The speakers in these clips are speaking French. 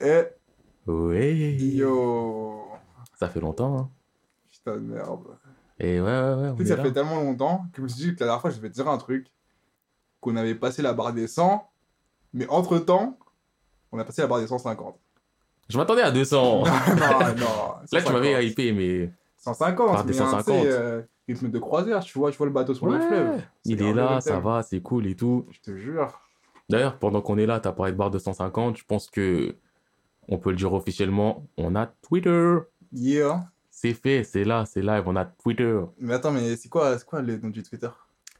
Eh, Ouais. yo. Ça fait longtemps, hein. Putain de merde. Et ouais, ouais, ouais. sais, est ça là. fait tellement longtemps que je me suis dit que la dernière fois, je vais te dire un truc. Qu'on avait passé la barre des 100. Mais entre temps, on a passé la barre des 150. Je m'attendais à 200. non, non. Là, tu 150. m'avais hypé, mais 150, Barre des hein, 150. tu sais, euh, rythme de croisière, tu vois, tu vois le bateau sur le fleuve. il est là, ça va, c'est cool et tout. Je te jure. D'ailleurs, pendant qu'on est là, t'as parlé de barre de 150. Je pense que on peut le dire officiellement. On a Twitter. Yeah. C'est fait, c'est là, c'est live. On a Twitter. Mais attends, mais c'est quoi, quoi le nom du Twitter?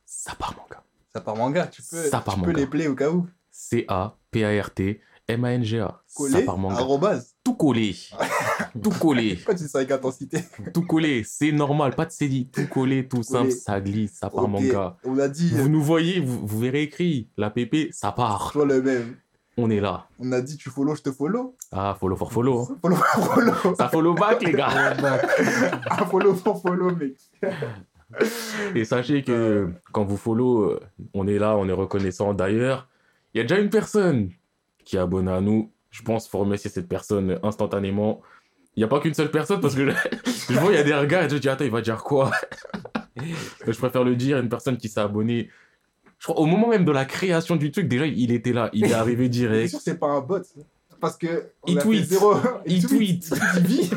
Ça part, mon gars. Ça part manga, tu peux, Ça part tu peux manga. les play au cas où. C-A-P-A-R-T-M-A-N-G-A. Ça Coller, part, manga. arrobase. Tout collé. tout collé. Pourquoi tu dis ça avec intensité? Tout collé. C'est normal. Pas de CD. Tout collé, tout simple. Collé. Ça glisse. Ça part, manga. On a dit, Vous nous voyez, vous, vous verrez écrit. La PP, ça part. toi le même. On est là. On a dit tu follow, je te follow. Ah, follow for follow. hein. Follow for follow. Ça follow back, les gars. Follow for follow, mec. Et sachez que quand vous follow, euh, on est là, on est reconnaissant. D'ailleurs, il y a déjà une personne qui est abonnée à nous. Je pense faut remercier cette personne instantanément. Il n'y a pas qu'une seule personne parce que je, je vois, il y a des regards et je dis, attends, il va dire quoi? Je préfère le dire, une personne qui s'est abonnée. Je crois, au moment même de la création du truc, déjà, il était là. Il est arrivé direct. sûr que c'est pas un bot Parce que. Il tweet. Zéro... Il tweet. Il vit.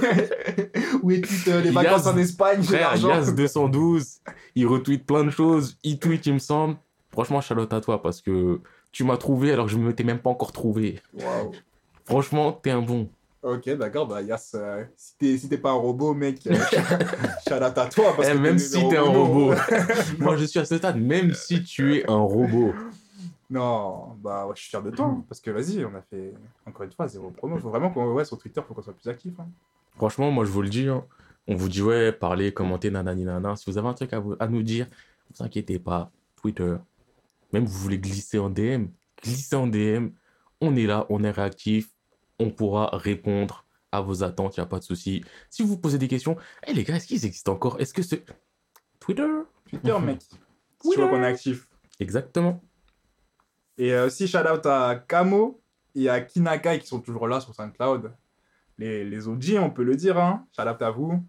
Ou il tweet euh, les vacances en Espagne, j'ai Frère, l'argent. Yas212, il retweet plein de choses. Il tweet, il me semble. Franchement, shout à toi parce que tu m'as trouvé alors que je ne m'étais même pas encore trouvé. Franchement, t'es un bon. Ok, d'accord, bah Yas, euh, si t'es si t'es pas un robot, mec, euh, shout out à toi. Parce Eh, que même si t'es un robot. Moi, je suis à ce stade, même si tu es un robot. non, bah ouais, je suis fier de toi. parce que vas-y, on a fait, encore une fois, zéro promo. Faut vraiment qu'on, ouais, sur Twitter, faut qu'on soit plus actif. hein. Franchement, moi, je vous le dis. hein. On vous dit, ouais, parlez, commentez, nanani, nanana. Si vous avez un truc à, vous- à nous dire, ne vous inquiétez pas. Twitter. Même vous voulez glisser en DM, glissez en DM. On est là, on est réactif. On pourra répondre à vos attentes, il n'y a pas de souci. Si vous posez des questions, eh les gars, est-ce qu'ils existent encore? Est-ce que c'est. Twitter? Twitter, mec. Tu Twitter. vois qu'on est actif. Exactement. Et euh, aussi, shout out à Kamo et à Kinakai qui sont toujours là sur SoundCloud. Les, les OG, on peut le dire. Hein. Shout out à vous.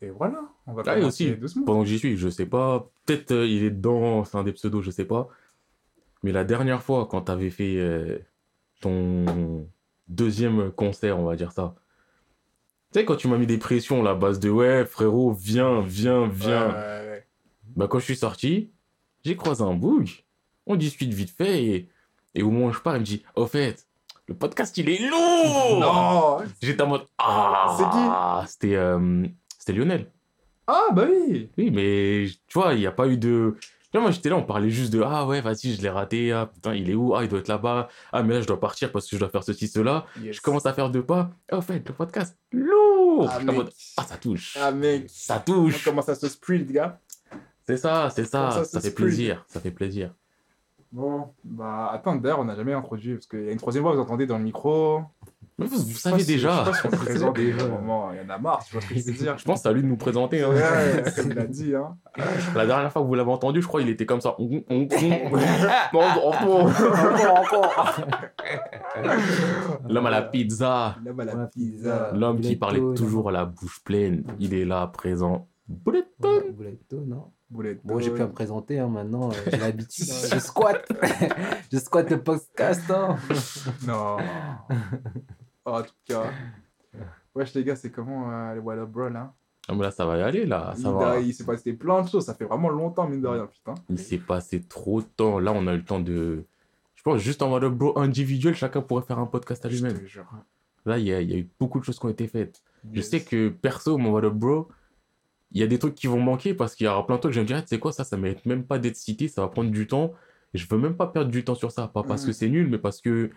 Et voilà, on va Ah, et aussi, doucement. pendant que j'y suis, je sais pas, peut-être euh, il est dedans, c'est un des pseudos, je sais pas. Mais la dernière fois, quand t'avais fait euh, ton deuxième concert, on va dire ça, tu sais, quand tu m'as mis des pressions, la base de ouais, frérot, viens, viens, viens. Ouais, ouais, ouais. Bah, quand je suis sorti, j'ai croisé un bug, on discute vite fait, et, et au moment où je pars, il me dit, au fait, le podcast il est lourd! Non J'étais en mode, ah! C'était euh, c'était Lionel. Ah, bah oui Oui, mais tu vois, il n'y a pas eu de. Vois, moi j'étais là, on parlait juste de Ah ouais, vas-y, je l'ai raté. Ah putain, il est où Ah, il doit être là-bas. Ah, mais là, je dois partir parce que je dois faire ceci, cela. Yes. Je commence à faire deux pas. Ah, au fait, le podcast, lourd Ah, en mec. Ah, ça touche. Ah, mec Ça On touche. commence à se split, gars? C'est ça, c'est ça. ça fait sprint? plaisir. Ça fait plaisir. Bon, bah attends, d'ailleurs, on n'a jamais introduit, parce qu'il y a une troisième voix, vous entendez dans le micro. Vous, savez déjà. Je présente moment, il y en a marre, tu vois ce que je veux dire. Je pense que c'est à lui de nous présenter. hein. Ouais, comme il a dit, hein. La dernière fois que vous l'avez entendu, je crois qu'il était comme ça. Non, encore. L'homme à la pizza. L'homme à la Ouais, pizza. L'homme qui parlait toujours à la bouche pleine. Il est là, présent. Bouletton. Bouletto, non. Bon, j'ai à me présenter hein, maintenant, euh, j'ai l'habitude. hein. Je squatte Je squatte le podcast. Hein. Non. Oh, en tout cas. Wesh, les gars, c'est comment euh, les What Up Bro, là Ah, mais là, ça va y aller, là. Ça Il, va. il s'est passé plein de choses, ça fait vraiment longtemps, mine de rien, putain. Il s'est passé trop de temps. Là, on a eu le temps de. Je pense juste en mode bro individuel, chacun pourrait faire un podcast à lui-même. Là, il y a, il y a eu beaucoup de choses qui ont été faites. Je sais que perso, mon What Up Bro, il y a des trucs qui vont manquer parce qu'il y aura plein de trucs que je vais me dire, Ah, tu sais quoi, ça, ça mérite même pas d'être cité, ça va prendre du temps. Et je veux même pas perdre du temps sur ça. Pas parce Mhm. que c'est nul, mais parce que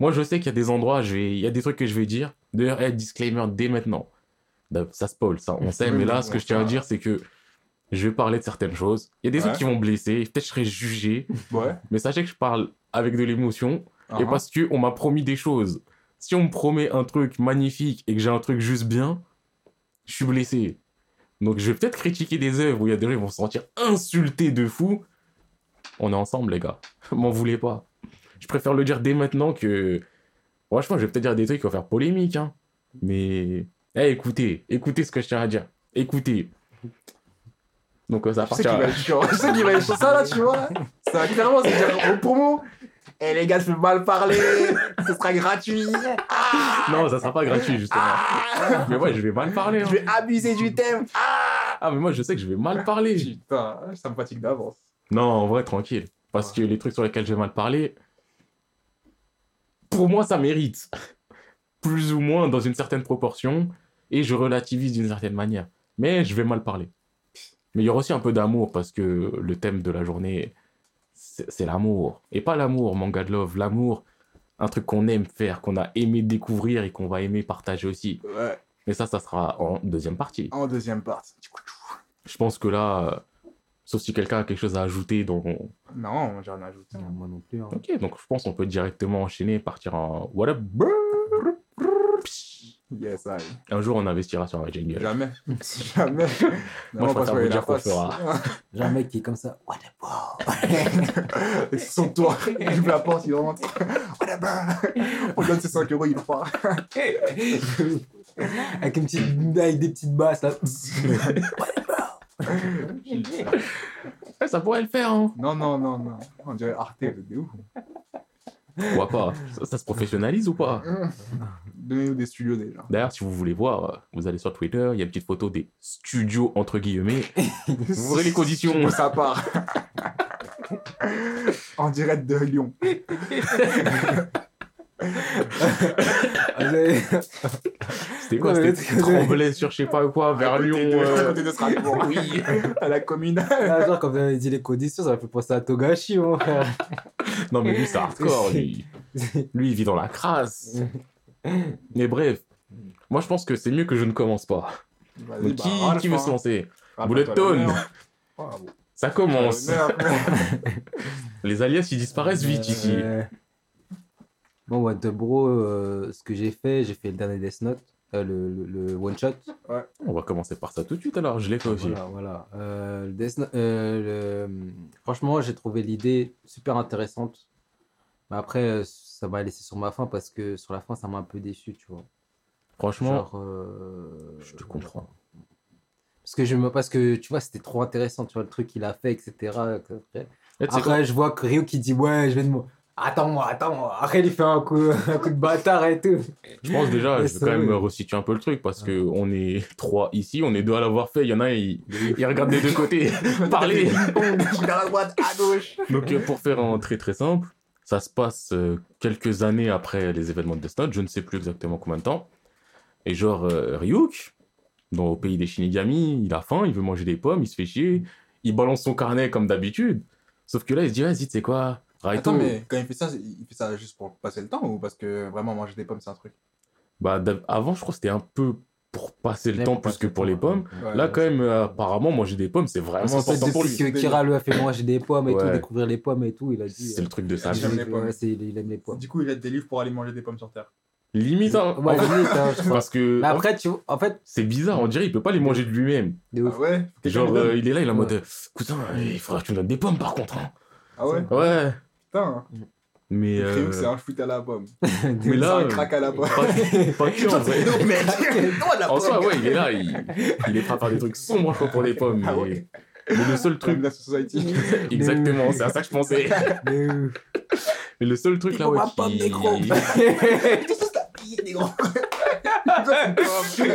moi, je sais qu'il y a des endroits, je vais... il y a des trucs que je vais dire. D'ailleurs, hey, disclaimer dès maintenant. Bah, Ça spoil, ça, on sait, mais là, ce que je tiens à dire, c'est que je vais parler de certaines choses. Il y a des Ouais. trucs qui vont blesser, peut-être je serai jugé, Ouais. mais sachez que je parle avec de l'émotion et Uh-huh. parce qu'on m'a promis des choses. Si on me promet un truc magnifique et que j'ai un truc juste bien, je suis blessé. Donc je vais peut-être critiquer des œuvres où il y a des gens qui vont se sentir insultés de fou. On est ensemble, les gars. M'en voulez pas. Je préfère le dire dès maintenant que Franchement, je vais peut-être dire des trucs qui vont faire polémique, hein. Mais. Eh, écoutez, écoutez ce que je tiens à dire. Écoutez. Donc, euh, ça Je appartient à... Je sais qu'il va être. Ça, là, tu vois. Ça va clairement se dire au promo. Eh les gars, je peux mal parler. Ce sera gratuit. Ah Non, ça sera pas gratuit, justement. mais ouais, je vais mal parler. hein. Je vais abuser du thème. Ah Ah, mais moi, je sais que je vais mal parler. Putain, ça me fatigue d'avance. Non, en vrai, tranquille. Parce que les trucs sur lesquels j'ai mal parlé, pour moi, ça mérite. Plus ou moins dans une certaine proportion. Et je relativise d'une certaine manière. Mais je vais mal parler. Mais il y aura aussi un peu d'amour parce que le thème de la journée, c'est l'amour. Et pas l'amour, manga de love. L'amour, un truc qu'on aime faire, qu'on a aimé découvrir et qu'on va aimer partager aussi. Ouais. Mais ça, ça sera en deuxième partie. En deuxième partie. Je pense que là, sauf si quelqu'un a quelque chose à ajouter dans, Non, j'ai rien à ajouter. Non, moi non plus. hein. Ok, donc je pense qu'on peut directement enchaîner et partir en What up? Yes, aïe. Un jour, on investira sur un jingle. Jamais. Jamais. Moi, je préfère vous dire qu'on fera. J'ai un mec qui est comme ça. What the Avec son toit, il ouvre la porte, il rentre. Whatever. On donne ses 5 euros, il part. avec, une petite, avec des petites basses là. ça pourrait le faire, hein. Non, non, non, non. On dirait Arte, de ouf. Pourquoi pas? Ça, ça se professionnalise ou pas? Donnez-nous des studios déjà. D'ailleurs, si vous voulez voir, euh, vous allez sur Twitter, il y a une petite photo des studios, entre guillemets. Vous verrez les conditions. Ça part. en direct de Lyon. C'était quoi C'était. Tremblay sur je sais pas quoi, vers Lyon. de- euh, À côté de Strasbourg. Oui. À la communale. Ah, genre, quand vous avez dit les conditions, ça m'a fait penser à Togashi, mon frère. Non, mais lui, c'est hardcore, lui. Lui, il vit dans la crasse. Mais bref, moi, je pense que c'est mieux que je ne commence pas. Donc, bah, qui, qui veut se lancer Bouletton. l'honneur. Bravo. Ça commence. Les alias, ils disparaissent vite ici. Bon, what the bro, euh, ce que j'ai fait, j'ai fait le dernier Death Note, euh, le, le, le one shot. On va commencer par ça tout de suite alors, je l'ai fait aussi. Voilà, voilà. Euh, le Death Note- euh, le- Franchement, j'ai trouvé l'idée super intéressante. Mais après, ça m'a laissé sur ma faim parce que sur la fin, ça m'a un peu déçu, tu vois. Franchement, Genre, euh, je te comprends. Parce que, je me... parce que tu vois, c'était trop intéressant, tu vois, le truc qu'il a fait, etc. Après, Après, je vois que Ryo qui dit Ouais, je vais de moi. Attends-moi, attends-moi. Après, il fait un coup, un coup de bâtard et tout. Je pense déjà, je vais quand même resituer un peu le truc parce que on est trois ici, on est deux à l'avoir fait. Il y en a, ils, ils regardent des deux côtés. Parler. Je regarde à droite, à gauche. Donc, euh, pour faire un très très simple, ça se passe euh, quelques années après les événements de Death Note, je ne sais plus exactement combien de temps. Et genre, euh, Ryuk, dans, au pays des Shinigami, il a faim, il veut manger des pommes, il se fait chier, il balance son carnet comme d'habitude. Sauf que là, il se dit, vas-y, tu sais quoi, Raito, Attends, mais quand il fait ça, il fait ça juste pour passer le temps ou parce que vraiment manger des pommes, c'est un truc? Bah, avant, je crois que c'était un peu pour passer le temps plus que pour les pommes. Ouais, Là, quand même, euh, apparemment, manger des pommes, c'est vraiment fait, important pour lui. que Kira lui a fait manger des pommes et tout, découvrir les pommes et tout, il a dit. C'est le truc de sa vie. Ouais, il, il aime les pommes. Du coup, il a des livres pour aller manger des pommes sur Terre. Limite, hein, Ouais, limite, hein, je crois. parce que Mais après, tu vois, en fait, c'est bizarre, on dirait il peut pas les manger de lui-même. Ah ouais? Genre, euh, il est là, il est en mode Ouais. euh, Cousin, il faudra que tu me donnes des pommes par contre. hein. Ah ouais? Ouais, Putain. mais. Le Ryuk, euh, c'est un fruit à la pomme. Mais là, un euh, crack à la pomme. Pas, pas que en vrai. Non, mec Donne la En pomme soi, ouais, il est là, il, il est prêt à faire des trucs sombres pour les pommes. Mais, Ah ouais. mais le seul truc. La society. Exactement, c'est à ça que je pensais. Mais le seul truc là, ouais, qui.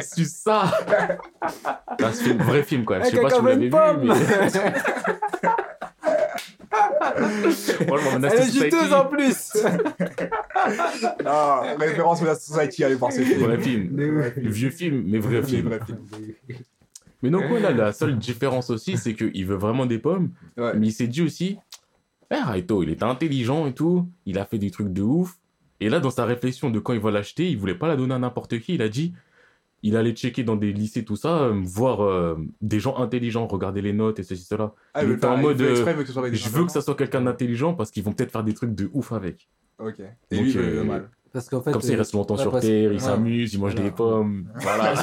C'est ça? Là, C'est un vrai film, quand même. Je sais pas si vous l'avez vu, mais. Franchement, Menace Elle est juteuse en plus Ah, référence de la society, allez voir ces films. Vrai film. Ouf. Vieux film, mais vrai film. vrais films. Mais donc, ouais, là, la seule différence aussi, c'est qu'il veut vraiment des pommes. Ouais. Mais il s'est dit aussi, eh, Raito, il était intelligent et tout, il a fait des trucs de ouf. Et là, dans sa réflexion de quand il va l'acheter, il voulait pas la donner à n'importe qui. Il a dit, il allait checker dans des lycées, tout ça, euh, voir euh, des gens intelligents, regarder les notes et ceci, cela. Ah, Il était en mode, fait euh, exprès, il veut que ce soit avec des Je veux que ça soit quelqu'un d'intelligent parce qu'ils vont peut-être faire des trucs de ouf avec. Ok. Et Donc, lui, euh, mal. Parce qu'en fait. Comme ça, il euh, reste longtemps ouais, sur parce- Terre, il ouais. s'amuse, il mange Voilà. des pommes. Voilà.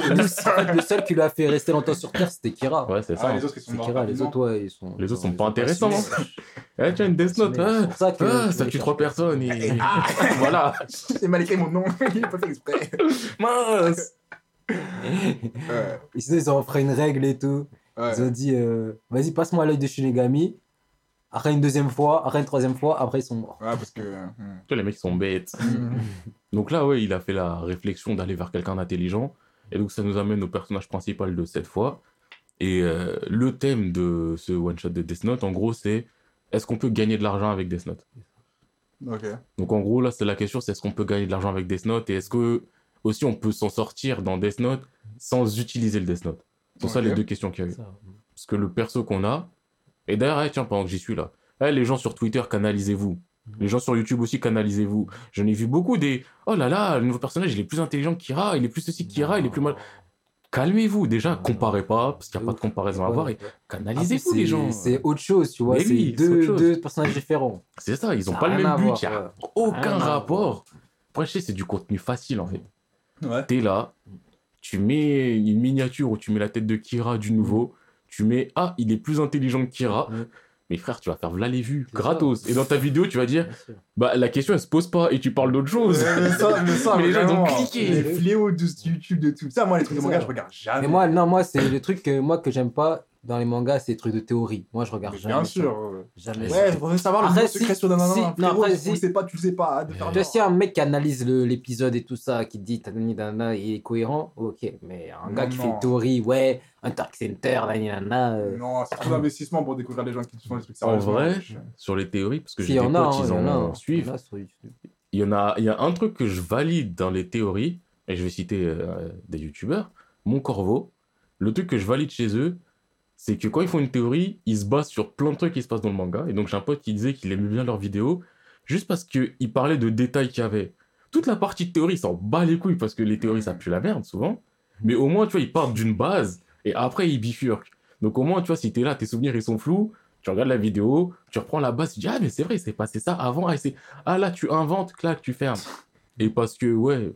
Le seul qui lui a fait rester longtemps sur Terre, c'était Kira. ouais, c'est Ah, ça. les autres, sont C'est Kira, les autres, ouais, ils sont. Les autres sont ils pas intéressants. Eh, tiens, une Death Note. C'est Ah, ça ah, tue trois personnes et. voilà. J'ai mal écrit mon nom, il a pas fait exprès. Mince. Ouais, Et sinon, ils ont fait une règle et tout. ouais. Ils ont dit, euh, vas-y, passe-moi l'œil de Shinigami. Après une deuxième fois, après une troisième fois, après ils sont morts. Ouais, parce que. hmm. Tu vois, les mecs ils sont bêtes. Donc là, ouais, il a fait la réflexion d'aller vers quelqu'un d'intelligent. Et donc, ça nous amène au personnage principal de cette fois. Et euh, le thème de ce one-shot de Death Note, en gros, c'est est-ce qu'on peut gagner de l'argent avec Death Note? Ok. Donc, en gros, là, c'est la question c'est est-ce qu'on peut gagner de l'argent avec Death Note? Et est-ce que aussi on peut s'en sortir dans Death Note sans utiliser le Death Note C'est ça les deux questions qu'il y a eu. Ça. Parce que le perso qu'on a, et d'ailleurs, eh, tiens, pendant que j'y suis là, eh, les gens sur Twitter, canalisez-vous. Les gens sur YouTube aussi, canalisez-vous. J'en ai vu beaucoup des Oh là là, le nouveau personnage, il est plus intelligent que Kira, il est plus ceci que Kira, il est plus mal. Calmez-vous, déjà, Non. comparez pas, parce qu'il n'y a pas de comparaison à avoir. Et canalisez-vous, les gens. C'est autre chose, tu vois. C'est oui, deux, personnages différents. C'est ça, ils ont Ça pas le même but, il n'y a aucun rapport. Après, je sais, c'est du contenu facile en fait. Ouais. T'es là, tu mets une miniature où tu mets la tête de Kira du nouveau, tu mets Ah, il est plus intelligent que Kira. Mm. Mais frère, tu vas faire voilà les vues, gratos. Et dans ta vidéo, tu vas dire. Bah, la question elle se pose pas et tu parles d'autre chose. Ouais, mais ça, mais ça, Mais les gens, ils ont cliqué. Les fléaux de YouTube, de tout ça, moi, les trucs de manga, je regarde jamais. Mais moi, non, moi, c'est le truc que, moi, que j'aime pas dans les mangas, c'est les trucs de théorie. Moi, je regarde Mais jamais. bien sûr. ouais. Jamais. Ouais, il faudrait savoir le secret sur Nanana. non, après, si tu si- sais pas, tu sais pas. De si un mec qui analyse le- l'épisode et tout ça, qui dit nanana, il est cohérent, ok. Mais un gars Non, qui non. fait une théorie, ouais, un Dark Center, nanana, euh, Non, c'est trop d'investissement pour découvrir les gens qui font les trucs En sérieusement. vrai, Je- sur les théories, parce que si, j'ai y des en a, potes, ils en en suivent. En. Il y en a, il y a un truc que je valide dans les théories, et je vais citer euh, des youtubeurs, Mon Corvo. Le truc que je valide chez eux, c'est que quand ils font une théorie, ils se basent sur plein de trucs qui se passent dans le manga. Et donc j'ai un pote qui disait qu'il aimait bien leurs vidéos, juste parce qu'il parlait de détails qu'il y avait. Toute la partie de théorie, s'en bat les couilles, parce que les théories, ça pue la merde, souvent. Mais au moins, tu vois, ils partent d'une base, et après, ils bifurquent. Donc au moins, tu vois, si t'es là, tes souvenirs, ils sont flous, tu regardes la vidéo, tu reprends la base, tu dis, ah, mais c'est vrai, il s'est passé ça avant, ah, c'est ah là, tu inventes, clac, tu fermes. Et parce que, ouais,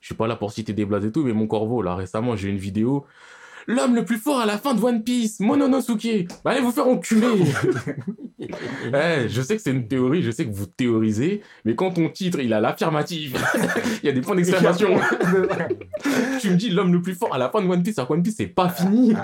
je suis pas là pour citer des blagues et tout, mais mon corvo, là, récemment, j'ai une vidéo. L'homme le plus fort à la fin de One Piece, Mononosuke. Bah, allez vous faire enculer. Eh, je sais que c'est une théorie, je sais que vous théorisez, mais quand ton titre, il a l'affirmative, il y a des points d'exclamation. tu me dis l'homme le plus fort à la fin de One Piece, alors One Piece, c'est pas fini.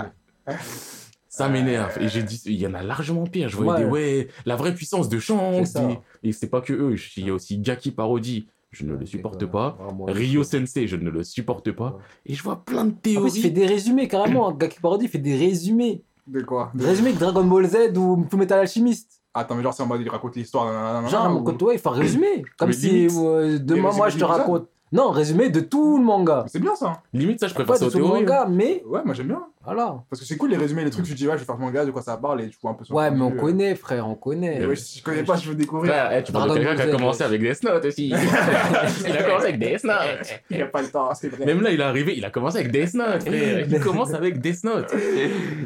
Ça m'énerve. Et j'ai dit, il y en a largement pire. Je voyais Ouais. des, ouais, la vraie puissance de chance. Des- Et c'est pas que eux. Il y a aussi Gaki Parodi. Je ne le supporte pas. Vraiment. Rio Sensei, je ne le supporte pas. Et je vois plein de En plus, il théories. fait des résumés carrément. Un gars qui parodie, il fait des résumés. De quoi? Des résumés de Dragon Ball Z ou Full Metal Alchemist. Attends, mais genre, c'est en mode, il raconte l'histoire. Genre, ou- ouais, il fait un résumé. Comme Mais si limite, euh, demain, moi, je te raconte. Non, résumé de tout le manga. C'est bien ça. Limite, ça, je préfère Pas ça de aux tout le théories. manga, mais Ouais, moi j'aime bien. Voilà. Parce que c'est cool les résumés, les trucs, tu te dis, ouais, je vais faire ce manga, de quoi ça parle, et tu vois un peu son Ouais, mais on euh. connaît, frère, on connaît. Mais ouais, si je connais pas, je veux découvrir. Frère, eh, tu parles de quelqu'un qui a commencé avec Death Note aussi. il a commencé avec Death Note. Il n'y a pas le temps, c'est vrai. Même là, il est arrivé, il a commencé avec Death Note, frère. Il commence avec Death Note.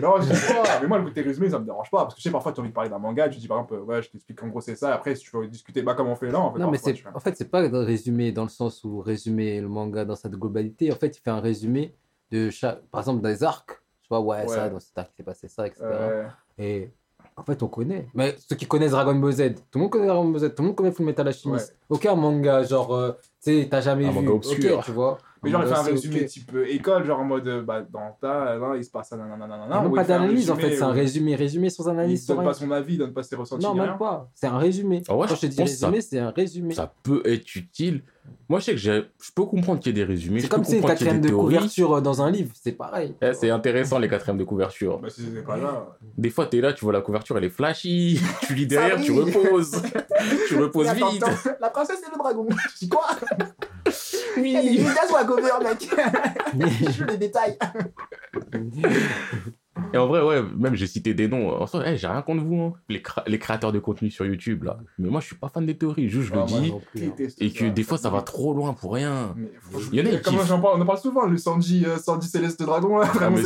Non, je sais pas. Mais moi, le côté résumé, ça me dérange pas. Parce que je sais, parfois, tu as envie de parler d'un manga, tu dis par exemple, ouais, je t'explique en gros, c'est ça. Après, si tu veux discuter, bah, comme on fait là, fait Non, mais c'est en fait, c'est pas un résumé dans le sens où résumer le manga dans sa globalité. En fait, il fait un résumé de chaque. Par exemple, dans les arcs. Vois, ouais, ça, Ouais. dans cet arc, il s'est passé ça, etc. Euh, Et en fait, on connaît. Mais ceux qui connaissent Dragon Ball Z, tout le monde connaît Dragon Ball Z, tout le monde connaît Full Metal Alchemist. Aucun manga, genre, euh, tu sais, t'as jamais Un vu. manga obscur. Ok, tu vois. Mais genre, il fait un résumé ok. type euh, école, genre en mode, euh, bah, dans ta, là, il se passe ça, nanana, Il nanana. a même pas il d'analyse en fait, c'est un où résumé, résumé sans Il analyse. donne sans pas son avis, il donne pas ses ressentis. Non, même rien. pas. C'est un résumé. En vrai, Quand je te dis ça- résumé, c'est un résumé. Ça peut être utile. Moi, je sais que je peux comprendre qu'il y ait des résumés. C'est comme si une quatrième de théories. couverture euh, dans un livre, c'est pareil. Eh, c'est intéressant les quatrièmes de couverture. Bah, si pas là. Des fois, t'es là, tu vois la couverture, elle est flashy. tu lis derrière, tu reposes. tu reposes Attends, vite. attends, La princesse et le dragon. Je dis quoi? Il y a des Oui. villages ou à cover, mec Je veux les détails. Et en vrai, ouais, même j'ai cité des noms. En soi, eh, j'ai rien contre vous, hein, les, cra- les créateurs de contenu sur YouTube, là. Mais moi, je suis pas fan des théories. Juste, je le Ah, moi dis. plus, hein. Et que ça. des fois, ça va trop loin pour rien. Mais Il y en a, j'en parle, on en parle souvent, le Sanji, euh, Sanji Céleste Dragon, là, Ah, vraiment mais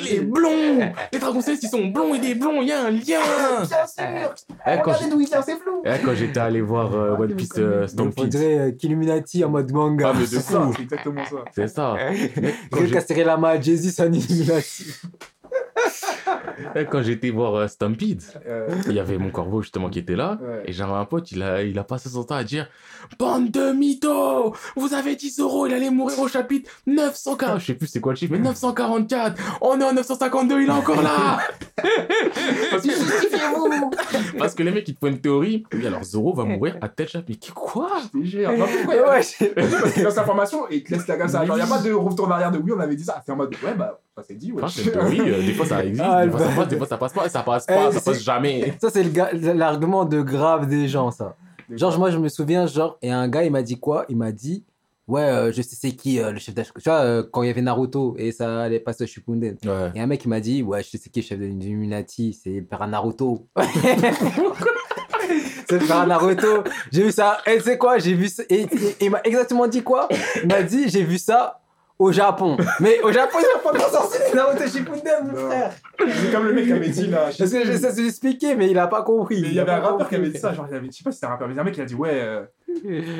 il est blond Les dragons célestes, ils sont blonds, il est blond, il y a un lien Bien sûr Eh, quand Regardez d'où il vient, c'est flou Eh, quand j'étais allé voir euh, Ah, One Piece euh, On Stampede, dirait euh, Killuminati en mode manga. Ah, mais de C'est ça, c'est exactement ça. c'est ça. Quand Quelqu'un qui a serré la main à Jay-Z, c'est un Illuminati. Quand j'étais voir euh, Stampede, Euh, il y avait mon corbeau justement qui était là. ouais. Et j'avais un pote, il a, il a passé son temps à dire Bande de mythos Vous avez 10 euros, il allait mourir au chapitre 940. Je sais plus c'est quoi le chiffre, mais 944 On est en 952, il est encore là Parce que, parce que les mecs, ils te font une théorie. Oui, alors Zoro va mourir à tel chapitre. Mais quoi? Je te jure. Pourquoi Ouais, Parce qu'il lance l'information et il te laisse la ça. Genre, il n'y a pas de retour en arrière de oui, on avait dit ça. C'est en mode ouais, bah, ça c'est dit. Ouais. C'est théorie, euh, des fois ça existe, Ah, des fois ça passe, des fois ça passe pas, ça passe pas, Eh, ça passe c'est- jamais. Ça, c'est l'argument de grave des gens, ça. Genre, moi, je me souviens, genre, et un gars, il m'a dit quoi? Il m'a dit, ouais, euh, je sais c'est qui euh, le chef d'H. Tu vois, euh, quand il y avait Naruto et ça allait passer au Shippuden. Ouais. Et un mec, il m'a dit, ouais, je sais c'est qui le chef de l'Illuminati, c'est le père Naruto. c'est le père Naruto. J'ai vu ça. Et sais quoi? J'ai vu ça. Et, et- et il m'a exactement dit quoi? Il m'a dit, j'ai vu ça au Japon. Mais au Japon, ils ont pas encore sorti les Naruto Shippuden, mon frère. C'est comme le mec qui avait dit là. Parce que j'essaie de l'expliquer, mais il a pas compris. Mais il y avait un rappeur qui avait dit ça, genre, il avait, je sais pas si c'était un rappeur, mais un mec qui a dit ouais, euh,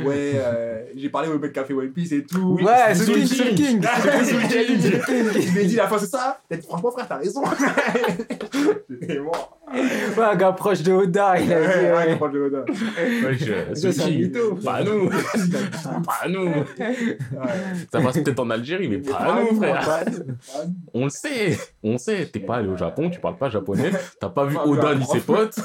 ouais, euh, j'ai parlé au mec qui a fait One Piece et tout. Ouais, Soul Soul King, Soul King. Ah, King. King. Il m'a dit la fin c'est ça. Franchement frère t'as raison. Mort. Ouais, un gars proche de Oda, il a dit. Ouais, ouais, ouais. proche de Oda. Je- c'est un mytho. Pas nous, pas nous. Ouais. Ça passe peut-être en Algérie, mais pas nous, frère. On le sait, on sait. T'es pas allé au Japon, tu parles pas japonais, t'as pas vu Oda ni ses potes,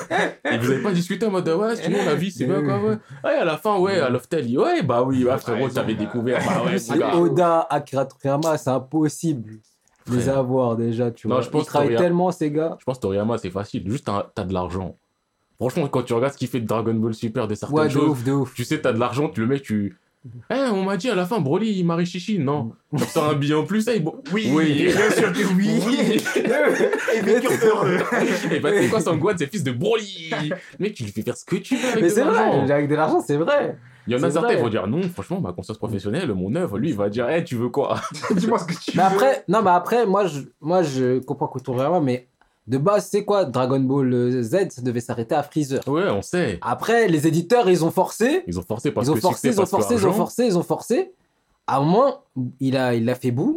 et vous avez pas discuté en mode ouais, sinon la vie c'est bien quoi, ouais. Ouais, à la fin, ouais, à l'hôtel, il- ouais, bah oui, ouais, frérot, t'avais découvert, bah ouais. Oda, Akira Toriyama, c'est impossible de les avoir déjà, tu Non, vois. je pense Ils travaillent tellement, ces gars. Je pense Toriyama, c'est facile, juste t'as de l'argent. Franchement, quand tu regardes ce qu'il fait de Dragon Ball Super, de certaines Ouais, de choses, ouf, de ouf. tu sais, t'as de l'argent, tu le mec, tu. Eh, on m'a dit à la fin, Broly, il marie Chichi. Non. Tu sors un billet en plus, hey, bon. Oui, Oui. bien sûr que oui. Et bien sûr heureux. Et bah, tu sais quoi, Sangwan, c'est fils de Broly? Mec, tu lui fais faire ce que tu veux avec Mais de c'est l'argent. vrai, avec de l'argent, c'est vrai. Il y en a c'est certains qui vont dire non, franchement, ma conscience professionnelle, mon œuvre, lui, il va dire, eh, tu veux quoi? Dis-moi ce que tu Mais veux. après, non, mais après, moi, je, moi, je comprends que Toriyama, mais de base, c'est quoi Dragon Ball euh, Z, ça devait s'arrêter à Freezer. Ouais, on sait. Après, les éditeurs, ils ont forcé. Ils ont forcé parce Ils ont que forcé, succès, ils ont parce que forcé, ils ont forcé, ils ont forcé. À un moment, il a, il a fait bout.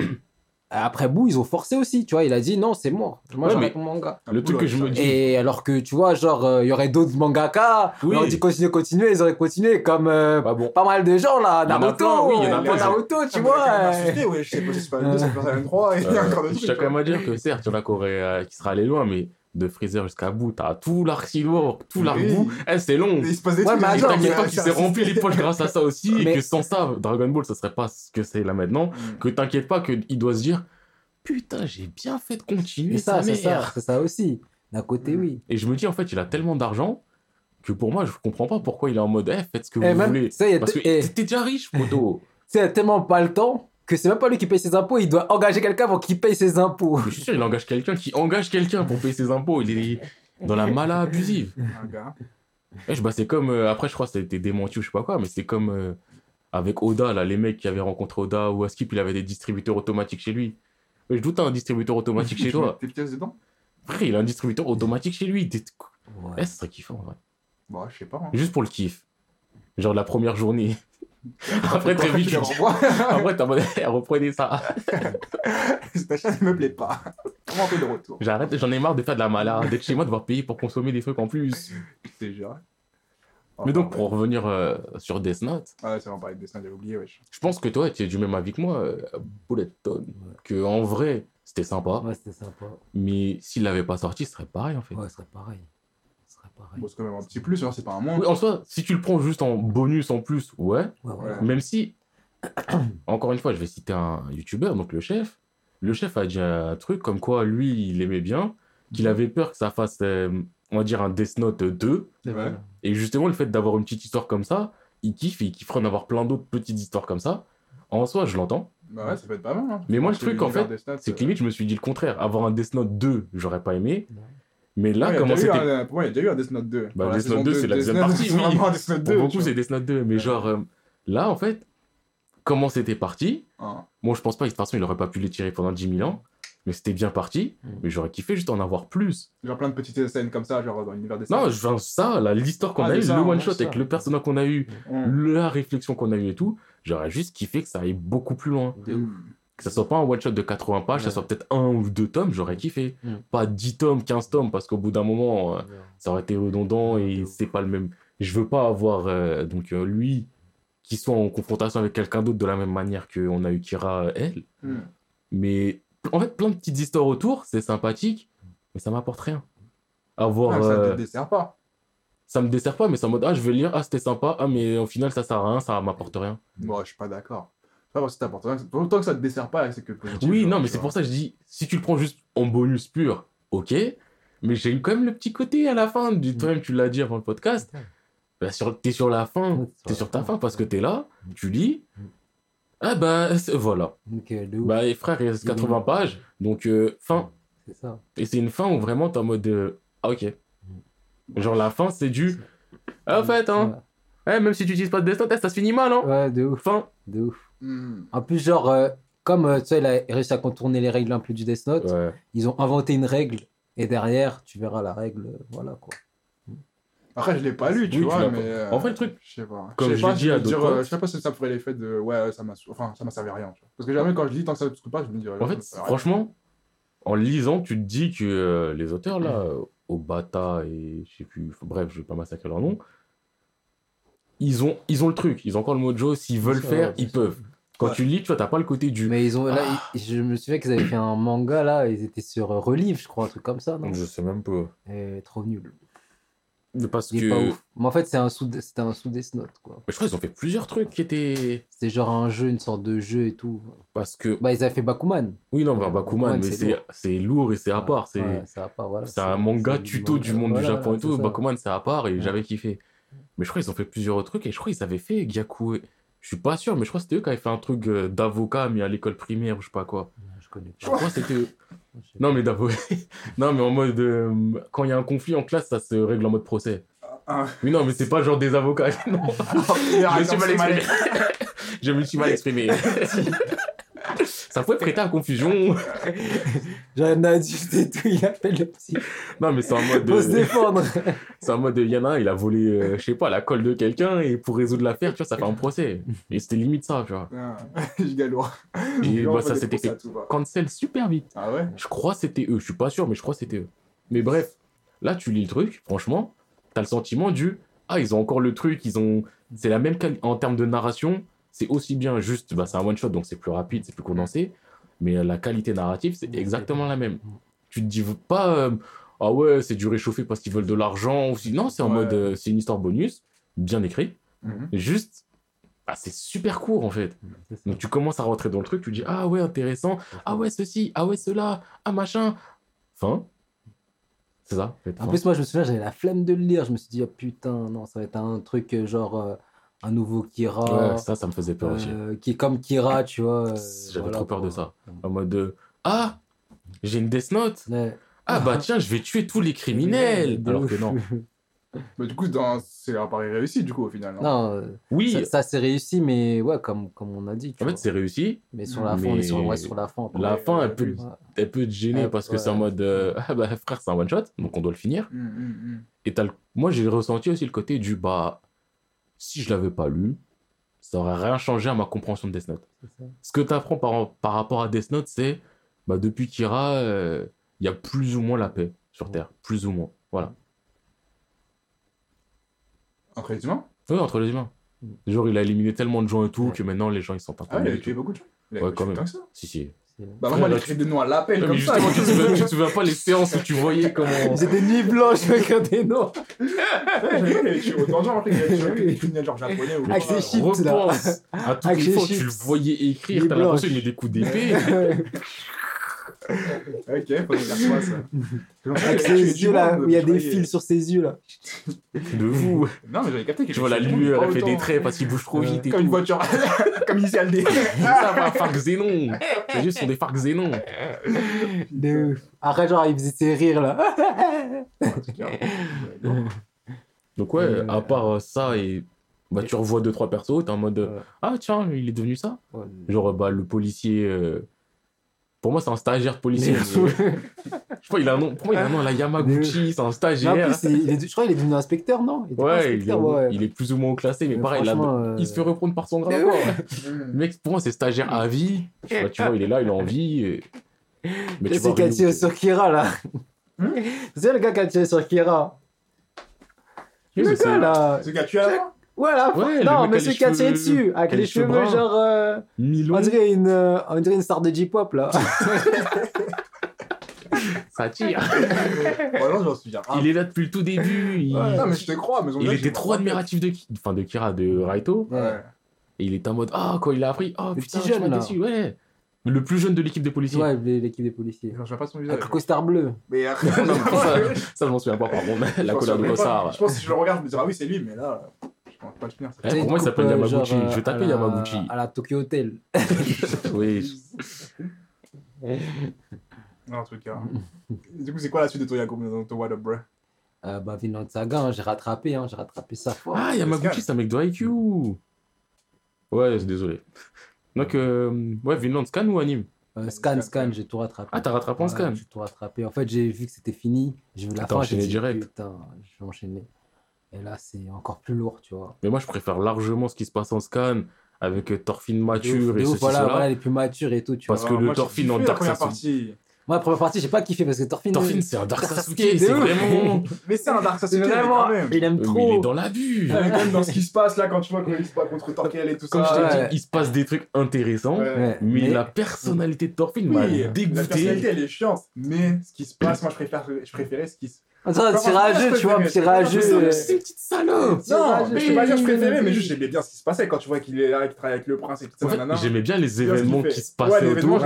Après bout, ils ont forcé aussi. Tu vois, il a dit non, c'est mort. Moi, Ouais, j'arrête mon manga. Le truc que je me dis. Et alors que tu vois, genre, euh, il y aurait d'autres mangaka. Oui. On dit continuer, continuer, ils auraient continué comme euh, Bah bon. pas mal de gens là. Naruto, oui, il y en a euh, plein. Naruto, tu Ah, vois. euh, assusté, ouais, je sais pas si c'est pas le 2, c'est pas le 3, et il y a encore Euh, des je tiens quand même à dire que certes, il y en a qui, euh, qui seraient allés loin, mais de Freezer jusqu'à bout, t'as tout l'arc silver, tout l'arc Oui. bout. Eh, c'est long. Il se passe des Ouais, trucs. mais attends, t'inquiète pas qu'il s'est rempli les poches grâce à ça aussi, et que sans ça, Dragon Ball, ça serait pas ce que c'est là maintenant. Mm. Que t'inquiète pas qu'il doit se dire, putain, j'ai bien fait de continuer ça, c'est ça, c'est ça aussi. D'un côté, oui. Et je me dis, en fait, il a tellement d'argent que pour moi, je comprends pas pourquoi il est en mode, eh, faites ce que Et vous même, voulez. Parce que eh, t'es déjà riche, poteau. tu sais, il y a tellement pas le temps que c'est même pas lui qui paye ses impôts, il doit engager quelqu'un pour qu'il paye ses impôts. Mais je suis sûr, il engage quelqu'un qui engage quelqu'un pour payer ses impôts. Il est dans la mala abusive. Ouais, je- bah, c'est comme. euh, après, je crois que ça a été démenti ou je sais pas quoi, mais c'est comme euh, avec Oda, là, les mecs qui avaient rencontré Oda ou Askip, il avait des distributeurs automatiques chez lui. Ouais, je doute, un distributeur automatique chez toi. Tes pièces dedans? Frère, il a un distributeur automatique chez lui. T'es- Eh, ça serait kiffant, en vrai. Bah, je sais pas. hein. Juste pour le kiff. Genre la première journée. Après, très vite, tu. Après, t'es en mode, Eh, reprenez ça. Cette achat ne me plaît pas. Comment on fait le retour? J'arrête, j'en ai marre de faire de la mala. D'être chez moi, devoir payer pour consommer des trucs en plus. C'est genre. Mais donc, pour revenir euh, sur Death Note, Ouais, c'est vraiment parler de dessin, j'avais oublié, wesh. je pense que toi, tu es du même avis que moi, euh, Bulleton. Que en vrai, c'était sympa. Ouais, c'était sympa. Mais s'il l'avait pas sorti, ce serait pareil en fait. Ouais, ce serait pareil. Pareil. Bon, c'est quand même un petit plus, hein, c'est pas un moins. Oui, en soi, si tu le prends juste en bonus en plus, ouais. Ouais, ouais. Ouais. Même si, encore une fois, je vais citer un youtubeur, donc le chef. Le chef a dit un truc comme quoi lui, il aimait bien, qu'il avait peur que ça fasse, euh, on va dire, un Death Note 2. C'est Ouais. vrai. Et justement, le fait d'avoir une petite histoire comme ça, il kiffe et il kifferait en avoir plein d'autres petites histoires comme ça. En soi, je l'entends. Bah ouais, ça peut être pas mal. Hein. Mais moi, le truc, en fait, C'est euh, que limite, je me suis dit le contraire. Avoir un Death Note 2, j'aurais pas aimé. Mais là, ouais, comment c'était. un- Pour moi, il y a déjà eu un Death Note 2. Bah, Death Note 2, 2, c'est la deuxième partie, oui. vraiment un Death Note 2. Pour beaucoup, c'est Death Note 2. Mais genre, euh, là, en fait, comment c'était parti? Hein. Bon, je pense pas, de toute façon, il aurait pas pu les tirer pendant 10 000 ans. Mais c'était bien parti. Mm. Mais j'aurais kiffé juste en avoir plus. Genre plein de petites scènes comme ça, genre dans l'univers des Non, enfin, ça, l'histoire qu'on Ah, a c'est eu, ça, le one-shot avec le personnage qu'on a eu, Hum. la réflexion qu'on a eu et tout, j'aurais juste kiffé que ça aille beaucoup plus loin. De ouf. Hum. Que ça soit pas un one-shot de 80 pages, que ça Ouais. soit peut-être un ou deux tomes, j'aurais kiffé. Mm. Pas 10 tomes, 15 tomes, parce qu'au bout d'un moment, euh, ça aurait été redondant et c'est pas le même. Je veux pas avoir euh, donc euh, lui qui soit en confrontation avec quelqu'un d'autre de la même manière qu'on a eu Kira elle. Hmm. Mais en fait, plein de petites histoires autour, c'est sympathique, mais ça m'apporte rien. Avoir, Ah, ça te dessert pas. ça me dessert pas, mais c'est en mode ah je vais lire, ah c'était sympa, ah mais au final ça sert à rien, ça m'apporte rien. Moi, je suis pas d'accord. Pas parce que t'apportes rien. Autant que ça te dessert pas, c'est que positif. Oui, genre, non, mais c'est pour ça que je dis, si tu le prends juste en bonus pur, ok, mais j'ai eu quand même le petit côté à la fin, du toi-même tu l'as dit avant le podcast, bah, sur, t'es sur la fin, t'es sur ta fin. fin parce que t'es là, tu lis, ah bah c'est- voilà, Ok, de ouf. bah les frères il reste 80 Mhm. pages, donc euh, fin, C'est ça. et c'est une fin où vraiment t'es en mode, euh, ah ok, genre la fin c'est du, ah en fait hein, eh, même si tu utilises pas de destin, ça se finit mal hein, Ouais, Ouais, de ouf. fin, De ouf. En plus, genre, euh, comme euh, tu sais, il a réussi à contourner les règles un peu du Death Note, ouais. ils ont inventé une règle et derrière, tu verras la règle. euh, Voilà quoi. Après, je l'ai pas lu, tu Oui, vois, mais. pas. euh, En vrai, le truc, Je sais pas. comme je sais pas l'ai si dit à je veux dire, d'autres euh, potes- Je sais pas si ça ferait l'effet de. Ouais, ça m'a enfin, ça m'a servi à rien. tu vois. Parce que jamais quand je lis, tant que ça ne se pas, je me dis. En fait, franchement, en lisant, tu te dis que euh, les auteurs là, Obata et je sais plus, bref, je vais pas massacrer leur nom, ils ont, ils ont le truc, ils ont encore le mojo, s'ils veulent faire, ils sûr. Quand Ouais. tu lis, tu vois, t'as pas le côté du. Mais ils ont là, Ah. ils- je me souviens qu'ils avaient fait un manga là, ils étaient sur euh, Relive, je crois, un truc comme ça, non? Je sais même pas. Et trop nul. Parce que. pas ouf. Mais en fait, c'est un sous, c'était un sous Death Note quoi. Mais je crois qu'ils ont fait plusieurs trucs qui étaient. C'était genre un jeu, une sorte de jeu et tout. Parce que. Bah, ils avaient fait Bakuman. Oui, non, bah, Bakuman, Bakuman, mais c'est c'est lourd. lourd et c'est à part. C'est Ouais, à part, voilà. c'est un manga tuto du monde Voilà, du Japon et tout. ça. Bakuman, c'est à part et Ouais. j'avais kiffé. Mais je crois qu'ils ont fait plusieurs trucs et je crois qu'ils avaient fait Gyaku. Je suis pas sûr, mais je crois que c'était eux qui avaient fait un truc euh, d'avocat, mais à l'école primaire ou je sais pas quoi. Je connais Je pas. crois que c'était eux. Je Non, mais d'avocat. non, mais en mode. euh, quand il y a un conflit en classe, ça se règle en mode procès. Ah, Oui, non, mais c'est pas genre des avocats. non. je me suis mal exprimé. je me suis mal exprimé. Ça peut prêter à confusion. J'ai un adulte et tout, il appelle le psy. Non, mais c'est en mode. Faut se euh, défendre. C'est en mode, il y en a un, il a volé, euh, je sais pas, la colle de quelqu'un et pour résoudre l'affaire, tu vois, ça fait un procès. Et c'était limite ça, tu vois. Ah, Giga lourd. Et bah, ça s'était fait cancel super vite. Ah ouais? Je crois que c'était eux, je suis pas sûr, mais je crois que c'était eux. Mais bref, là, tu lis le truc, franchement, t'as le sentiment du, ah, ils ont encore le truc, ils ont, c'est la même qualité, en termes de narration, c'est aussi bien juste, bah, c'est un one shot, donc c'est plus rapide, c'est plus condensé, mais euh, la qualité narrative, c'est exactement la même. Tu te dis pas, euh, ah ouais, c'est du réchauffé parce qu'ils veulent de l'argent, ou si, non, c'est en Ouais. mode, euh, c'est une histoire bonus, bien écrit, Mhm. juste, bah, c'est super court en fait. Donc tu commences à rentrer dans le truc, tu dis, ah ouais, intéressant, ah ouais, ceci, ah ouais, cela, ah machin. Fin. C'est ça. en fait, En plus, moi, je me souviens, j'avais la flemme de le lire. Je me suis dit, ah putain, non, ça va être un truc genre un nouveau Kira. Ouais, ça, ça me faisait peur aussi. euh, qui est comme Kira, tu vois. euh, J'avais voilà, trop peur de ça. En mode, de, ah, j'ai une Death Note. Ouais. Ah bah tiens, je vais tuer tous les criminels. De Alors que non. Mais du coup, dans... c'est un pari réussi, du coup, au final. Non, Non, euh, Oui, ça, ça, c'est réussi, mais ouais, comme, comme on a dit. en fait, c'est réussi. Mais sur la fin, on est sur, mais ouais, sur la fin. La fin, ouais, elle peut, elle peut te gêner Ouais, parce que c'est en mode, euh, ah bah frère, c'est un one shot, donc on doit le finir. Hum, hum, hum. Et t'as le- moi, j'ai ressenti aussi le côté du bah, si je l'avais pas lu, ça aurait rien changé à ma compréhension de Death Note. Ça. Ce que tu apprends par, par rapport à Death Note, c'est bah, depuis Kira, euh, il y a plus ou moins la paix sur Terre. Plus ou moins. Voilà. Entre les humains? Oui, entre les humains. Genre, il a éliminé tellement de gens et tout Ouais. que maintenant les gens ils sont pas Ah il a tué beaucoup de gens. Il a Ouais, quand même. tant que ça. Si, si. Bah, vraiment, a créé des noms à l'appel Ouais, comme mais ça. justement, tu te, souviens, tu te souviens pas les séances où tu voyais comment. J'ai des nuits blanches avec des noms. Ouais, a tué autant des criminels genre japonais ou Avec quoi. ses chips, là. Repense à toutes Avec les fois où tu le voyais écrire, Les t'as l'impression qu'il met des coups d'épée. Ok, faut faire quoi ça Avec Il a tué ses yeux là, où il y a je des fils sur ses yeux là. De vous. Non, mais j'avais capté qu'il Tu vois la lueur, elle fait des traits parce qu'il bouge trop vite Comme une voiture. Comme Initial D. Ça va, Farc Zénon. Les yeux sont des Farc Zénon. De ouf. Après, genre, il faisait ses rires là. Donc ouais, Euh, à part ça et bah tu revois deux trois persos, t'es en mode ah tiens il est devenu ça. Ouais. Genre bah le policier euh, Pour moi, c'est un stagiaire policier. Mais- Je sais pas, il a un nom. Pour moi, il a un nom à la Yamaguchi, c'est un en stagiaire. plus, il est- je crois qu'il est devenu inspecteur, non? Il Ouais, il est, inspecteur, ouais. il est plus ou moins classé, mais Mais pareil, euh, il se fait reprendre par son ouais. Le mec, pour moi, c'est stagiaire à vie. Je sais pas, tu vois, il est là, il a envie. et- Mais tu C'est vois, qui a Ryu, tiré c'est- sur Kira, là. Hmm? C'est le gars qui a tiré sur Kira. Le gars, là. Ce gars, tu as Voilà. Ouais, non, mais tiré cheveux- dessus, avec les les cheveux genre. euh, Milon, on, dirait une, euh, on dirait une star de J-pop, là. ça tire. Vraiment, je m'en souviens. Il est là depuis le tout début. Il, Ouais, Non, mais je te crois. Mais il était trop admiratif de, Ki- enfin, de Kira, de Raito. Ouais. Et il était en mode, ah, quand il a appris, ah, putain, petit je jeune, là. déçu, ouais. Le plus jeune de l'équipe des policiers. ouais, l'équipe des policiers. Je me souviens pas de son visage. Avec le costard bleu. Mais après, ça, ça, je m'en souviens pas, par contre. Je La couleur pas. cosard. Je pense que si je le regarde, je me dirais, ah oui, c'est lui, mais là, je pense pas le finir. Eh, pour moi, il s'appelle Yamaguchi. genre, Je vais taper à la- Yamaguchi. À la Tokyo Hotel. Oui. Non, en tout cas. Du coup, c'est quoi la suite de ton Yakuza dans ton What Up, bro? Euh, bah, Vinland Saga, hein, j'ai rattrapé, hein, j'ai rattrapé ça fort. Ah, Yamaguchi, c'est un mec de IQ. Ouais, désolé. Donc, euh, ouais, Vinland Scan ou anime? Euh, scan, scan, j'ai tout rattrapé. Ah, t'as rattrapé en Ouais, scan? J'ai tout rattrapé. En fait, j'ai vu que c'était fini. J'ai vu la Ah, t'as fin. j'ai enchaîné dit, direct. Putain, je vais enchaîner. Et là, c'est encore plus lourd, tu vois. Mais moi, je préfère largement ce qui se passe en scan avec euh, Thorfinn De mature et ouf, ceci, voilà, cela. voilà, les plus matures et tout, tu Parce vois. que le moi, kiffé en Dark Sasuke. partie. Moi, la première partie, j'ai pas kiffé parce que Thorfinn. Thorfinn, euh, c'est un Dark Sasuke, c'est vraiment. Mais c'est un Dark Sasuke, vraiment. quand même. Il aime Euh, trop. Mais il est dans l'abus. Ouais, Même dans ce qui se passe là, quand tu vois il se bat contre Torkel et tout Comme je ça. t'ai ouais. dit, il se passe des trucs intéressants. Ouais. Mais, la personnalité de Thorfinn m'a Oui, la personnalité dégoûté. elle est chiante, mais ce qui se passe, moi je préfère, je préférais ce qui se. On dirait un Comment petit ça, rageux, je tu vois, petit c'est euh, C'est une petite salope. Non, rageux. je peux pas dire je préférais, mais juste j'aimais bien ce qui se passait quand tu vois qu'il est là, qu'il travaille avec le prince et tout ça. J'aimais bien les événements qui se passaient autour.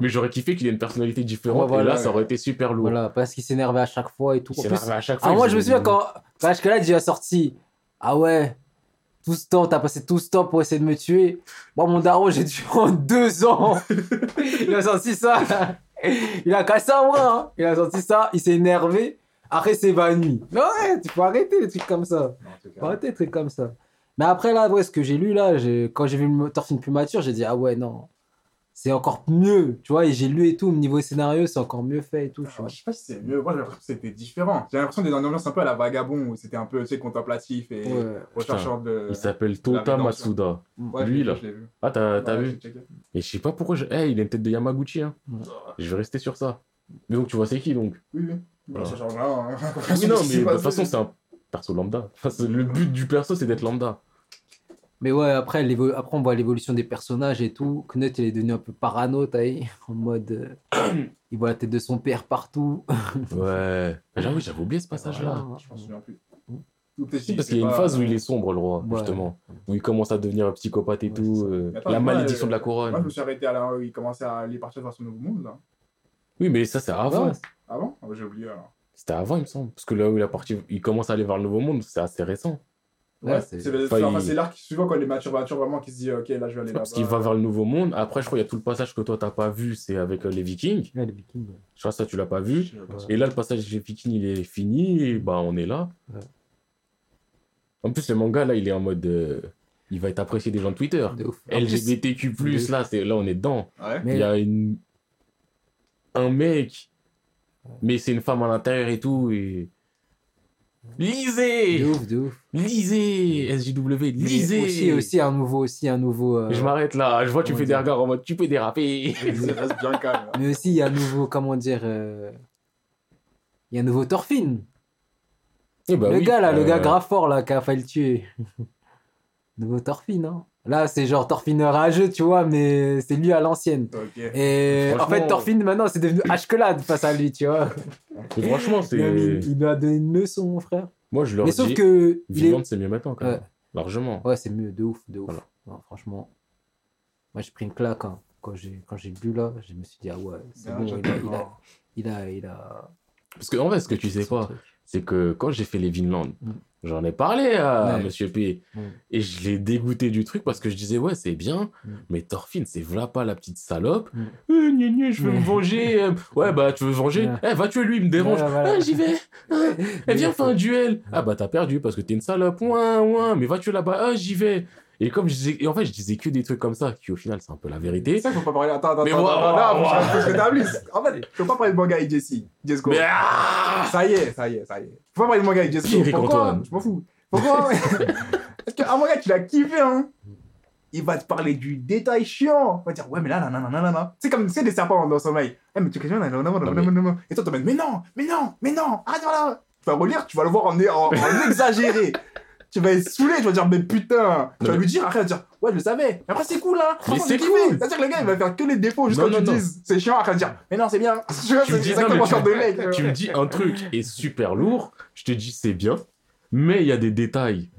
Mais j'aurais kiffé qu'il ait une personnalité différente. Et là, ça aurait été super lourd. Voilà, parce qu'il s'énervait à chaque fois et tout. Il s'énervait à chaque fois. Ah, moi, je me souviens quand Ashkelad, il a sorti. Ah ouais, tout ce temps, t'as passé tout ce temps pour essayer de me tuer. Moi, mon daron, j'ai tué en deux ans. il a sorti ça. Il a cassé un bras. hein. Il a sorti ça, il s'est énervé. Après, s'est évanoui. Mais ouais, tu peux arrêter les trucs comme ça. Faut arrêter les trucs comme ça. Mais après, là, ouais, ce que j'ai lu, là, quand j'ai vu le Thorfinn plus mature, j'ai dit, ah ouais, non. C'est encore mieux, tu vois, et j'ai lu et tout, au niveau scénario, c'est encore mieux fait et tout, Alors, je sais pas si c'est mieux, moi j'ai l'impression que c'était différent. J'ai l'impression d'être dans une ambiance un peu à la vagabond où c'était un peu tu sais, contemplatif et Ouais. recherchant de. Il s'appelle Tota. Matsuda. Ouais, lui, là. vu. Ah, t'as Ouais, vu. Et je sais pas pourquoi. Je... Eh, il a une tête de Yamaguchi. Hein. Je vais rester sur ça. Mais donc, tu vois, c'est qui donc? Oui, oui. Voilà. ça change rien. hein. Oui, non, mais de toute façon, c'est un perso lambda. Enfin, le but du perso, c'est d'être lambda. Mais ouais, après, après on voit l'évolution des personnages et tout. Knut, il est devenu un peu parano, vu En mode. euh, il voit la tête de son père partout. Ouais. J'avoue, j'avais oublié ce passage-là. Je m'en souviens plus. Peut-être Si, parce qu'il y a une phase où il est sombre, le roi, Ouais. justement. Où il commence à devenir un psychopathe et Ouais, tout. euh, attends, la moi, malédiction euh, de la Moi, couronne. je me suis arrêté à où il commençait à aller partir vers son nouveau monde, là. Oui, mais ça, c'est avant. Ouais, Ah bon Ah bah, J'ai oublié alors. C'était avant, il me semble. Parce que là où il, a parti... il commence à aller vers le nouveau monde, c'est assez récent. Ouais, Ouais, c'est- Enfin, il- l'arc suivant quand il est mature, mature vraiment qui se dit ok là je vais aller là Parce qu'il va vers le nouveau monde. Après, je crois qu'il y a tout le passage que toi, t'as pas vu, c'est avec euh, les Vikings. Ouais, les Vikings. ouais. Je crois que ça, tu l'as pas vu. Et là, le passage des Vikings, il est fini, et bah, on est là. Ouais. En plus, le manga, là, il est en mode. euh, il va être apprécié des gens de Twitter. De LGBTQ, de- là, c'est, là, on est dedans. Ouais. Mais- Il y a une... un mec, mais c'est une femme à l'intérieur et tout. Et... Lisez De ouf, de ouf. Lisez SJW, Mais lisez Aussi, aussi un nouveau, aussi un nouveau. euh, Je m'arrête là, je vois, tu comment fais des regards en mode tu peux déraper. Il reste bien calme. Mais aussi, il y a un nouveau, comment dire. euh, Il y a un nouveau Thorfinn. Eh bah le oui, gars là, le euh, gars grave fort là, qui a failli le tuer. nouveau Thorfinn, hein. Là, c'est genre Thorfinn rageux, tu vois, mais c'est lui à l'ancienne. Et en fait, Thorfinn, maintenant, c'est devenu Ashkelad face à lui, tu vois. mais franchement, Il, c'est. il lui a donné une leçon, mon frère. Moi, je leur Mais dis. sauf que. il c'est mieux maintenant, quand même. Ouais. Largement. Ouais, c'est mieux, de ouf, de ouf. Voilà. Non, franchement, moi j'ai pris une claque hein. quand j'ai quand j'ai bu là. Je me suis dit ah ouais, c'est Bien, bon, il a, il a, il a, il a- Parce que, en vrai, ce que tu sais pas. C'est que quand j'ai fait les Vinland, Mm. j'en ai parlé à Ouais. Monsieur P. Mm. Et je l'ai dégoûté du truc parce que je disais, ouais, c'est bien, Mm. mais Thorfinn, c'est voilà pas la petite salope. Euh, gna, gna, je veux me venger. euh, ouais, bah, tu veux venger? Eh, va tuer lui, il me dérange. Voilà. Ah, j'y vais. Ah, eh, viens, fais un duel. Ah, bah, t'as perdu parce que t'es une salope. Ouin, ouin, mais va tuer là-bas. Ah, j'y vais. Et comme je disais, et en fait, je disais que des trucs comme ça, qui au final, c'est un peu la vérité. C'est ça qu'il faut pas parler. Attends, attends, mais attends, moi, attends, attends, moi, attends, moi, attends, attends, En fait, faut pas parler de manga et Jesse. Jesse. Mais... Ça y est, ça y est, ça y est. Faut pas parler de manga et Jesse. Pourquoi Je m'en fous. Pourquoi Parce qu'un manga, tu l'as kiffé, hein. Il va te parler du détail chiant. Il va dire, ouais, mais là, là, là, là, là, là. C'est comme, c'est des serpents dans le sommeil. Eh, mais tu questionnes, là, là, là, là, là, là. Et toi, t'emmènes, mais non, mais non, mais non, arrête, voilà. Tu vas relire, tu vas le voir en, en, en exagéré. Tu vas être saoulé, tu vas dire, mais putain. Tu vas mais- lui dire, va dire, ouais, je le savais. Mais après, c'est cool, hein. Franchement, c'est cool. C'est-à-dire que le gars, il va faire que les défauts ce que tu dises, c'est chiant, après, dire, mais non, c'est bien. Tu vois, me c'est dis, non, exactement mais ce genre tu- de mec. tu me dis un truc est super lourd, je te dis c'est bien, mais il y a des détails,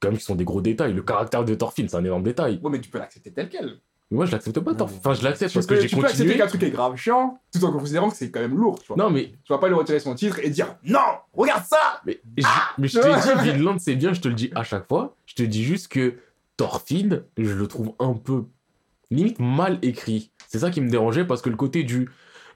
comme qui sont des gros détails. Le caractère de Thorfinn, c'est un énorme détail. Ouais, mais tu peux l'accepter tel quel. Mais moi, je l'accepte pas, mais- Enfin, je l'accepte parce que j'ai tu peux accepter continué. qu'un truc est grave chiant, tout en considérant que c'est quand même lourd, tu vois. Non, mais, Tu vas pas lui retirer son titre et dire non, regarde ça mais, je- mais je te dis, Vinland, c'est bien, je te le dis à chaque fois. Je te dis juste que Thorfinn, je le trouve un peu limite mal écrit. C'est ça qui me dérangeait parce que le côté du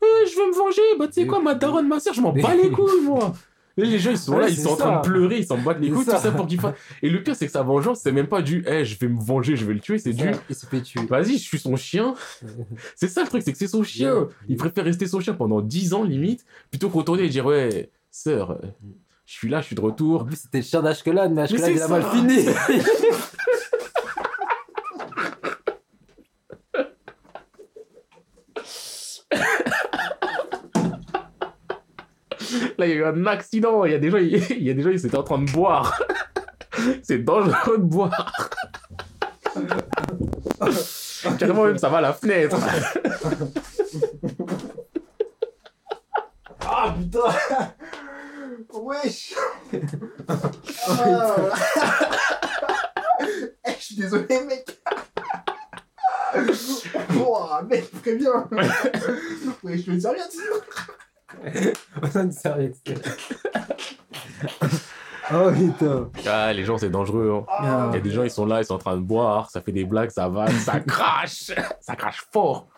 Eh, je veux me venger, bah tu sais quoi, ma daronne, ma soeur, je m'en bats les couilles, moi. Les gens, ils sont Ouais, là, ils sont en train de pleurer, ils s'en battent les couilles, tout ça. pour qu'ils fassent. Et le pire, c'est que sa vengeance, c'est même pas du Eh, je vais me venger, je vais le tuer, c'est du Il se fait tuer. Vas-y, je suis son chien. C'est ça le truc, c'est que c'est son chien. Il préfère rester son chien pendant 10 ans limite, plutôt que retourner et dire Ouais, sœur, je suis là, je suis de En retour. plus, c'était le chien d'Ashkelon, mais Ashkelon, c'est il a mal fini. Il y a eu un accident. Il y a des gens, il y a ils étaient en train de boire. C'est dangereux de boire. Carrément, même, ça va à la fenêtre. Ah putain Wesh Ah. Eh, Je suis désolé, mec Ouah, mec, préviens Ouais, je veux une serviette Personne sérieux. Oh putain. Ah, les gens, c'est dangereux. hein. Ah. Il y a des gens, ils sont là, ils sont en train de boire, ça fait des blagues, ça va, ça crache, ça crache fort.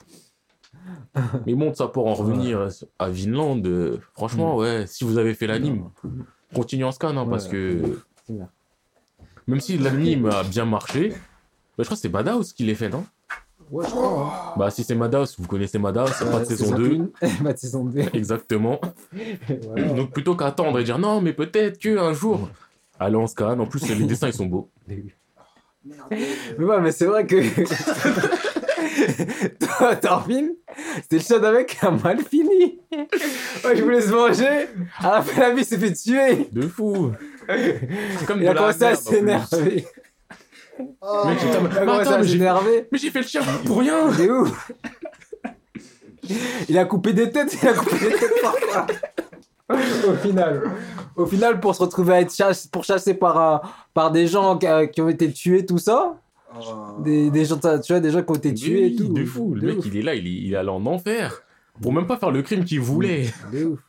Mais bon, ça pour en revenir à Vinland, euh, franchement, ouais, si vous avez fait l'anime, continuez en scan, hein, parce Ouais. que même si l'anime a bien marché, bah, je crois que c'est Madhouse qui l'a fait, non? Ouais, je crois. Bah, si c'est Madhouse, vous connaissez Madhouse, c'est pas de saison 2. Pas de saison 2. Exactement. Voilà. Donc plutôt qu'attendre et dire non, mais peut-être qu'un jour, allez en scan. En plus, les dessins, ils sont beaux. Mais ouais, mais c'est vrai que. Toi, Thorfinn, c'était le chien d'un mec qui a mal fini. Je voulais se venger. À la fin, la vie s'est fait tuer. De fou. Comme Il a commencé à s'énerver. Oh. Mais attends, j'ai- s'énerver. Mais j'ai fait le chien pour rien Il est où Il a coupé des têtes, il a coupé des têtes parfois. Au final. Au final, pour se retrouver à être chasse, pourchassé par, un- par des gens qui, euh, qui ont été tués, tout ça. Oh. Des, des gens, tu vois, des gens qui ont été tués et Oui, tout. De fou. Le De mec, ouf. il est là, il est, il est allé en enfer. Pour même pas faire le crime qu'il voulait. De ouf.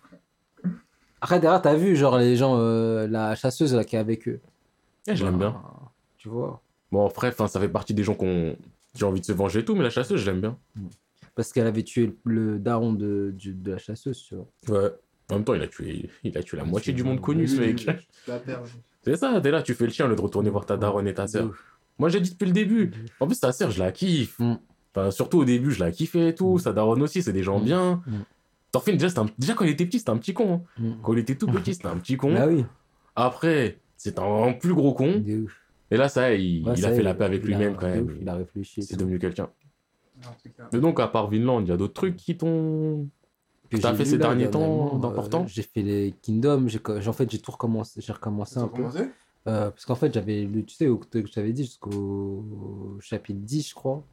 Après, derrière, t'as vu, genre, les gens, euh, la chasseuse là, qui est avec eux. Eh, je l'aime bien. Ah, Tu vois. Bon, après, enfin, ça fait partie des gens qu'on- qui ont envie de se venger et tout, mais la chasseuse, je l'aime bien. Parce qu'elle avait tué le daron de, du- de la chasseuse, tu vois. Ouais. En même temps, il a tué, il a tué la moitié du monde connu, ce mec. C'est ça, t'es là, tu fais le chien, le de retourner voir ta daronne et ta sœur. Moi, j'ai dit depuis le début. En plus, ta sœur, je la kiffe. Mm. Enfin, surtout au début, je la kiffais et tout. Sa daronne aussi, c'est des gens Mm. bien. Mm. Thorfinn, déjà, c'était un- déjà, quand il était petit, c'était un petit con. hein. Mm. Quand il était tout petit, c'était un petit con. Bah oui. Après, c'est un plus gros con. De ouf. Et là, ça, il, Ouais, il ça a fait est, la paix avec lui-même quand même. Il a réfléchi. C'est devenu quelqu'un. Mais donc, à part Vinland, il y a d'autres trucs qui t'ont. Que T'as fait ces là, derniers temps euh, J'ai fait les Kingdom. En fait, j'ai tout recommencé. J'ai recommencé un peu. Euh, parce qu'en fait, j'avais lu, tu sais, que je t'avais dit jusqu'au chapitre 10, je crois.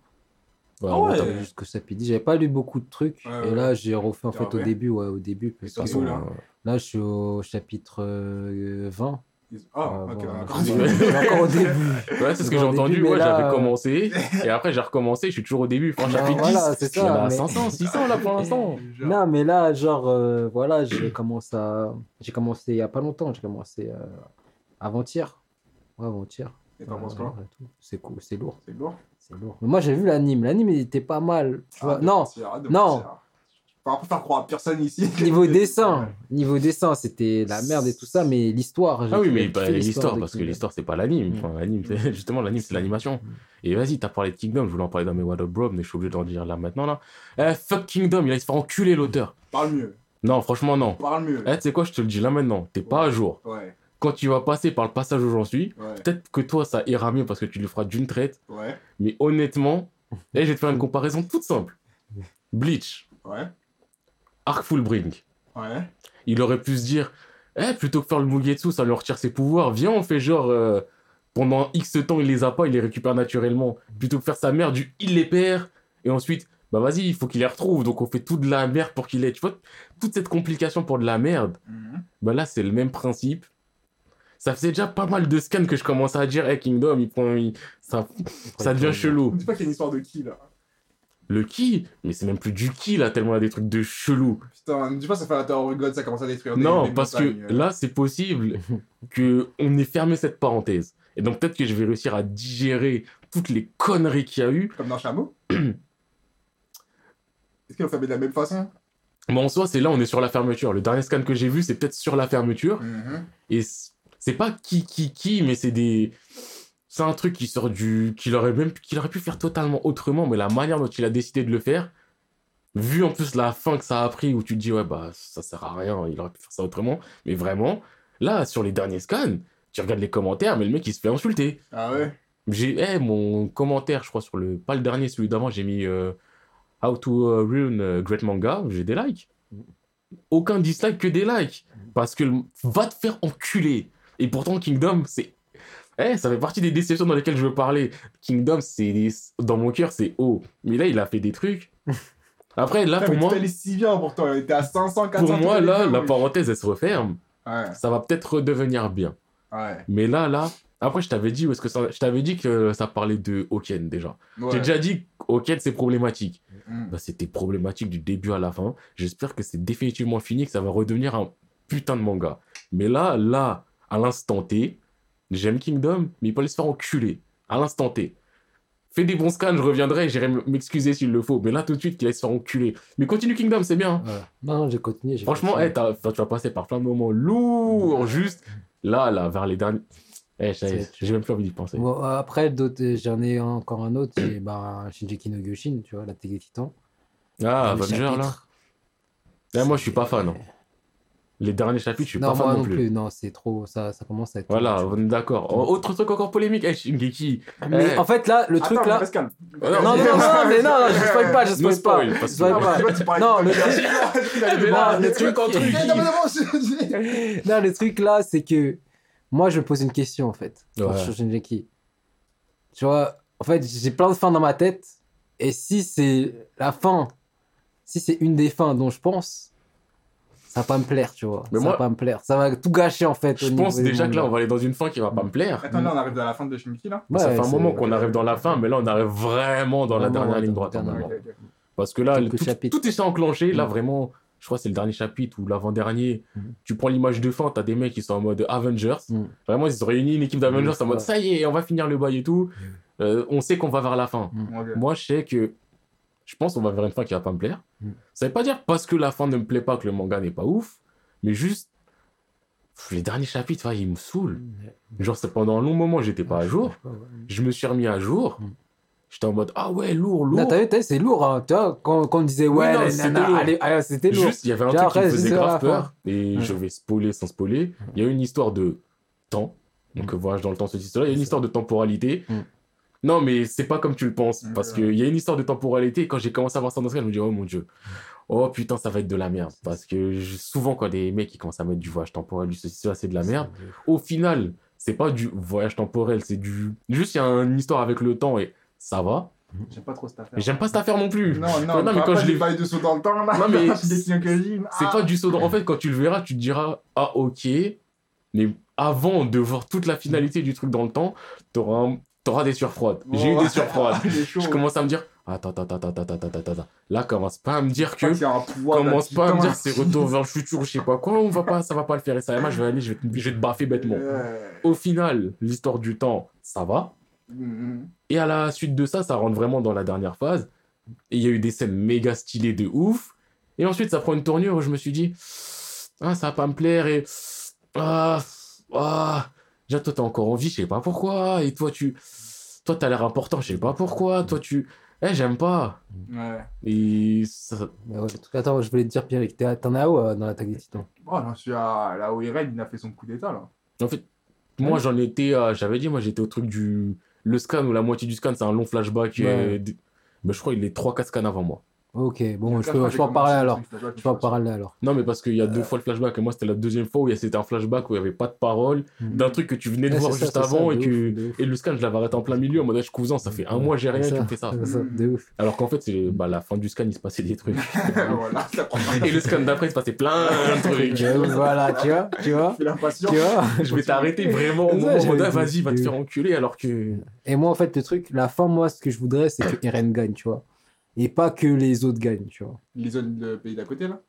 Ouais, Ah ouais. Jusqu'au chapitre 10. J'avais pas lu beaucoup de trucs. Ouais, et là, j'ai refait en fait au début. Ouais, au début. Parce que, où, euh, là? là, je suis au chapitre euh, 20. Ah, Ouais, ok, voilà. Je suis encore au début. Ouais, c'est ce que j'ai entendu. mais Ouais, là, j'avais euh, commencé. Et après, j'ai recommencé. Je suis toujours au début. Enfin, Non, chapitre 10. voilà, c'est Il y en ça, mais- 500, 600 là pour l'instant. Genre, Non, mais là, genre, euh, voilà, j'ai commencé à... J'ai commencé il y a pas longtemps, j'ai commencé euh, avant-hier. Ouais, avant-hier. Et t'en penses Euh, quoi. C'est cool, c'est lourd, C'est lourd c'est lourd. Mais moi, j'ai vu l'anime, l'anime, il était pas mal, tu vois. Arrête de non, non. Va pas faire croire à personne ici. Niveau dessin, niveau dessin, c'était la merde et tout ça, mais l'histoire. j'ai Ah oui, mais bah, l'histoire parce que Kingdom. l'histoire, c'est pas l'anime. Mm. Enfin, l'anime, c'est- justement, l'anime, c'est l'animation. Et vas-y, t'as parlé de Kingdom, je voulais en parler dans mes What Up Bro, mais je suis obligé d'en dire là maintenant, là. Eh, fuck Kingdom, il a se faire enculer l'auteur. Parle mieux. Non, franchement, non. Parle mieux. Eh, tu sais quoi, je te le dis là maintenant, t'es pas à jour. Ouais, Quand tu vas passer par le passage où j'en suis, ouais, peut-être que toi, ça ira mieux parce que tu le feras d'une traite, ouais, mais honnêtement, eh, je vais te faire une comparaison toute simple. Bleach, ouais, Arc Fullbring. ouais. Il aurait pu se dire, eh, plutôt que faire le Mugetsu, ça lui retire ses pouvoirs, viens, on fait genre, euh, pendant X temps, il les a pas, il les récupère naturellement. Plutôt que faire sa merde, du il les perd, et ensuite, bah vas-y, il faut qu'il les retrouve, donc on fait tout de la merde pour qu'il ait. Tu vois, toute cette complication pour de la merde, Mhm. bah là, c'est le même principe. Ça faisait déjà pas mal de scans que je commençais à dire, hey, Kingdom, il prend, il- ça, ça devient chelou. Dis pas qu'il y a une histoire de qui là Le ki, mais c'est même plus du ki là, tellement il y a des trucs de chelou. Putain, dis pas ça fait la Tower of God, ça commence à détruire Non, des parce montagnes, que euh. là, c'est possible que on ait fermé cette parenthèse. Et donc peut-être que je vais réussir à digérer toutes les conneries qu'il y a eu. Comme dans Chameau Est-ce qu'ils l'ont fait de la même façon? Mais en soi, c'est là, on est sur la fermeture. Le dernier scan que j'ai vu, c'est peut-être sur la fermeture. Mhm. Et c'est pas qui, qui, qui, mais c'est des. C'est un truc qui sort du. qu'il aurait même qu'il aurait pu faire totalement autrement, mais la manière dont il a décidé de le faire, vu en plus la fin que ça a pris, où tu te dis, ouais, bah, ça sert à rien, il aurait pu faire ça autrement. Mais vraiment, là, sur les derniers scans, tu regardes les commentaires, mais le mec, il se fait insulter. Ah ouais? J'ai, eh, mon commentaire, je crois, sur le. Pas le dernier, celui d'avant, j'ai mis euh, How to uh, Ruin Great Manga, j'ai des likes. Aucun dislike que des likes. Parce que va te faire enculer. Et pourtant, Kingdom, c'est. Eh, ça fait partie des déceptions dans lesquelles je veux parler. Kingdom, c'est. Dans mon cœur, c'est haut. Mais là, il a fait des trucs. Après, là, pour moi, allait si bien pour toi, t'es à 500, 400 pour moi, là, la parenthèse, elle se referme. Ouais, Ça va peut-être redevenir bien. ouais. Mais là, là. Après, je t'avais dit, que ça... je t'avais dit que ça parlait de Hoken déjà. ouais. J'ai déjà dit qu'Hoken, c'est problématique. Bah, c'était problématique du début à la fin. J'espère que c'est définitivement fini, que ça va redevenir un putain de manga. Mais là, là, à l'instant T, j'aime Kingdom, mais il peut aller se faire enculer. À l'instant T. Fais des bons scans, je reviendrai, j'irai m'excuser s'il le faut. Mais là, tout de suite, qu'il aille se faire enculer. Mais continue Kingdom, c'est bien. Voilà. Non, j'ai continué. Franchement, eh, tu vas passer par plein de moments lourds, juste là, là, vers les derniers. Eh, j'ai même plus envie d'y penser. Bon, après, d'autres, euh, j'en ai encore un autre, c'est bah, Shinji no Gyoshin, tu vois, la Télé Titan. Ah, Avenger, là. chapitre, Eh, moi, je suis pas fan. hein. Les derniers chapitres, je suis Non, pas fan non non plus. plus. Non, c'est trop, ça, ça commence à être. Voilà, on est d'accord. Oh, Autre truc encore polémique, eh, Shingeki. Mais Eh. en fait, là, le truc là. calme. non, Non, non, non, non, mais non, non, je spoil pas, je No spoil pas. spoil, spoil Non, pas. parlais Non, le Il a mais dit, là, bon, le truc entre Eh, qui non, non, Non, le truc là, c'est que moi, je me pose une question en fait sur Shingeki. Tu vois, en fait, j'ai plein de fins dans ma tête. Et si c'est la fin, si c'est une des fins dont je pense, ça va pas me plaire, tu vois. Mais ça moi- va pas me plaire. Ça va tout gâcher en fait. Je pense déjà que là, on va aller dans une fin qui va pas me plaire. Attends, là, on arrive à la fin de Shingeki, là? Ça Ouais, fait un moment qu'on arrive dans la fin, mais là, on arrive vraiment dans la dernière ligne dans droite. dernière. Parce que là, tout, est enclenché. Là, Mm. vraiment, je crois que c'est le dernier chapitre ou l'avant-dernier. Mm. Tu prends l'image de fin, t'as des mecs qui sont en mode Avengers. Mm. Vraiment, ils se réunissent une équipe d'Avengers Mm, en mode ça y est, on va finir le bail et tout. Euh, on sait qu'on va vers la fin. Moi, je sais que je pense qu'on va vers une fin qui va pas me plaire. Mm. Ça veut pas dire parce que la fin ne me plaît pas que le manga n'est pas ouf, mais juste pff, les derniers chapitres, ils me saoulent. Genre, c'est pendant un long moment, j'étais pas à jour. Je me suis remis à jour. Mm. J'étais en mode ah ouais, lourd, lourd. T'as vu, c'est lourd, hein. Tu vois, quand, quand on disait ouais, nanana, c'était lourd. Juste, il y avait un Genre, truc qui me faisait grave peur, et je vais spoiler sans spoiler. Il y a une histoire de temps. Donc, Mm. voyage dans le temps, ceci, cela. Il y a une histoire de temporalité. Non, mais c'est pas comme tu le penses. Parce qu'il y a une histoire de temporalité. Et quand j'ai commencé à voir ça dans ce cas, je me dis, oh mon dieu. Oh putain, ça va être de la merde. Parce que souvent, quand des mecs qui commencent à mettre du voyage temporel, du ceci, cela, c'est de la merde. Au final, c'est pas du voyage temporel, c'est du. Juste, il y a une histoire avec le temps et ça va. J'aime pas trop cette affaire. J'aime pas cette affaire non plus. Non, non, non, mais quand pas je l'ai bail de saut dans le temps, là. Non, mais. C'est Ah. pas du saut dans... En fait, quand tu le verras, tu te diras Ah, ok. Mais avant de voir toute la finalité du truc dans le temps, t'auras un- t'auras des surfroides. J'ai eu des surfroides. chaud. Je commence à me dire Attends, attends, attends, attends, attends, attends, attends. Là, commence pas à me dire que. Commence pas à me dire c'est retour vers le futur, je sais pas quoi, on va pas, ça va pas le faire. Et ça, moi, je vais aller, je vais, te- je vais te baffer bêtement. Au final, l'histoire du temps, ça va. Mhm. Et à la suite de ça, ça rentre vraiment dans la dernière phase. Et il y a eu des scènes méga stylées de ouf. Et ensuite, ça prend une tournure où je me suis dit, ah, ça va pas me plaire et, ah, ah, déjà, toi, t'es encore en vie, je sais pas pourquoi. Et toi, tu, toi, t'as l'air important, je sais pas pourquoi. Toi, tu, eh, j'aime pas. Ouais. Et ça, Mais ouais, Attends, je voulais te dire, Pierrick, t'es- t'en à où euh, dans l'attaque des titans? Oh, j'en suis à là où Eren, il a fait son coup d'état, là. En fait, moi j'en étais, à- j'avais dit, moi j'étais au truc du. Le scan ou la moitié du scan, c'est un long flashback. Ouais. Mais je crois qu'il est 3-4 scans avant moi. Ok, bon, je peux, je en parler alors. Je peux en parler alors. Non, mais parce qu'il y a deux fois le flashback et moi c'était la deuxième fois où il y a- c'était un flashback où il n'y avait pas de parole d'un truc que tu venais de Ouais, voir juste ça, avant et ouf, que. de ouf. Et le scan, je l'avais arrêté en plein milieu en mode, je cousin, ça fait un mois, j'ai rien, tu ça, me fais ça. de ouf. Alors qu'en fait, c'est bah, la fin du scan, il se passait des trucs. voilà, et le scan d'après, il se passait plein de trucs. Voilà, tu vois, tu vois, tu vois. Je vais t'arrêter vraiment au Ça, moment où j'avais ah, vas-y, va te faire enculer alors que. Et moi, en fait, le truc, la fin, moi, ce que je voudrais, c'est que Eren gagne, tu vois. Et pas que les autres gagnent, tu vois. Les de pays d'à côté, là?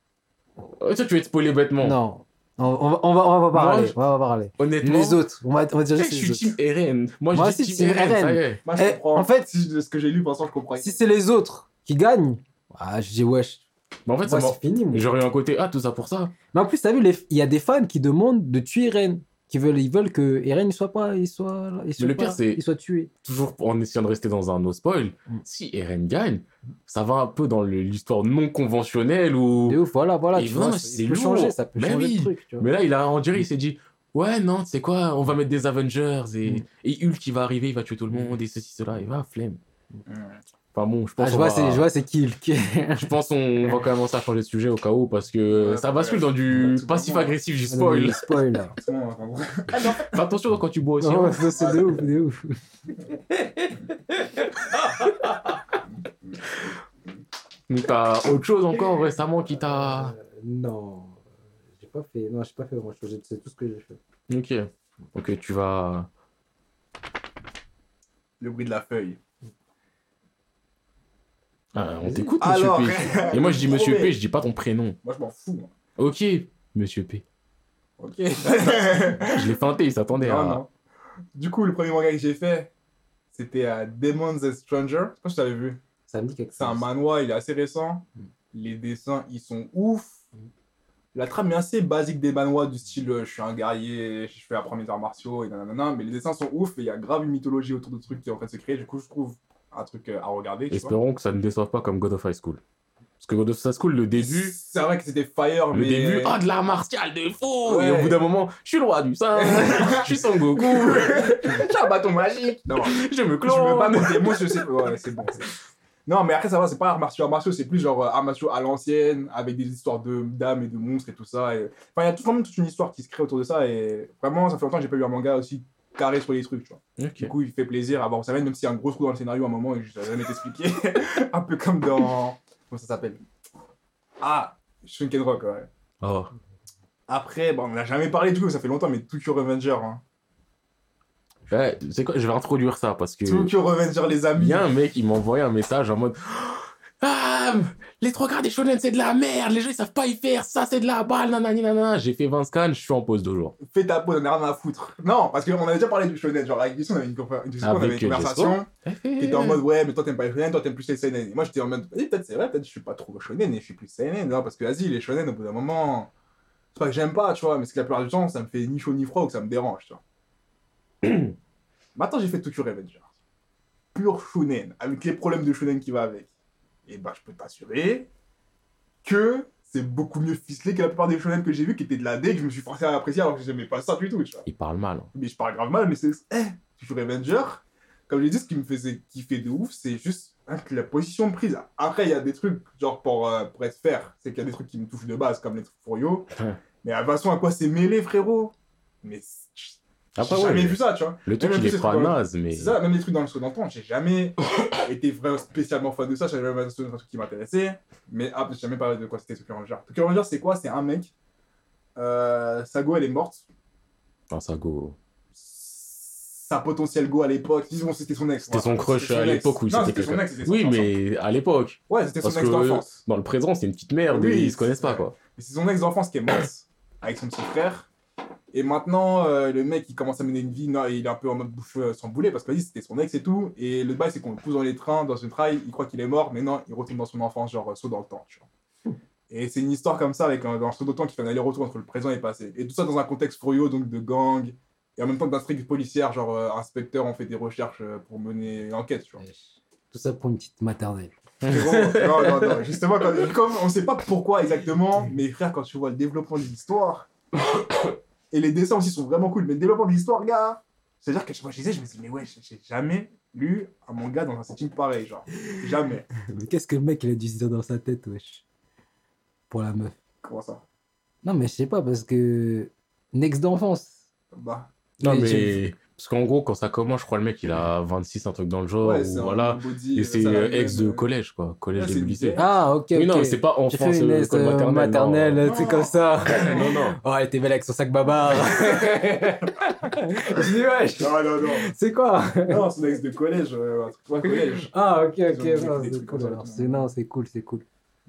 Oh, toi, tu vas être spoilé bêtement. Non. On, on va, on, va, on va pas parler. je- On va parler. Honnêtement. Les autres, on va, on va dire Je juste suis les autres. team Eren. Moi, Moi je aussi, dis team team ça est. Moi, je Eh, comprends. en fait- si, de ce que j'ai lu, pour l'instant, je comprends. Si c'est les autres qui gagnent, ah, je dis wesh. Mais en fait, ça Moi, m'a- c'est fini. moi. J'aurais eu un côté, ah, tout ça pour ça. Mais en plus, t'as vu, les- il y a des fans qui demandent de tuer Eren. Qui veulent, ils veulent que Eren ne soit pas, il soit, il soit, le pas- pire, c'est- il soit tué. Toujours en essayant de rester dans un no spoil. Mm. Si Eren gagne, ça va un peu dans l'histoire non conventionnelle où. De ouf, voilà, voilà. Et Tu non, vois, c'est lourd. changer, ça peut Mais changer oui. le truc. Tu vois. Mais là, il a, dirait, il s'est dit, ouais, non, tu sais quoi, on va mettre des Avengers et, Mm. et Hulk qui va arriver, il va tuer tout le monde et ceci, cela, et va, flemme. Enfin bon, je pense Ah, je on vois, va- c'est, je vois, c'est qui Je pense on va commencer à changer de sujet au cas où parce que Ouais, ça ouais. bascule dans du passif-agressif du Le spoil. spoil. Fais attention quand tu bois aussi. Non, hein. c'est de ouf, de ouf. Donc t'as autre chose encore récemment qui t'a. Euh, non, j'ai pas fait, non, j'ai pas fait grand chose. C'est tout ce que j'ai fait. Ok. Ok, tu vas. Le bruit de la feuille. Ah, on t'écoute, monsieur Alors, P. Et moi je dis monsieur P, je dis pas ton prénom. Moi, je m'en fous. moi. Ok, monsieur P. Ok. Je l'ai feinté, il s'attendait à. non. Du coup, le premier manga que j'ai fait, c'était à Demons and Stranger. Je sais pas si tu l'avais vu. Ça me dit quelque C'est un chose. manoir, il est assez récent. Mm. Les dessins, ils sont ouf. La trame est assez basique des manoirs du style euh, je suis un guerrier, je fais apprendre mes arts martiaux et nanana. Mais les dessins sont ouf et il y a grave une mythologie autour de trucs qui est en train de se créer. Du coup, je trouve un truc euh, à regarder. Tu vois. Espérons que ça ne déçoive pas comme God of High School. Parce que God of High School, le début. C'est vrai que c'était fire, Le mais. début, ah, de l'art martial de fou Ouais. Et au bout d'un moment, je suis le roi du sang, je suis Son Goku, J'ai un bâton magique Non, je me je clone. des je sais. Ouais, c'est bon. Non, mais après, ça va, c'est pas arts martiaux. Martiaux, c'est plus genre euh, arts martiaux à l'ancienne, avec des histoires de d'âmes et de monstres et tout ça. et- Enfin, il y a tout, vraiment toute une histoire qui se crée autour de ça. Et vraiment, ça fait longtemps que j'ai pas eu un manga aussi carré sur les trucs, tu vois. Du coup, il fait plaisir à voir ça même s'il y a un gros trou dans le scénario à un moment et n'a jamais été expliqué. un peu comme dans. Comment ça s'appelle? Ah, Shunken Rock, ouais. Oh. Après, bon, on n'a jamais parlé du coup, ça fait longtemps, mais Tokyo Revenger. Hein. Ouais, c'est quoi, je vais introduire ça parce que. Tokyo Revenger, les Il amis. y a un mec, il m'a envoyé un message en mode Ah, les trois quarts des shonen, c'est de la merde, les gens ils savent pas y faire, ça c'est de la balle, nanani nanana. J'ai fait 20 scans, je suis en pause deux jours. Fais ta pause, on a rien à foutre. Non, parce qu'on avait déjà parlé du shonen. Genre, avec Gisson, on avait une, conver- une discussion, on avait Avec, une euh, conversation qui était en mode Ouais, mais toi t'aimes pas les shonen, toi t'aimes plus les seinen. Et moi j'étais en mode Eh, peut-être c'est vrai, peut-être je suis pas trop shonen et je suis plus seinen. Non, parce que vas-y, les shonen, au bout d'un moment, c'est pas que j'aime pas, tu vois, mais c'est que la plupart du temps, ça me fait ni chaud ni froid ou que ça me dérange, tu vois. Maintenant, j'ai fait Tokyo Revenger. Pur shonen, avec les problèmes de shonen qui va avec. Et bah, je peux t'assurer que c'est beaucoup mieux ficelé que la plupart des shonen que j'ai vus qui étaient de la D que je me suis forcé à apprécier alors que j'aimais pas ça du tout, tu vois. Il parle mal. hein. Mais je parle grave mal, mais c'est. Eh, Tokyo Revenger, comme j'ai dit, ce qui me faisait kiffer de ouf, c'est juste hein, la position de prise. Après, il y a des trucs, genre pour, euh, pour être fair, c'est qu'il y a des trucs qui me touchent de base, comme les trucs Furio. Mais la façon à quoi c'est mêlé, frérot? Mais Après, j'ai jamais ouais, vu ça, tu vois. le truc il est pas naze, mais. C'est ça, même les trucs dans le second d'antan, j'ai jamais été vraiment spécialement fan de ça, j'avais jamais c'est un truc qui m'intéressait, mais ah, j'ai jamais parlé de quoi c'était Tokyo Revenger. Tokyo Revenger, c'est quoi? C'est un mec, euh, sa go elle est morte, Ah, ça go. sa potentielle go à l'époque, disons c'était son ex. C'était son crush à l'époque où c'était son ex, Oui, mais à l'époque. Ouais, c'était son ex d'enfance. dans le présent, c'est une petite merde ils se connaissent pas, quoi. Et C'est son ex d'enfance qui est morte avec son petit frère. Et maintenant, euh, le mec, il commence à mener une vie, non, il est un peu en mode bouffe euh, sans boulet parce que vas-y, c'était son ex et tout. Et le bail, c'est qu'on le pousse dans les trains, dans une trail, il croit qu'il est mort, mais non, il retourne dans son enfance, genre euh, saut dans le temps, tu vois. Et c'est une histoire comme ça avec un, un pseudo-temps qui fait un aller-retour entre le présent et le passé. Et tout ça dans un contexte furieux, donc de gang, et en même temps d'intrigue policière, genre euh, inspecteur, on fait des recherches euh, pour mener une enquête, tu vois. Tout ça pour une petite maternelle. Bon, non, non, non, justement, quand, comme on sait pas pourquoi exactement, mais frère, quand tu vois le développement de l'histoire, et les dessins aussi sont vraiment cool, mais le développement de l'histoire, gars, c'est-à-dire que moi je disais, je me dis, mais ouais, j'ai jamais lu un manga dans un setting pareil, genre. Jamais. Mais qu'est-ce que le mec il a dû se dire dans sa tête, wesh Pour la meuf? Comment ça? Non, mais je sais pas, parce que. Next d'enfance. Bah, Non, Mais mais. Parce qu'en gros, quand ça commence, je crois le mec, il a 26, un truc dans le genre. ouais, ou c'est voilà. body, Et ça, c'est euh, ex de même, collège, quoi. Collège, c'est début une lycée. Ah, ok, ok. Oui, non, mais c'est pas euh, école euh, maternelle. maternelle, sais, comme ça. non, non. Oh, elle était belle avec son sac babar. je dis, wesh, Non, non, non. c'est quoi? Non, c'est un ex de collège, euh, un truc, ouais, collège. Ah, ok, ok. C'est cool, alors. C'est- Non, c'est cool, c'est cool.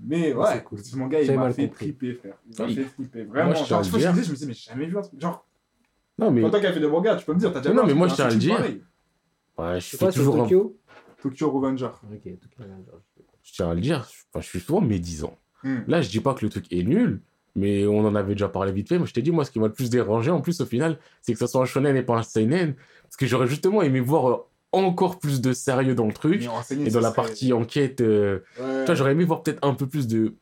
Mais Ouais, c'est cool. ce manga, il m'a mal fait compris. flipper, frère. Il m'a fait flipper, vraiment. Moi, je tiens Genre, je me disais, je me disais, mais j'ai jamais vu un truc. Genre, Non, mais. en tant qu'elle fait des mangas, tu peux me dire, t'as déjà Non, mais moi, je tiens à le dire. Ouais, je sur toujours un Tokyo? Tokyo Revenger. Ok, Tokyo Revenger. je tiens à le dire, enfin, je suis souvent médisant. Hmm. Là, je dis pas que le truc est nul, mais on en avait déjà parlé vite fait. Moi, je t'ai dit, moi, ce qui m'a le plus dérangé, en plus, au final, c'est que ça soit un shonen et pas un seinen. Parce que j'aurais justement aimé voir euh, encore plus de sérieux dans le truc. Et dans la serait- partie enquête, euh, Ouais. j'aurais aimé voir peut-être un peu plus de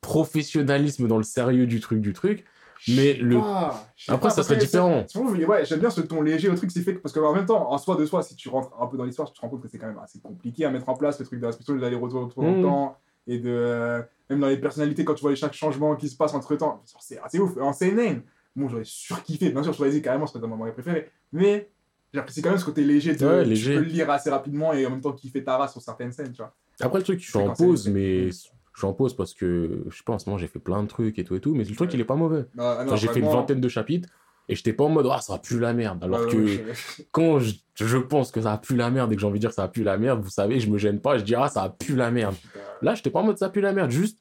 professionnalisme dans le sérieux du truc, du truc. Mais le. Ah, Après, ça serait que différent. Ouais, j'aime bien ce ton léger au truc, c'est fait que- parce qu'en même temps, en soi de soi, si tu rentres un peu dans l'histoire, tu te rends compte que c'est quand même assez compliqué à mettre en place le truc d'inspection, des allers-retours tout Mm. le temps, et de. euh, même dans les personnalités, quand tu vois les chaque changement qui se passe entre temps, c'est assez ouf. En CNN, bon, j'aurais surkiffé, bien sûr, je choisis carrément, c'est dans mon manga préféré, mais j'apprécie quand même ce côté léger de. Ouais, tu peux le lire assez rapidement et en même temps kiffer ta race sur certaines scènes, tu vois. Après, le truc, C'est en pause, mais Mm. je suis en pause parce que, je sais pas, en ce moment, j'ai fait plein de trucs et tout et tout, mais le truc, Ouais. il est pas mauvais. Non, ah Enfin, j'ai fait une vraiment- vingtaine de chapitres et j'étais pas en mode, ah, ça a plus la merde. Alors Ouais, que ouais, quand je, je pense que ça a plus la merde et que j'ai envie de dire ça a plus la merde, vous savez, je me gêne pas, je dis, ah, ça a plus la merde. Là, j'étais pas en mode ça pue la merde, juste,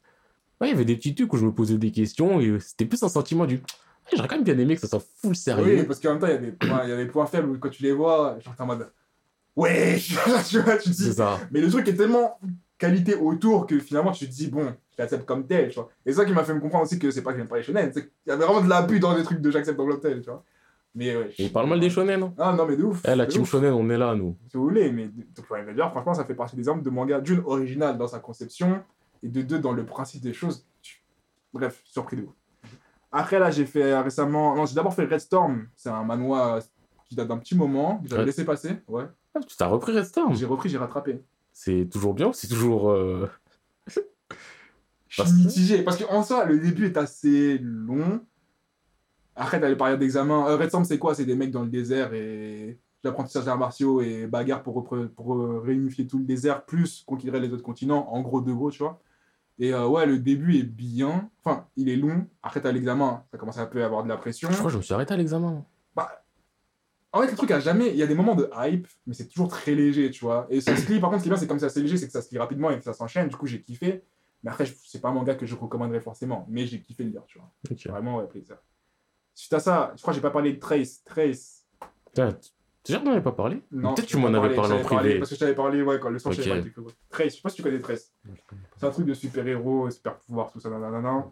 il y avait des petits trucs où je me posais des questions et c'était plus un sentiment du, j'aurais quand même bien aimé que ça soit full Oui, sérieux. parce qu'en même temps, il y a des points, il y a des points faibles où quand tu les vois, genre t'es en mode ouais, tu vois, tu dis. ça. Mais le truc est tellement qualité autour que finalement tu te dis bon, je l'accepte comme tel, tu vois. Et c'est ça qui m'a fait me comprendre aussi que c'est pas que j'aime pas les shonen, c'est qu'il y avait vraiment de l'abus dans les trucs de j'accepte comme tel, tu vois. Mais ouais. Et il parle mal des shonen, non Ah non, mais de ouf. Eh, la de team ouf, shonen, on est là, nous. Si vous voulez, mais Tokyo Revenger, franchement, ça fait partie des exemples de manga d'une original dans sa conception et de deux dans le principe des choses. Bref, surpris de ouf. Après, là, j'ai fait euh, récemment. Non, j'ai d'abord fait Red Storm. C'est un manoir qui date d'un petit moment, j'avais Ouais. laissé passer. Ouais. Ah, tu t'as repris Red Storm J'ai repris, j'ai rattrapé. C'est toujours bien ou c'est toujours. euh, Je suis mitigé. Parce qu'en soi, le début est assez long. Après, t'as les périodes d'examen. Euh, Red Storm, c'est quoi? C'est des mecs dans le désert et l'apprentissage d'arts martiaux et bagarre pour, pour euh, réunifier tout le désert, plus conquérir les autres continents, en gros, de gros, tu vois. Et euh, ouais, le début est bien. Enfin, il est long. Après, t'as l'examen, ça commence un peu à avoir de la pression. Je crois que je me suis arrêté à l'examen. Bah, en fait, le truc a jamais. Il y a des moments de hype, mais c'est toujours très léger, tu vois. Et ça se lit, par contre, ce qui est bien, c'est comme c'est assez léger, c'est que ça se lit rapidement et que ça s'enchaîne. Du coup, j'ai kiffé. Mais après, c'est pas un manga que je recommanderais forcément. Mais j'ai kiffé le lire, tu vois. Vraiment, ouais, plaisir. Suite à ça, je crois que j'ai pas parlé de Trace. Trace. Putain, Tu n'en avais pas parlé? Non. Peut-être je tu m'en avais parlé en privé. parce que je t'avais parlé, ouais, quand le son, je Ok. t'avais parlé du- Trace, je sais pas si tu connais Trace. C'est un truc de super-héros, super-pouvoir, tout ça, nanana.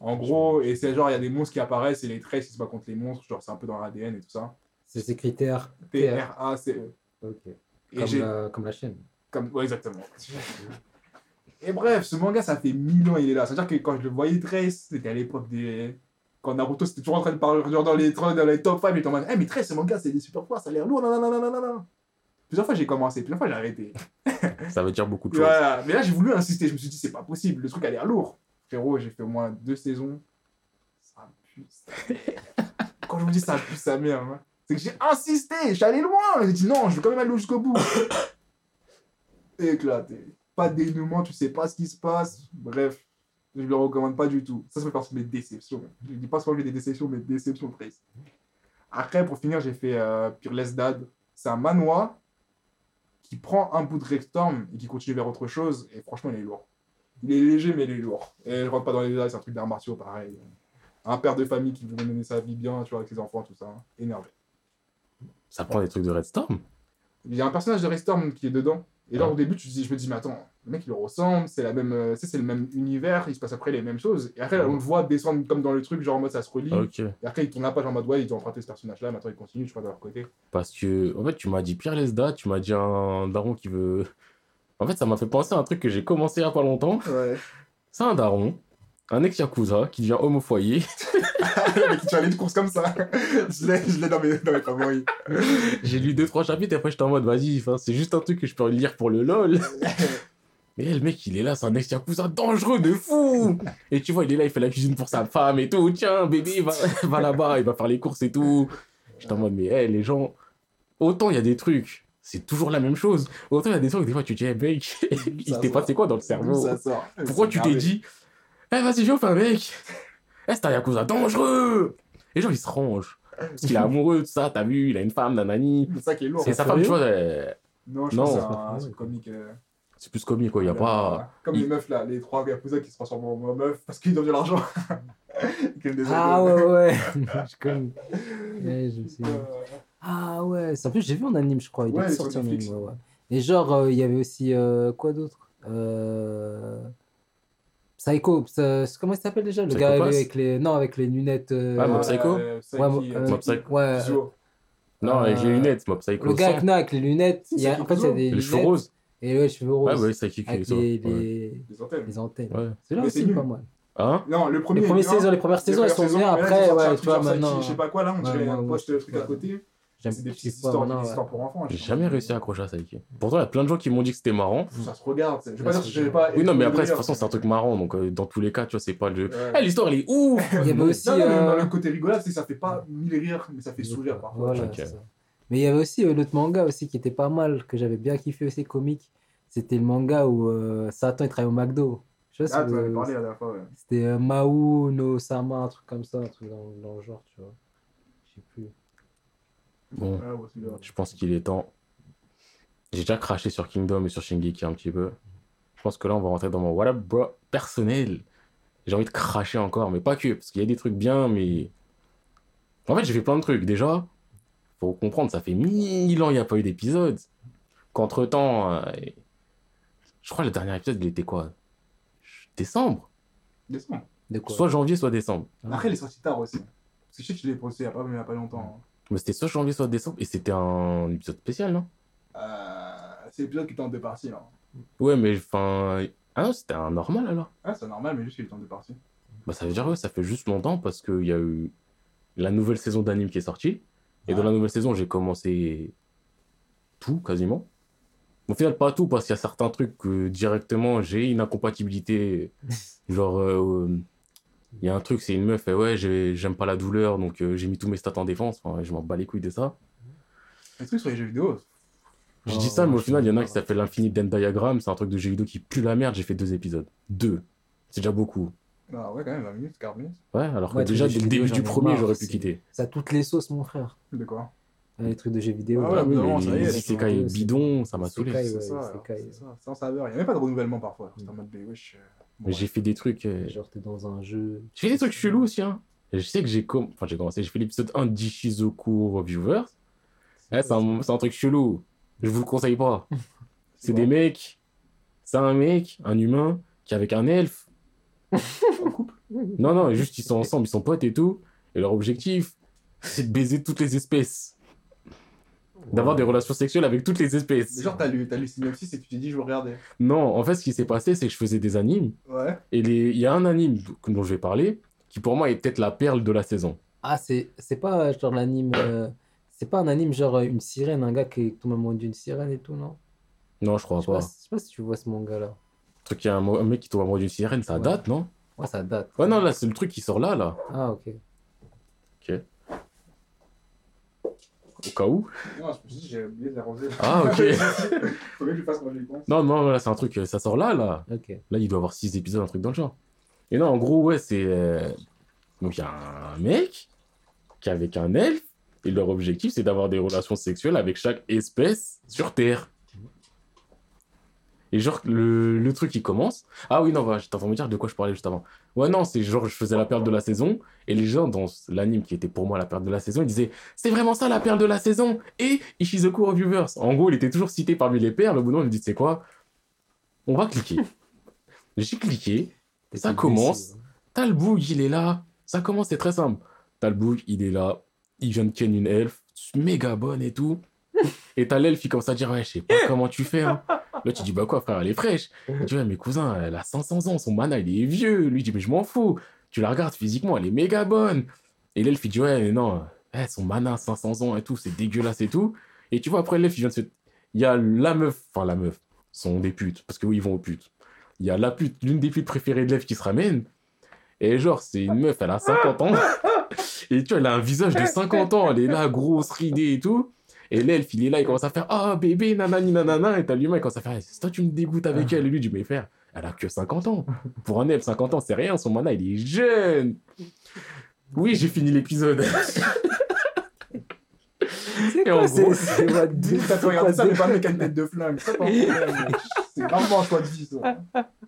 En gros, et c'est genre, il y a des monstres qui apparaissent et les Trace, ils se battent contre les monstres. Genre, c'est un peu dans l'ADN et tout ça. C'est ces critères. T-R-A-C-E. Ok. Et Comme comme la chaîne. Comme... Ouais, exactement. Et bref, ce manga, ça fait mille ans il est là. C'est-à-dire que quand je le voyais Trace, c'était à l'époque des. Quand Naruto, c'était toujours en train de parler genre dans les, dans les top 5, il était en mode Eh, mais Trace, ce manga, c'est des super pouvoirs, ça a l'air lourd, non, non, non, non, non, non. Plusieurs fois, j'ai commencé, plusieurs fois, j'ai arrêté. Ça veut dire beaucoup de choses. Voilà. Mais là, j'ai voulu insister. Je me suis dit, c'est pas possible, le truc a l'air lourd. Frérot, j'ai fait au moins deux saisons. Ça pue. Quand je vous dis ça pue sa mère, hein, c'est que j'ai insisté, allé loin. J'ai dit non, je veux quand même aller jusqu'au bout. Éclaté. Pas de dénouement, tu sais pas ce qui se passe. Bref, je le recommande pas du tout. Ça, ça fait partie de mes déceptions. Je dis pas souvent que j'ai des déceptions, mais déceptions tristes. Après, pour finir, j'ai fait euh, Peerless Dad. C'est un manoir qui prend un bout de Rextorm et qui continue vers autre chose. Et franchement, il est lourd. Il est léger, mais il est lourd. Et je rentre pas dans les détails, c'est un truc d'arts martiaux, pareil. Un père de famille qui voulait mener sa vie bien, tu vois, avec ses enfants, tout ça. Énervé. Ça prend des trucs de Red Storm Il y a un personnage de Rextorm qui est dedans. Et là, Ouais. au début, tu te dis, je me dis, mais attends, le mec, il le ressemble, c'est la même, euh, tu c'est le même univers, il se passe après les mêmes choses. Et après, on le voit descendre comme dans le truc, genre en mode ça se relie. Et après, il tourne la page en mode, ouais, ils ont emprunté ce personnage-là, maintenant ils continuent, je crois, de leur côté. Parce que, en fait, tu m'as dit Pierre Lesda, tu m'as dit un daron qui veut. En fait, ça m'a fait penser à un truc que j'ai commencé il y a pas longtemps. Ouais. C'est un daron, un ex-yakuza qui devient homme au foyer. le mec, tu allais de course comme ça. je l'ai, je l'ai dans mes, dans mes favoris. J'ai lu deux, trois chapitres et après j'étais en mode, vas-y, c'est juste un truc que je peux lire pour le lol. Mais le mec, il est là, c'est un ex-yakuza dangereux de fou. Et tu vois, il est là, il fait la cuisine pour sa femme et tout. Tiens, bébé, va, va là-bas, il va faire les courses et tout. J'étais en mode, mais hey, les gens, autant il y a des trucs, c'est toujours la même chose. Autant il y a des trucs, des fois, tu te dis, hey, mec, il t'est passé quoi dans le cerveau? Pourquoi tu t'es dit, eh, vas-y, viens, on fait un mec. Eh, c'est un yakuza dangereux. Les gens, ils se rangent. Parce qu'il est amoureux de ça, t'as vu, il a une femme, nanani. C'est ça qui est lourd. Et sa femme, tu vois, elle- Non, je Non. pense que c'est un, un truc comique. euh, c'est plus comique, quoi. Il y a pas. Comme il- les meufs là, les trois yakuza qui se transforment en meufs parce qu'ils donnent de l'argent. Ah ouais, ouais. je connais. Ouais, je me suis... Euh, Ah ouais, c'est- en plus j'ai vu en anime, je crois. Il Ouais, est sorti en anime. Ouais, ouais. Et genre, euh, il y avait aussi euh, quoi d'autre? Euh... Psycho, ça- comment il s'appelle déjà Le Psycho gars avec les. Non, avec les lunettes. euh, Ah, Mob Psycho euh, Ouais, Mob- euh, euh, Mob Psycho. Ouais, Psycho. Non, avec les Euh, lunettes, Mob Psycho Le gars 100. avec, non, avec les lunettes. Il y a- en fait, il y a Psycho. des Les cheveux roses. Et ouais, les cheveux Ouais, roses. ouais, qui qui avec les, Ouais. les, Les antennes. les antennes. Ouais. C'est là Mais aussi pas mal. Hein Non, le premier. Les premières saisons, les premières saisons, elles sont bien. Après, ouais, tu truc vois, maintenant. Je sais pas quoi là, on dirait Ouais, un ouais, poste de ouais. trucs à côté. J'aime C'est des petites histoires, des ouais. histoires pour enfants. J'ai jamais réussi à accrocher à Saiki. Pourtant, il y a plein de gens qui m'ont dit que c'était marrant. Ça se regarde. Je vais pas Ça dire que pas. Oui, non, mais après, de toute façon, c'est un truc marrant. Donc, euh, dans tous les cas, tu vois, c'est pas le. Ouais. Eh, l'histoire, elle est ouf Il y avait aussi. Non, non, mais euh, dans le côté rigolade, c'est que ça fait pas mille rires, mais ça fait sourire parfois. Ça. Mais il y avait aussi euh, l'autre manga aussi qui était pas mal, que j'avais bien kiffé aussi, comique. C'était le manga où euh, Satan il travaille au McDo. Je sais pas Ah, tu avais parlé la dernière fois, ouais. C'était euh, Mao no Sama, un truc comme ça, un truc dans, dans le genre, tu vois. Je sais plus. Bon, Ah, je pense qu'il est temps. J'ai déjà craché sur Kingdom et sur Shingeki un petit peu. Je pense que là, on va rentrer dans mon what up, bro, personnel. J'ai envie de cracher encore, mais pas que, parce qu'il y a des trucs bien, mais. En fait, j'ai fait plein de trucs. Déjà, faut comprendre, ça fait mille ans il n'y a pas eu d'épisode. Qu'entre temps, je crois que le dernier épisode, il était quoi? Décembre? De quoi? Soit janvier, soit décembre. Après, il est sorti tard aussi. Parce que je sais que je l'ai posté il y a pas, il y a pas longtemps. Mais c'était soit janvier, soit décembre, et c'était un épisode spécial, non? Euh, c'est l'épisode qui était en deux parties là. Ouais, mais enfin. Ah non, c'était un normal alors Ah, c'est normal, mais juste qu'il était en deux parties. Bah, ça veut dire, ouais, ça fait juste longtemps parce qu'il y a eu la nouvelle saison d'anime qui est sortie. Et dans la nouvelle saison, j'ai commencé tout quasiment. Au final, pas tout parce qu'il y a certains trucs que directement j'ai une incompatibilité. Genre, euh, il y a un truc, c'est une meuf, et ouais, j'ai- j'aime pas la douleur, donc euh, j'ai mis tous mes stats en défense. Enfin, je m'en bats les couilles de ça. Les trucs sur les jeux vidéo, Je Oh, dis ça, mais au je final, il y en a qui pas. s'appelle l'Infinite Den Diagram. C'est un truc de jeu vidéo qui pue la merde. J'ai fait deux épisodes. Deux. C'est déjà beaucoup. ah ouais, quand même, 20 minutes, 40 minutes. Ouais, alors que Ouais, déjà, dès le vidéo, début du premier, j'aurais pu quitter. Ça a toutes les sauces, mon frère. De quoi? Les trucs de jeux vidéo. Ah ouais, oui, non, les isekai bidons, ça m'a saoulé. C'est ça, c'est ça, sans saveur. Il n'y a même pas de renouvellement parfois. C'est en mode, wesh. Ouais. j'ai fait des trucs. euh, Genre, t'es dans un jeu. J'ai fait des trucs chelous aussi, hein. Je sais que j'ai com... enfin, j'ai commencé, j'ai fait l'épisode 1 d'Ishizoku Reviewers. Ouais, c'est un, c'est un truc chelou. Je vous le conseille pas. C'est des mecs. C'est un mec, un humain, qui est avec un elfe. En couple Non, non, juste ils sont ensemble, ils sont potes et tout. Et leur objectif, c'est de baiser toutes les espèces. D'avoir des relations sexuelles avec toutes les espèces. Genre, t'as lu, t'as lu Synopsis et tu t'es dit, je veux regarder. Non, en fait, ce qui s'est passé, c'est que je faisais des animes. Ouais. Et les- il y a un anime dont je vais parler, qui pour moi est peut-être la perle de la saison. Ah, c'est c'est pas euh, genre l'anime. euh, C'est pas un anime genre euh, une sirène, un gars qui tombe amoureux d'une sirène et tout, non? Non, je crois Je sais pas. pas, je sais pas si tu vois ce manga-là. Le truc, il y a un, mo- un mec qui tombe amoureux d'une sirène, ça Ouais. date, non? Ouais, ça date. Ouais, non, là, c'est le truc qui sort là, là. Ah, ok. Au cas où. Non, je me suis dit, j'ai oublié de l'arroser. Ah, ok. Faut bien que je fasse pense. Non, non, là, c'est un truc, ça sort là, là. Là, il doit avoir 6 épisodes, un truc dans le genre. Et non, en gros, ouais, c'est. euh, Donc, il y a un mec qui est avec un elfe, et leur objectif, c'est d'avoir des relations sexuelles avec chaque espèce sur Terre. Et genre, le, le truc, il commence. Ah oui, non, bah, j'étais en train de me dire de quoi je parlais juste avant. Ouais, non, c'est genre, je faisais la perle de la saison. Et les gens dans l'anime qui était pour moi la perle de la saison, ils disaient C'est vraiment ça la perle de la saison Et Ishizoku Reviewers. En gros, il était toujours cité parmi les perles. Au bout d'un moment, il me dit C'est quoi? On va cliquer. J'ai cliqué. Ça commence. Talboug, il est là. Ça commence, c'est très simple. Talboug, il est là. Il vient de ken une elfe, méga bonne et tout. Et t'as l'elfe, il commence à dire, ouais, je sais pas comment tu fais. Hein. Là, tu dis, bah quoi, frère, elle est fraîche. Il dit, ouais, mes cousins, elle a 500 ans, son mana, il est vieux. Lui, il dit, mais je m'en fous. Tu la regardes physiquement, elle est méga bonne. Et l'elfe, il dit, ouais, mais non, eh, son mana, 500 ans et tout, c'est dégueulasse et tout. Et tu vois, après, l'elfe, il vient de se. Il y a la meuf, enfin, la meuf, sont des putes, parce que oui, ils vont aux putes. Il y a la pute, l'une des putes préférées de l'elfe qui se ramène. Et genre, c'est une meuf, elle a 50 ans. Et tu vois, elle a un visage de 50 ans, elle est là, grosse, ridée et tout. Et l'elfe, il est là, il commence à faire Ah, bébé, nanani, nanana. Et t'as l'humain, il commence à faire C'est toi, tu me dégoûtes avec elle. Et lui, dit Mais frère, elle a que 50 ans. Pour un elfe, 50 ans, c'est rien. Son mana, il est jeune. Oui, j'ai fini l'épisode. C'est quoi gros- c'est- ça, mais pas avec une tête de flingue. C'est vraiment un choix de vie, ça.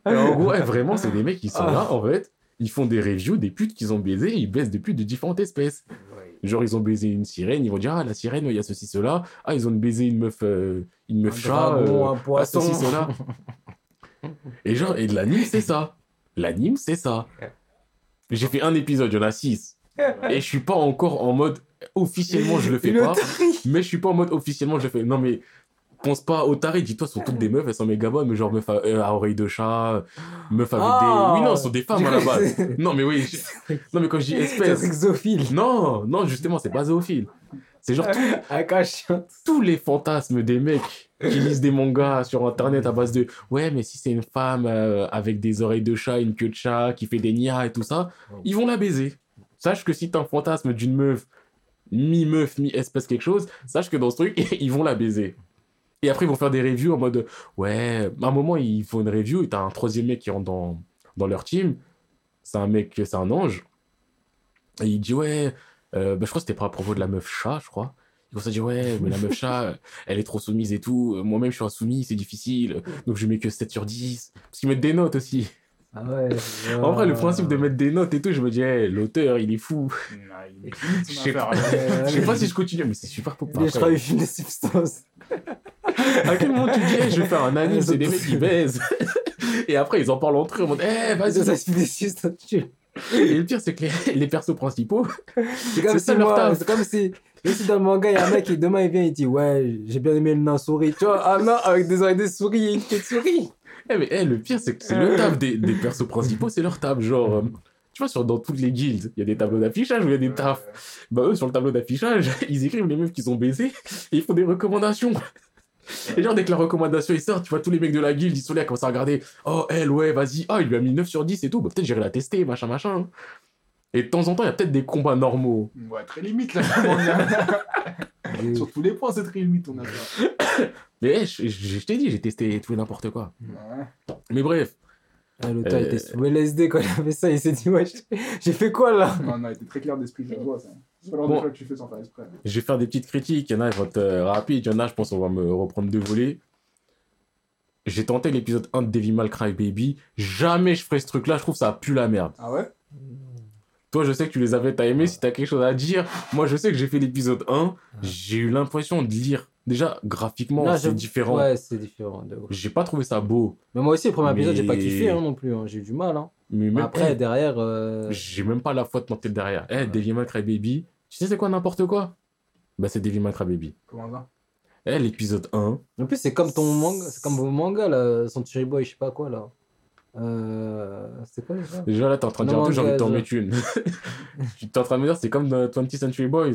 Et en gros, ouais, vraiment, c'est des mecs qui sont là, en fait. Ils font des reviews des putes qu'ils ont baisées. Ils baissent des putes de différentes espèces. Genre, ils ont baisé une sirène, ils vont dire, ah, la sirène, il y a ceci, cela. Ah, ils ont baisé une meuf, euh, une meuf Un chat. dragon, euh, un poisson. ceci, cela. et genre, et de l'anime, c'est ça. L'anime, c'est ça. J'ai fait un épisode, il y en a six. Et je suis pas encore en mode, officiellement, je le fais Le pas. Mais je suis pas en mode, officiellement, je le fais. Non, mais pense pas au taré, dis-toi, sont toutes des meufs, elles sont méga bonnes, mais genre meuf à, euh, à oreille de chat, meuf avec Ah. des. Oui, non, ce sont des femmes à la base. C'est Non, mais oui. je- Non, mais quand je dis espèce. zoophile. Non, non, justement, c'est pas zoophile. C'est genre un chien. tous les fantasmes des mecs qui lisent des mangas sur internet à base de ouais, mais si c'est une femme euh, avec des oreilles de chat, une queue de chat, qui fait des nias et tout ça, ils vont la baiser. Sache que si t'as un fantasme d'une meuf, mi-meuf, mi-espèce quelque chose, sache que dans ce truc, ils vont la baiser. Et après, ils vont faire des reviews en mode ouais, à un moment, ils font une review et t'as un troisième mec qui rentre dans, dans leur team. C'est un mec, c'est un ange. Et il dit ouais, euh, bah, je crois que c'était pas à propos de la meuf chat, je crois. Il commence à dire ouais, mais la meuf chat, elle est trop soumise et tout. Euh, Moi-même, je suis insoumis, c'est difficile. Donc je mets que 7 sur 10. Parce qu'ils mettent des notes aussi. Ah ouais. En vrai, le principe de mettre des notes et tout, je me dis, hey, l'auteur, il est fou. Il est limite Je sais pas. Je sais pas si je continue, mais c'est super pop. Je crois qu'il fume des substances. À quel moment tu dis, hey, je vais faire un anime, c'est des ça- mecs qui baisent. Et après, ils en parlent entre eux en mode, eh, Ça, ça vas-y. des substances. tu- Et le pire, c'est que les, les persos principaux, C'est comme si ça, c'est comme si, si dans le manga, il y a un mec qui demain il vient il dit ouais, j'ai bien aimé le nain souris. Tu vois, un nain avec des oreilles de souris et une queue de souris. Eh, mais eh, le pire, c'est que c'est le taf des, des persos principaux, c'est leur taf. Genre, euh, tu vois, sur, dans toutes les guildes, il y a des tableaux d'affichage où il y a des tafs. Bah, eux, sur le tableau d'affichage, ils écrivent les meufs qu'ils ont baisé et ils font des recommandations. Et genre, dès que la recommandation est sort, tu vois, tous les mecs de la guilde, ils sont là, commencent à regarder. Oh, elle, ouais, vas-y. Ah, il lui a mis 9 sur 10 et tout. Bah, peut-être j'irai la tester, machin, machin. Et de temps en temps, il y a peut-être des combats normaux. Ouais, très limite là. Sur tous les points, c'est très limite ton affaire. Mais eh, je, je- je t'ai dit, j'ai testé tout et n'importe quoi. Ouais. Mais bref, Ah, L'auteur Euh. était sous LSD quand il a fait ça, il s'est dit ouais, j'ai- fait quoi là? Non, non, il était très clair d'esprit, je le vois ça. C'est pas le Bon. de que tu fais sans faire exprès. je vais faire des petites critiques. Il y en a, ils vont être euh, rapides. Il y en a, je pense, on va me reprendre deux volets. J'ai tenté l'épisode 1 de Devil May Cry Baby. Jamais je ferai ce truc-là. Je trouve ça pue la merde. Ah ouais? Toi, je sais que tu les avais, t'as aimé. Si t'as quelque chose à dire, moi, je sais que j'ai fait l'épisode 1. J'ai eu l'impression de lire. Déjà, graphiquement, Non, c'est je- différent. Ouais, c'est différent. de ouf. J'ai pas trouvé ça beau. Mais moi aussi, le premier épisode, j'ai pas Mais- kiffé hein, non plus. hein. J'ai eu du mal. Hein. Mais même Après, eh, derrière. euh, j'ai même pas la foi de tenter le derrière. Eh, Devil May Cry Baby. Tu sais, c'est quoi n'importe quoi? Bah, c'est Devil May Cry Baby. Comment ça? Eh, l'épisode 1. En plus, c'est comme ton manga, c'est comme vos mangas là, Century Boy, je sais pas quoi là. Euh... C'est quoi déjà? Déjà, là, t'es en train de Non, dire un truc, j'ai envie de t'en mettre une. tu es en train de me dire, c'est comme dans 20th Century Boys.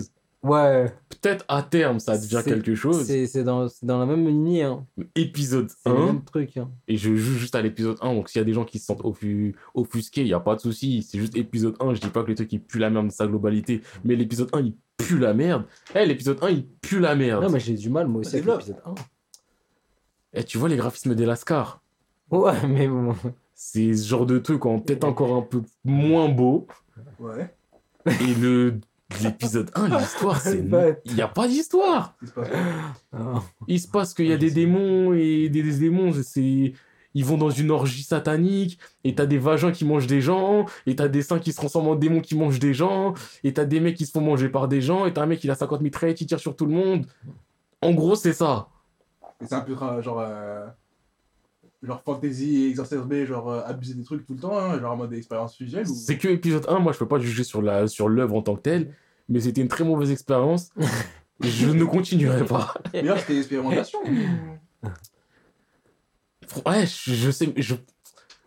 Ouais, Peut-être à terme, ça devient quelque chose. c'est c'est dans, c'est dans la même lignée. Hein. Épisode C'est le 1. même truc. Hein. Et je joue juste à l'épisode 1. Donc, s'il y a des gens qui se sentent offu- offusqués, il n'y a pas de souci. C'est juste épisode 1. Je dis pas que le truc, il pue la merde de sa globalité. Mais l'épisode 1, il pue la merde. Eh, l'épisode 1, il pue la merde. Non, mais j'ai du mal moi aussi avec l'épisode 1. Eh, tu vois les graphismes des Lascar Ouais, mais bon. C'est ce genre de truc en peut-être encore un peu moins beau. Ouais. Et le, L'épisode 1, l'histoire, c'est. Il n'y a pas d'histoire. Il se passe Ah. Qu'il y a des démons et des, des démons, c'est. Ils vont dans une orgie satanique, et t'as des vagins qui mangent des gens, et t'as des seins qui se transforment en démons qui mangent des gens, et t'as des mecs qui se font manger par des gens, et t'as un mec qui a 50 mitraillettes qui tire sur tout le monde. En gros, c'est ça. C'est un peu euh, genre. euh, Genre fantasy exacerbé, genre euh, abuser des trucs tout le temps, hein, genre en mode expérience ou. C'est que épisode 1, moi je peux pas juger sur la sur l'œuvre en tant que telle, mais c'était une très mauvaise expérience. je ne continuerai pas. D'ailleurs, c'était expérimentation. ou- Ouais, je, je sais. Je...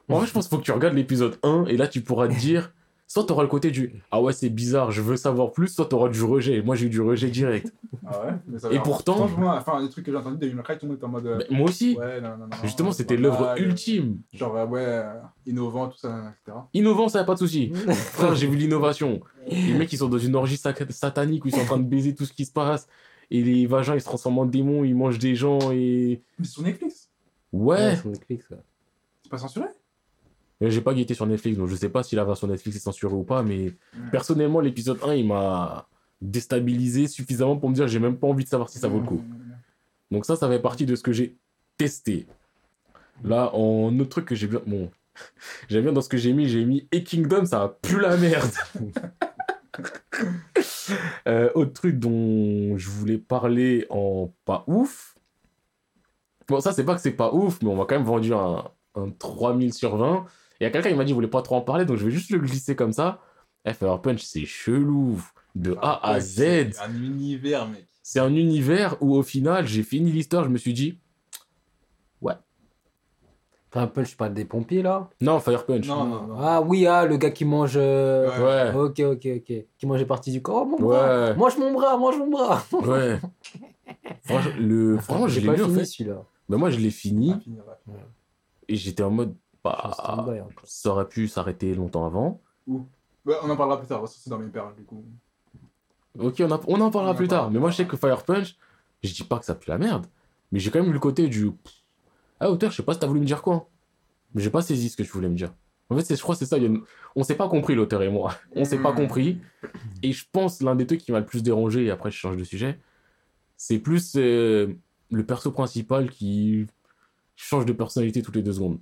En vrai, je pense qu'il faut que tu regardes l'épisode 1 et là tu pourras te dire. Soit t'auras le côté du Ah ouais, c'est bizarre, je veux savoir plus, soit t'auras du rejet. Moi j'ai eu du rejet direct. Ah ouais mais ça Et va. pourtant- Franchement, enfin, les trucs que j'ai entendus de Devil May Cry, tout le monde était en mode. Mais moi aussi, Ouais, non, non, non. justement, c'était l'œuvre ultime. Genre, euh, ouais, euh, innovant, tout ça, etc. Innovant, ça y a pas de souci. Frère, j'ai vu l'innovation. Les mecs, ils sont dans une orgie satanique où ils sont en train de baiser tout ce qui se passe. Et les vagins, ils se transforment en démons, ils mangent des gens et. Mais c'est sur Netflix. Ouais! sur Netflix, ouais. C'est pas censuré? J'ai pas guetté sur Netflix, donc je sais pas si la version Netflix est censurée ou pas, mais Mm. personnellement, l'épisode 1, il m'a déstabilisé suffisamment pour me dire j'ai même pas envie de savoir si ça vaut le coup. Donc ça, ça fait partie de ce que j'ai testé. Là, en autre truc que j'ai bien... Bon, j'aime bien dans ce que j'ai mis, j'ai mis et Kingdom, ça a plus la merde. Euh, autre truc dont je voulais parler en pas ouf. Bon, ça, c'est pas que c'est pas ouf, mais on m'a quand même vendu un, un 3000 sur 20. Et il y a quelqu'un qui m'a dit qu'il voulait pas trop en parler, donc je vais juste le glisser comme ça. Eh, Fire Punch, c'est chelou. De A à Z. C'est un univers, mec. C'est un univers où au final, j'ai fini l'histoire, je me suis dit, un peu, je parle des pompiers, là? non, Fire Punch. Non, non, non. Ah oui, ah, le gars qui mange... euh, Ouais, Ok, ok, ok. Qui mange les parties du corps. Oh, mon bras ouais, Mange mon bras, mange mon bras ouais. Franchement, le... Franchement, je J'ai l'ai pas lu en fini fait. celui-là. Mais moi, je l'ai fini ouais. et j'étais en mode, Ah, bah, hein. ça aurait pu s'arrêter longtemps avant. Ouais, on en parlera plus tard, c'est dans mes perles du coup. Ok, on, a- on en parlera On en plus tard. parlera Mais moi, je sais que Fire Punch, je dis pas que ça pue la merde. Mais j'ai quand même eu le côté du. Ah, auteur, je sais pas si t'as voulu me dire quoi. Mais j'ai pas saisi ce que tu voulais me dire. En fait, je crois que c'est ça. il y a une- On s'est pas compris, l'auteur et moi. On s'est pas Hmm. compris. Et je pense l'un des trucs qui m'a le plus dérangé, et après je change de sujet, c'est plus euh, le perso principal qui change de personnalité toutes les deux secondes.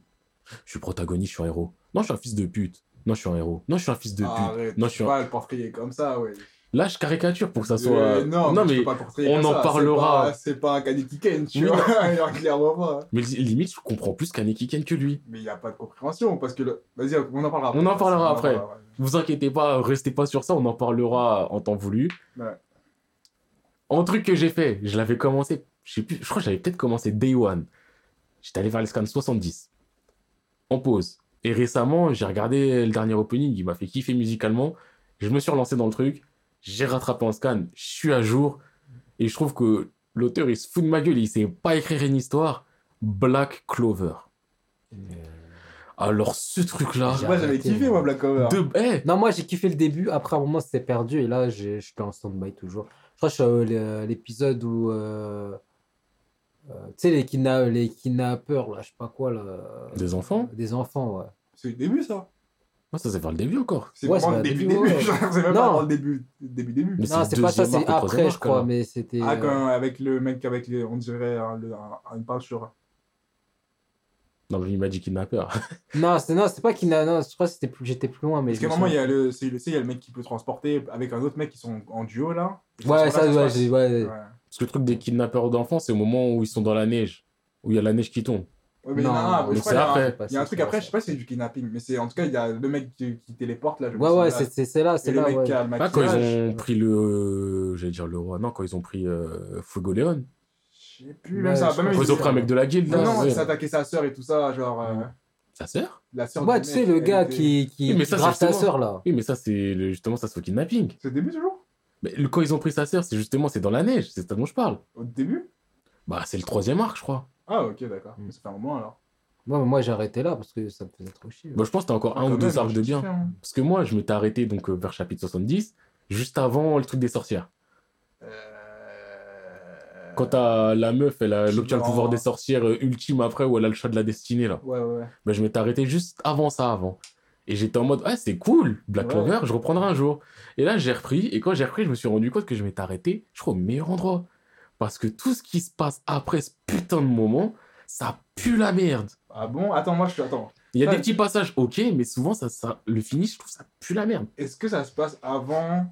Je suis protagoniste, je suis un héros. Non, je suis un fils de pute. Non, je suis un héros. Non, je suis un fils de pute. Arrête, Non, je suis un- pas le portrayer comme ça, ouais. Là, je caricature pour que ça soit. Euh, non, mais, tu mais pas portrayer on en ça, parlera. pas- C'est pas un Kaneki Ken, tu Oui. vois. Alors, clairement pas. Mais li- limite, je comprends plus Kaneki Ken que lui. Mais il n'y a pas de compréhension parce que. le- Vas-y, on en parlera après. On en parlera après. Vous inquiétez pas, restez pas sur ça, on en parlera en temps voulu. Ouais. Un truc que j'ai fait, je l'avais commencé, je sais plus, je crois que j'avais peut-être commencé Day One. J'étais allé vers les scans 70. En pause. Et récemment, j'ai regardé le dernier opening, il m'a fait kiffer musicalement. Je me suis relancé dans le truc, j'ai rattrapé en scan, je suis à jour. Et je trouve que l'auteur, il se fout de ma gueule, il sait pas écrire une histoire. Black Clover. Alors, ce truc-là, Moi, j'avais kiffé, moi. Black Cover. de... eh, Non, moi j'ai kiffé le début, après un moment c'était perdu et là je suis en stand-by toujours. Je crois que je suis à euh, l'épisode où. euh, euh, tu sais, les, kidna les kidnappeurs, là, je sais pas quoi, là. Des enfants? Des enfants, ouais. C'est le début, ça? Moi, ça, c'est vers le début encore. C'est Ouais, vraiment c'est le début, début, début. ouais. Genre, C'est même Non. pas le début, début, début. Mais c'est Non, c'est pas ça, c'est après, je crois, mais c'était. Ah, euh, quand, avec le mec avec les, on dirait un, le- un- une peinture. Non, mais il m'a dit kidnappeur. Non, c'était non, c'était pas kidna non, je crois que c'était plus... j'étais plus loin, mais. Parce qu'à un me moment, il y a le, c'est le, tu sais, il y a le mec qui peut transporter avec un autre mec qui sont en duo là. Ouais, ça, ouais. Ouais. Parce que le truc des kidnappeurs d'enfants, c'est au moment où ils sont dans la neige. Où il y a la neige qui tombe. Ouais, mais Non, non, non, donc je c'est crois qu'il y a un- après. Il y a un truc après, je sais pas si c'est du kidnapping, mais c'est en tout cas, il y a le mec qui, qui téléporte là. je Ouais, ouais, c'est- c'est c'est là, le là. mec ouais. qui a le Ah, quand ils ont pris le. J'allais dire le roi. Non, quand ils ont pris euh, Fuego Leon. Je sais plus, Ouais, ça. même Quand il- ils ont pris un mec de la guilde, Non, là. non, il s'est attaqué sa sœur et tout ça, genre. euh, Sa sœur La sœur Ouais, tu sais, le gars qui, qui, Oui, mais sa sœur, là. Oui, mais ça, c'est le- justement, ça, c'est au kidnapping. C'est au début toujours? Mais le- quand ils ont pris sa sœur, c'est justement, c'est dans la neige. C'est ça dont je parle. Au début? Bah, c'est le troisième arc, je crois. Ah, ok, d'accord. Mm. Mais Ça fait un moment alors. Moi, moi j'ai arrêté là parce que ça me faisait trop chier. Bah, je pense que t'as encore Ah, un ou deux arcs de bien. hein. Parce que moi, je m'étais arrêté donc euh, vers chapitre 70, juste avant le truc des sorcières. Euh, Quand t'as la meuf, elle, a- obtient le pouvoir des sorcières euh, ultime après, où elle a le chat de la destinée, là. Ouais, ouais, ouais. Ben, je m'étais arrêté juste avant ça, avant. Et j'étais en mode, ah, c'est cool, Black. Clover, je reprendrai un jour. Et là, j'ai repris, et quand j'ai repris, je me suis rendu compte que je m'étais arrêté, je crois, au meilleur endroit. Parce que tout ce qui se passe après ce putain de moment, ça pue la merde. Ah bon? Attends, moi je suis. Attends. Il y a des petits passages, ok, mais souvent, ça, ça, le finish, je trouve ça pue la merde. Est-ce que ça se passe avant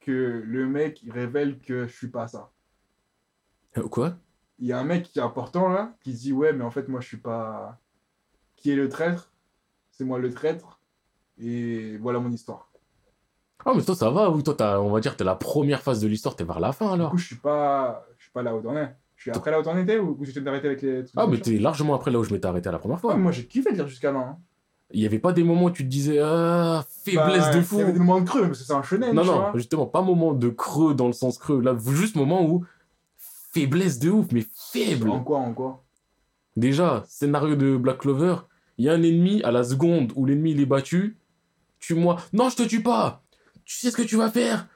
que le mec il révèle que je suis pas ça? Euh, Quoi? Il y a un mec qui est important là, qui se dit ouais, mais en fait, moi je suis pas. Qui est le traître C'est moi le traître. Et voilà mon histoire. Ah, mais toi, ça va, oui, toi, t'as- on va dire, t'es la première phase de l'histoire, t'es vers la fin Du alors. coup, je suis pas, je suis pas là où t'en es. Je suis après là où t'en étais ou ou j'étais arrêté avec les Ah, mais t'es largement après là où je m'étais arrêté la première fois. moi j'ai kiffé de lire jusqu'à là. hein. Il y avait pas des moments où tu te disais, ah, faiblesse Bah, de Il fou. y avait des moments de creux, parce que c'est un shonen. Non, tu non, vois. justement, pas moment de creux dans le sens creux. Là, juste moment où faiblesse de ouf, mais faible. En quoi, en quoi? Déjà, scénario de Black Clover, il y a un ennemi à la seconde où l'ennemi il est battu. Tue-moi. Non, je te tue pas. Tu sais ce que tu vas faire.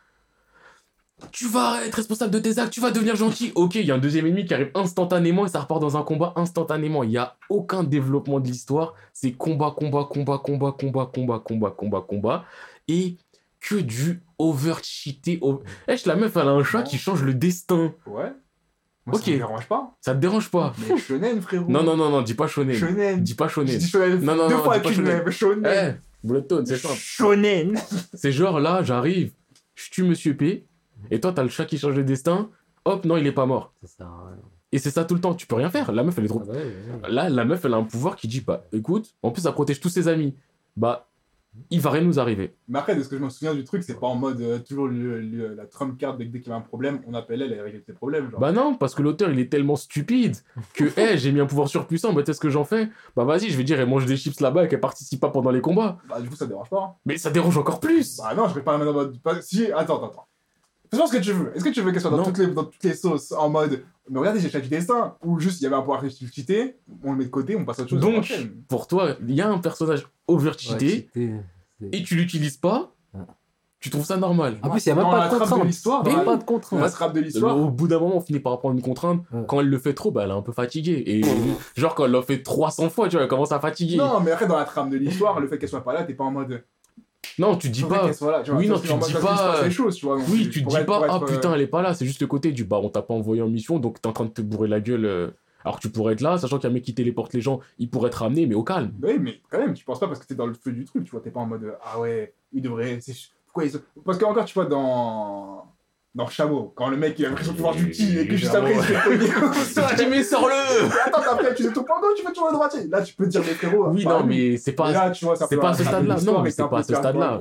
Tu vas être responsable de tes actes, tu vas devenir gentil. Ok, il y a un deuxième ennemi qui arrive instantanément et ça repart dans un combat instantanément. Il n'y a aucun développement de l'histoire. C'est combat, combat, combat, combat, combat, combat, combat, combat, combat. Et que du over-cheaté. Over... Eh, la meuf, elle a un chat qui change le destin. Ouais. Moi, Ok. ça me dérange pas. Ça te dérange pas Mais shonen, frérot. Non, non, non, non, dis pas shonen. Shonen. Dis pas shonen. dit shonen Non, non, deux non, fois dis pas avec une shonen. lèvre. Shonen. Bullet tone, c'est simple. Shonen. C'est genre là, j'arrive, je tue Monsieur P, et toi t'as le chat qui change de destin, hop, non, il est pas mort. Ça. Et c'est ça tout le temps, tu peux rien faire. La meuf, elle est trop. Ah bah ouais, ouais, ouais. Là, la meuf, elle a un pouvoir qui dit, bah écoute, en plus, ça protège tous ses amis. Bah, il va rien nous arriver. Mais après, de ce que je me souviens du truc, c'est pas en mode euh, toujours le- le- la trump card dès, dès qu'il y a un problème, on appelle elle et elle règle ses problèmes. Genre. Bah non, parce que l'auteur, il est tellement stupide que, hé, j'ai mis un pouvoir surpuissant, bah, tu sais ce que j'en fais? Bah vas-y, je vais dire, elle mange des chips là-bas et qu'elle participe pas pendant les combats. Bah, du coup, ça dérange pas. hein. Mais ça dérange encore plus Bah non, je vais pas la mettre en mode. Si, attends, attends, attends. Fais ce que tu veux. Est-ce que tu veux qu'elle soit dans toutes, les, dans toutes les sauces en mode. Mais regardez, j'ai fait du dessin. Ou juste, il y avait un pouvoir cheaté, on le met de côté, on passe à autre chose. on Donc, pour toi, il y a un personnage overcheaté, Ouais, cheaté, c'est- et tu l'utilises pas, Ouais. tu trouves ça normal. En plus, il n'y a même Dans pas la de trame de contrainte. l'histoire, Il n'y a dans pas la- de On contrainte. rappeler de l'histoire. Au bout d'un moment, on finit par apprendre une contrainte. Ouais. Quand elle le fait trop, bah, elle est un peu fatiguée. Et genre, quand elle l'a fait 300 fois, tu vois, elle commence à fatiguer. Non, mais après, dans la trame de l'histoire, le fait qu'elle soit pas là, t'es pas en mode. Non, tu dis pas. là, tu vois. Oui, non, tu dis pas- passe des choses, tu vois. donc, Oui, tu pour dis être- pas, ah être, euh, putain, elle est pas là. C'est juste le côté du, bah, on t'a pas envoyé en mission, donc t'es en train de te bourrer la gueule. euh, Alors que tu pourrais être là, sachant qu'il y a un mec qui téléporte les gens, il pourrait te ramener, mais au calme. Oui, mais quand même, tu penses pas parce que t'es dans le feu du truc, tu vois. T'es pas en mode. euh, Ah ouais, il devrait. Pourquoi ils. Parce que, encore, tu vois, dans. Dans Chameau, quand le mec il a l'impression de pouvoir du ki et que juste après il se fait cogner au sol. mais sors-le Mais Attends, après, tu sais tout pendant, tu fais toujours le droitier. Là, tu peux te dire, mais frérot. Oui, non, mais c'est pas. là, tu vois, ça c'est peut pas à ce stade-là. Non, et c'est pas à ce stade-là.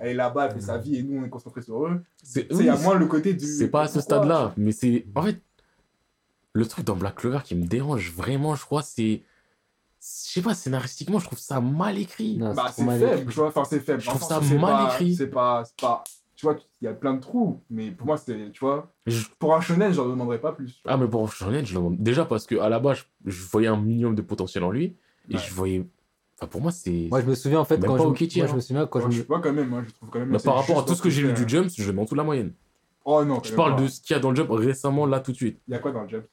elle est là-bas, elle fait sa vie et nous on est concentrés sur eux. c'est- il y a moins le côté du. C'est pas à ce stade-là, mais c'est. En fait, le truc dans Black Clover qui me dérange vraiment, je crois, c'est. Je sais pas, scénaristiquement, je trouve ça mal écrit. Non, Bah, c'est faible, tu vois, enfin, c'est faible. Je trouve ça mal pas- écrit. C'est pas, c'est pas. Tu vois, il y a plein de trous, mais pour moi, c'est. Tu vois, Je- pour un shonen, j'en demanderais pas plus. Ah, mais pour Shonen, je le demande. Déjà parce que à la base, je, je voyais un minimum de potentiel en lui. Et Ouais. je voyais. Enfin, pour moi, c'est. Moi, je me souviens en fait Même quand pas je, au Kitty, moi, hein. je me souviens quand Moi, je je me pas quand même, hein, je trouve quand même. Mais assez par rapport à tout ce que j'ai lu du Jumps, je le mets en dessous de la moyenne. Oh non, Je parle de ce qu'il y a dans le Jump récemment, là, tout de suite. Il y a quoi dans le jump?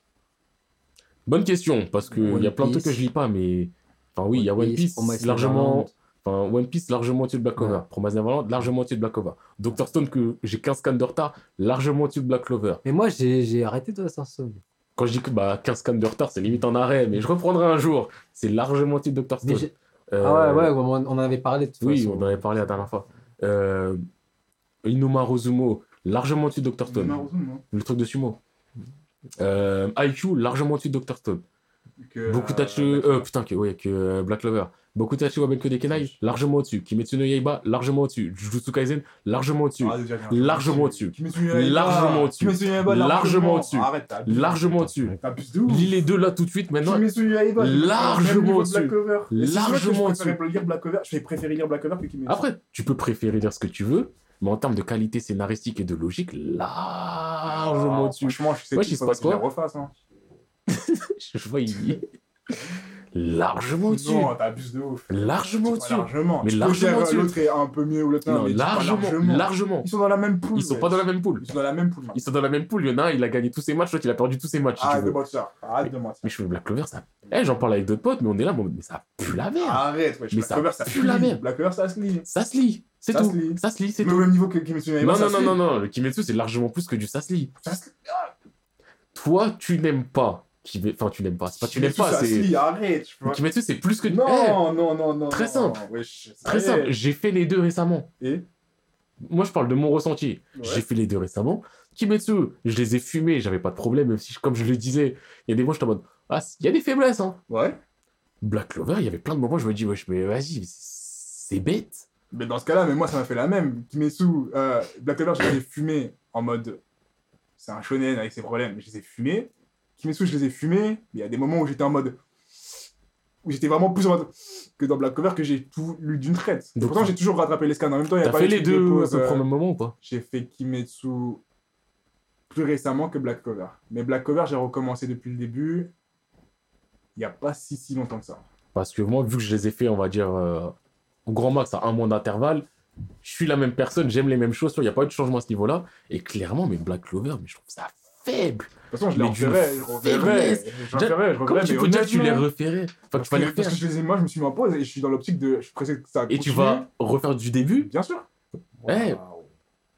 Bonne question, parce qu'il y a plein de trucs que je lis pas, mais. Enfin, oui, il y a One Piece, largement. Enfin, One Piece, largement au-dessus de Black Clover. Ouais. Promise Neverland, largement au-dessus de Black Clover. Doctor Stone, que j'ai 15 scans de retard, largement au-dessus de Black Clover. Mais moi, j'ai j'ai arrêté de Doctor Stone. Quand je dis que bah, 15 scans de retard, c'est limite en arrêt, mais je reprendrai un jour. C'est largement au-dessus de Doctor Stone. Euh, Ah ouais, ouais, on on en avait parlé de toute Oui, façon. on en avait parlé la dernière fois. Euh, Inuma Rozumo, largement au-dessus de Doctor Stone. Non Le truc de sumo. Euh, IQ, largement au-dessus de Doctor Stone. Que, Bokutachi, euh, euh, putain, que, ouais, que Black Clover. Bokutachi wa Benko Dekenai, largement au-dessus. Kimetsu no Yaiba, largement au-dessus. Jujutsu Kaisen, largement au-dessus. Ah, Largement au-dessus. Largement au-dessus. Largement au-dessus. Largement au-dessus. Lis les deux là tout de suite maintenant. Kimetsu no Yaiba, Largement au-dessus. Largement lire Clover. Je vais préférer lire Black que Kimetsu. Après, tu peux préférer dire ce que tu veux, mais en termes de qualité scénaristique et de logique, largement Ah, au-dessus. Franchement, je sais il se passe quoi hein. Je vois, il... largement au-dessus. Non, t'abuses de ouf. Largement au-dessus. largement. Mais Tu largement au-dessus. L'autre est un peu mieux ou l'autre non, mais pas largement, largement. Ils sont dans la même poule. Ils sont pas dans la même poule. Ils sont dans la même poule. Ils sont dans la même poule. Il y en a un, il a gagné tous ses matchs, l'autre, il a perdu tous ses matchs. si Arrête de veux. mentir. Arrête de mentir. Mais je fais Black Clover, ça. Eh, j'en parle avec d'autres potes, mais on est là, mais ça pue la merde. Arrête, wesh. Mais Black ça Clover, ça pue la merde. Black Clover, ça se lit. Ça se lit, c'est tout. Ça se lit, c'est tout. au même niveau que Kimetsu Non, non, non, non, non, le Kimetsu, c'est largement plus que du ça se lit. Toi, tu n'aimes pas. Kimi- Enfin, tu n'aimes pas. C'est pas tu Kimetsu, pas, c'est. lit, arrête. Kimetsu, c'est plus que. Eh, Non, non, non, non. Très non, simple. wesh, très simple. J'ai fait les deux récemment. Et? Moi, je parle de mon ressenti. Ouais. J'ai fait les deux récemment. Kimetsu, je les ai fumés, j'avais pas de problème, même si, comme je le disais, il y a des mois, j'étais en mode, ah, il y a des faiblesses, hein. Ouais. Black Clover, il y avait plein de moments où je me dis, wesh, mais vas-y, c'est bête. Mais dans ce cas-là, mais moi, ça m'a fait la même. Kimetsu, euh, Black Clover, je les ai fumés en mode. C'est un shonen avec ses problèmes, mais je les ai fumés. Kimetsu, je les ai fumés. mais Il y a des moments où j'étais en mode. Où j'étais vraiment plus en mode. Que dans Black Clover, que j'ai tout lu d'une traite. Donc, pourtant, j'ai toujours rattrapé les scans. En même temps, il y a T'as pas fait les de de deux au euh, même moment ou pas J'ai fait Kimetsu plus récemment que Black Clover. Mais Black Clover, j'ai recommencé depuis le début. Il n'y a pas si si longtemps que ça. Parce que moi, vu que je les ai fait, on va dire, euh, au grand max à un mois d'intervalle, je suis la même personne, j'aime les mêmes choses, il n'y a pas eu de changement à ce niveau-là. Et clairement, mais Black Clover, mais je trouve ça faible. De toute façon, je les referais, je faiblesse. je reverrai, je tu peux dire que tu les referais Enfin, tu vas les que, parce refaire. que je les ai, moi, je me suis mis en pause et je suis dans l'optique de. Je suis pressé que ça Et tu continue. vas refaire du début? Bien sûr. Waouh.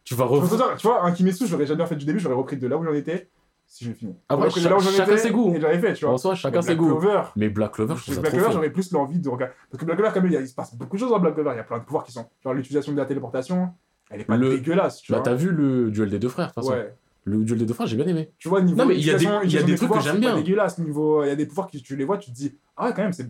Tu vas refaire. Tu vois, un Kimetsu, je l'aurais jamais fait du début, j'aurais repris de là où j'en étais si je fini. Après, J'aurais repris de là où chacun ses goûts. Et j'avais fait, tu vois. En soi, chacun ses Black goûts. Clover, Mais Black Clover, je trouve ça Black Clover, j'aurais plus l'envie de regarder. Parce que Black Clover, quand même, il se passe beaucoup de choses dans Black Clover. Il y a plein de pouvoirs qui sont. Genre l'utilisation de la téléportation, elle est pas Le- dégueulasse, tu Bah, vois. t'as vu le duel des deux frères, de toute façon. Ouais. Le duel des deux frères, j'ai bien aimé. Tu vois, niveau Non, mais il y a des- y a trucs que j'aime bien. dégueulasse niveau. Il y a des pouvoirs qui, tu les vois, tu te dis, ah ouais, quand même, c'est.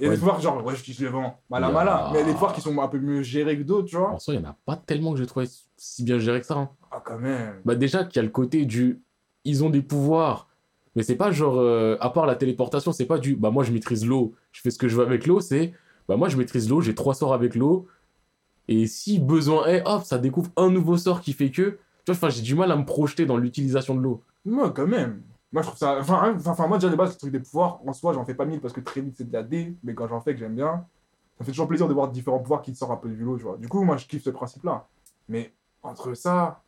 Il y a Ouais. des pouvoirs genre, ouais, j'utilise le vent, malin Il y a- malin. Mais il y a des pouvoirs qui sont un peu mieux gérés que d'autres, tu vois. En soi, il n'y en a pas tellement que j'ai trouvé si bien géré que ça. hein. Ah, quand même. Bah déjà qu'il y a le côté du ils ont des pouvoirs mais c'est pas genre euh, à part la téléportation c'est pas du bah moi je maîtrise l'eau je fais ce que je veux avec l'eau c'est bah moi je maîtrise l'eau j'ai trois sorts avec l'eau et si besoin est hop ça découvre un nouveau sort qui fait que tu vois j'ai du mal à me projeter dans l'utilisation de l'eau Moi, quand même. Moi, je trouve ça. Enfin, hein, enfin, moi, déjà, de base, le truc des pouvoirs, en soi, j'en fais pas mille parce que très vite, c'est de la D. Mais quand j'en fais, que j'aime bien, ça fait toujours plaisir de voir différents pouvoirs qui te sortent un peu du lot, tu vois. Du coup, moi, je kiffe ce principe-là. Mais entre ça.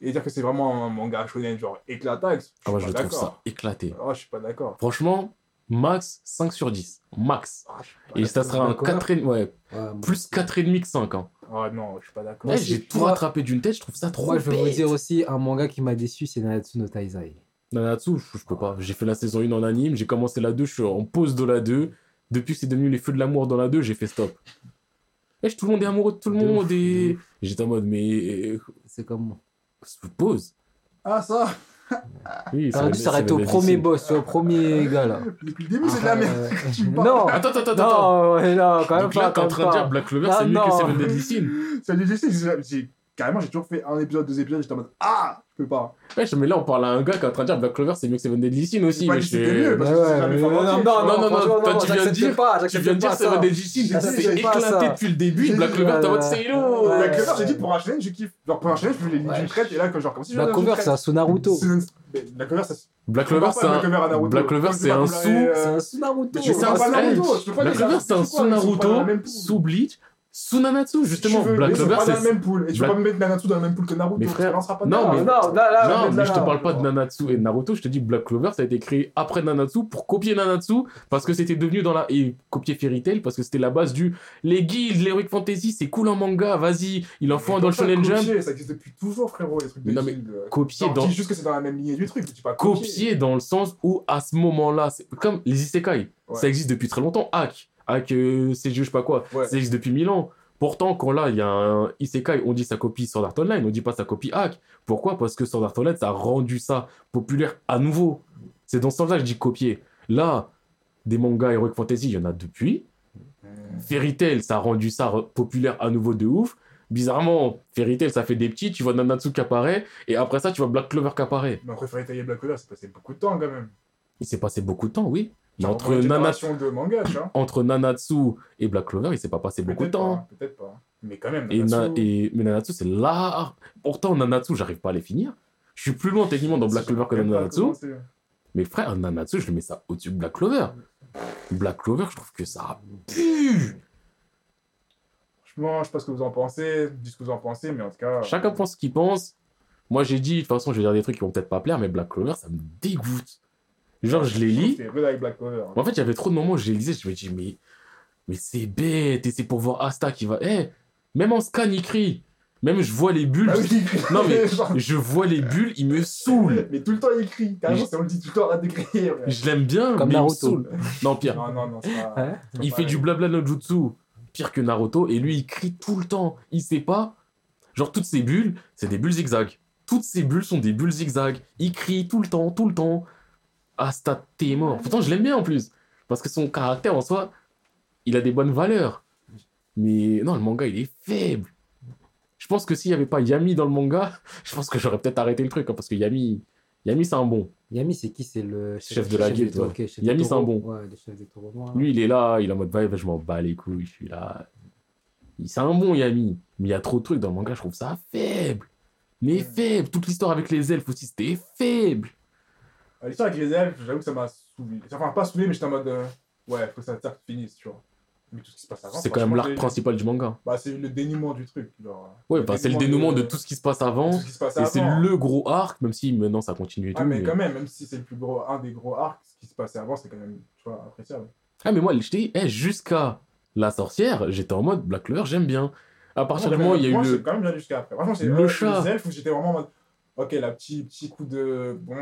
Et dire que c'est vraiment un manga shonen, genre éclataxe, ah moi je trouve ça éclaté Ah, je suis pas d'accord. franchement max 5 sur 10 max Ah, et ça sera un D'accord. 4 ouais Ouais, moi, plus 4,5 que 5 hein. Ah non, je suis pas d'accord. Ouais, j'ai tout rattrapé d'une tête je trouve ça trop Moi, je vais vous dire aussi un manga qui m'a déçu, c'est Nanatsu no Taizai. Nanatsu, je, je peux pas. J'ai fait la saison 1 en anime, j'ai commencé la 2, je suis en pause de la 2. Depuis que c'est devenu les feux de l'amour dans la 2, j'ai fait stop. Wesh, tout le monde est amoureux de tout le De monde de et. J'étais en mode, mais. euh, C'est comme. Pause. Ah, ça Oui, T'aurais dû s'arrêter au premier boss, au premier gars là. Depuis le début, c'est de la merde. Euh. Non, Attends, attends, attends, non, quand même Donc là, t'es en train de dire. Black Clover, Ah, c'est mieux que. Seven Deadly Sin. Ça veut dire, j'ai- j'ai- Carrément, j'ai toujours fait un épisode, deux épisodes, j'étais en mode Ah Je peux pas. Wesh, mais là, on parle à un gars qui est en train de dire Black Clover, c'est mieux que Seven Deadly Sin aussi. Pas mais je mieux, parce Ouais, que c'est ouais, non, non, non, non, toi, tu viens de dire- Tu viens de dire Seven ça. Deadly Sin, c'est éclaté depuis le début. Black Clover, t'es en mode euh, c'est hello. ouais. Black Clover, j'ai dit pour un je kiffe. Genre pour un je fais les Ouais. d'une traite, et là, genre, comme si je Black Clover, d'une c'est un sous Naruto. C'est- Black Clover, Black c'est Black Clover à un. Black Clover, c'est un sous. C'est euh, un sous Naruto. C'est peux Black Clover, c'est un c'est sous Naruto, sous Bleach, sous Nanatsu, justement. Tu veux, Black Clover, pas dans la c'est. même poule. Et tu Black- peux pas me mettre Nanatsu dans la même poule que Naruto. Mais frère, sera pas non, mais- Non, non, là, là, Non, mais mais je te parle pas de. Nanatsu et de Naruto, je te dis Black Clover, ça a été créé après Nanatsu pour copier Nanatsu parce que c'était devenu dans la. et copier Fairy Tail parce que c'était la base du. Les guildes, l'Heroic Fantasy, c'est cool en manga, vas-y, il en faut un dans le Shonen Jump. copier, Ça existe depuis toujours, frérot, les trucs de Mais non, mais guildes. Copier dans. juste que c'est dans la même lignée du truc, tu copier. Copier dans le sens où à ce moment-là, c'est comme les Isekai, Ouais. ça existe depuis très longtemps. Hack, Hack, euh, c'est je sais pas quoi, Ouais. existe depuis mille ans. Pourtant, quand là, il y a un Isekai, on dit ça copie Sword Art Online, on dit pas ça copie Hack. Pourquoi? Parce que Sword Art Online, ça a rendu ça populaire à nouveau. C'est dans ce sens-là que je dis copier. Là, des mangas Heroic Fantasy, il y en a depuis. Mmh. Fairy Tail, ça a rendu ça re- populaire à nouveau de ouf. Bizarrement, Fairy Tail, ça fait des petits, tu vois Nanatsu qui apparaît, et après ça, tu vois Black Clover qui apparaît. Mais après, Fairy Tail et Black Clover, c'est passé beaucoup de temps quand même. Il s'est passé beaucoup de temps, oui. Mais Genre, entre, Nanatsu, génération de manga, tu vois. entre Nanatsu et Black Clover, il s'est pas passé beaucoup de temps. Peut-être pas. Mais quand même, Et, Na- Nanatsu- et, mais Nanatsu, c'est là. Pourtant, Nanatsu, j'arrive pas à les finir. Je suis plus loin techniquement dans Black Clover que dans Nanatsu. Mais frère, Nanatsu, je le mets ça au-dessus de Black Clover. Black Clover, je trouve que ça pue. Franchement, je sais pas ce que vous en pensez, dites ce que vous en pensez, mais en tout cas. Chacun pense ce qu'il pense. Moi, j'ai dit, de toute façon, je vais dire des trucs qui vont peut-être pas plaire, mais Black Clover, ça me dégoûte. Genre, je les lis. C'est rude avec Black Clover. En fait, il y avait trop de moments où je les lisais, je me dis, mais, mais c'est bête, et c'est pour voir Asta qui va. Eh, même en scan, il crie. Même je vois les bulles. Bah oui, Non, mais je vois les bulles, il me saoule. mais tout le temps il crie. Carrément, Je- on le dit tout le temps, arrête d'écrire. Je l'aime bien, Comme mais il me Naruto. saoule. Non, pire. Non, non. Hein Il fait du blabla no jutsu, pire que Naruto, et lui, il crie tout le temps. Il sait pas. Genre, toutes ces bulles, c'est des bulles zigzag. Toutes ces bulles sont des bulles zigzag. Il crie tout le temps, tout le temps. Asta, t'es mort. Pourtant, je l'aime bien en plus. Parce que son caractère en soi, il a des bonnes valeurs. Mais non, le manga, il est faible. Je pense que s'il n'y avait pas Yami dans le manga, je pense que j'aurais peut-être arrêté le truc. hein, parce que Yami, Yami c'est un bon. Yami, c'est qui? C'est le Chef de la guilde, ouais. Yami, c'est un bon. Ouais, le chef des taureaux noirs. Lui, il est là, il est en mode vibe, je m'en bats les couilles, je suis là. Il- C'est un bon Yami. Mais il y a trop de trucs dans le manga, je trouve ça faible. Mais Ouais. faible. Toute l'histoire avec les elfes aussi, c'était faible. Euh, L'histoire avec les elfes, j'avoue que ça m'a saoulé. Enfin, pas saoulé, mais j'étais en mode. euh, Ouais, faut que ça finisse, tu vois. Mais tout ce qui se passe avant. C'est quand même l'arc principal du manga. Bah, c'est le dénouement du truc. Genre, Ouais, bah, c'est le dénouement de tout ce qui se passe avant. tout ce qui se passe Et c'est le gros arc, même si maintenant ça continue et tout. Ah, mais mais- quand même, même si c'est le plus gros, un des gros arcs, ce qui se passait avant, c'est quand même, tu vois, appréciable. Ah, mais moi, je t'ai dit, eh, jusqu'à la sorcière, j'étais en mode Black Clover, j'aime bien. À partir du moment où il y a eu c'est le. quand même bien jusqu'à après. C'est le euh, chat. Les elfes où j'étais vraiment en mode. Ok, la petit, petit coup de. Bon,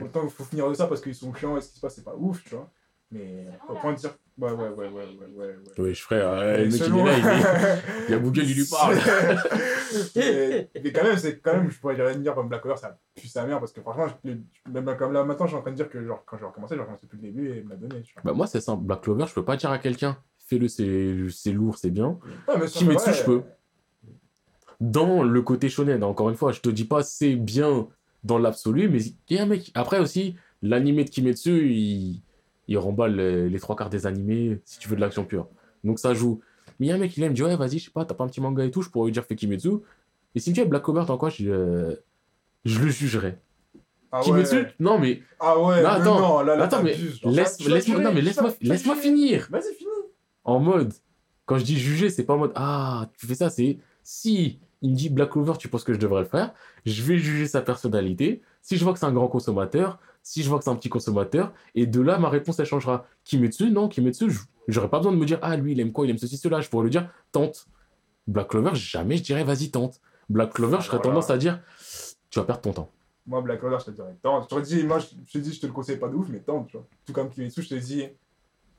pour le temps, il faut finir de ça parce qu'ils sont chiants et ce qui se passe, c'est pas ouf, tu vois. Mais au point de dire. Ouais, ouais, ouais, ouais, ouais, ouais. ouais. Oui, frère, euh, le mec, il est là, il est- il y a Google, il lui parle. mais, mais quand même, c'est quand même, je pourrais rien dire comme Black Clover, ça pue sa mère parce que franchement, je- je- même comme là maintenant, je suis en train de dire que genre, quand je vais recommencer, je vais recommencer depuis le début et me la donner, tu vois. Bah, moi, c'est simple. Black Clover, je peux pas dire à quelqu'un, fais-le, c'est c'est lourd, c'est bien. Ça, Kimetsu, je peux. dans le côté shonen. Encore une fois, je te dis pas c'est bien dans l'absolu, mais il y a un mec. Après aussi, l'animé de Kimetsu, il, il remballe les, les trois quarts des animés si tu veux de l'action pure. Donc ça joue. Mais il y a un mec qui l'aime, dit ouais, vas-y, je sais pas, t'as pas un petit manga et tout, je pourrais lui dire fais Kimetsu. Et si tu as Black Clover, t'en quoi je, euh, je le jugerai. Ah Kimetsu, ouais. non mais Ah ouais, Non, attends, non, là, là, attends, mais laisse, laisse, jurer, non, mais laisse-moi, finir. Vas-y, finis. En mode, quand je dis juger, c'est pas en mode ah, tu fais ça, c'est si il me dit Black Clover, tu penses que je devrais le faire, je vais juger sa personnalité. Si je vois que c'est un grand consommateur, si je vois que c'est un petit consommateur, et de là, ma réponse, elle changera. Kimetsu, non, Kimetsu, je- j'aurais pas besoin de me dire ah, lui, il aime quoi, il aime ceci, cela. Je pourrais lui dire tente. Black Clover, jamais je dirais vas-y, tente. Black Clover, je serais Voilà. tendance à dire tu vas perdre ton temps. Moi, Black Clover, je te dirais, tente. Je t'aurais dit, moi, je, te dis, je te le conseille pas de ouf, mais tente, tu vois. Tout comme Kimetsu, je te dis,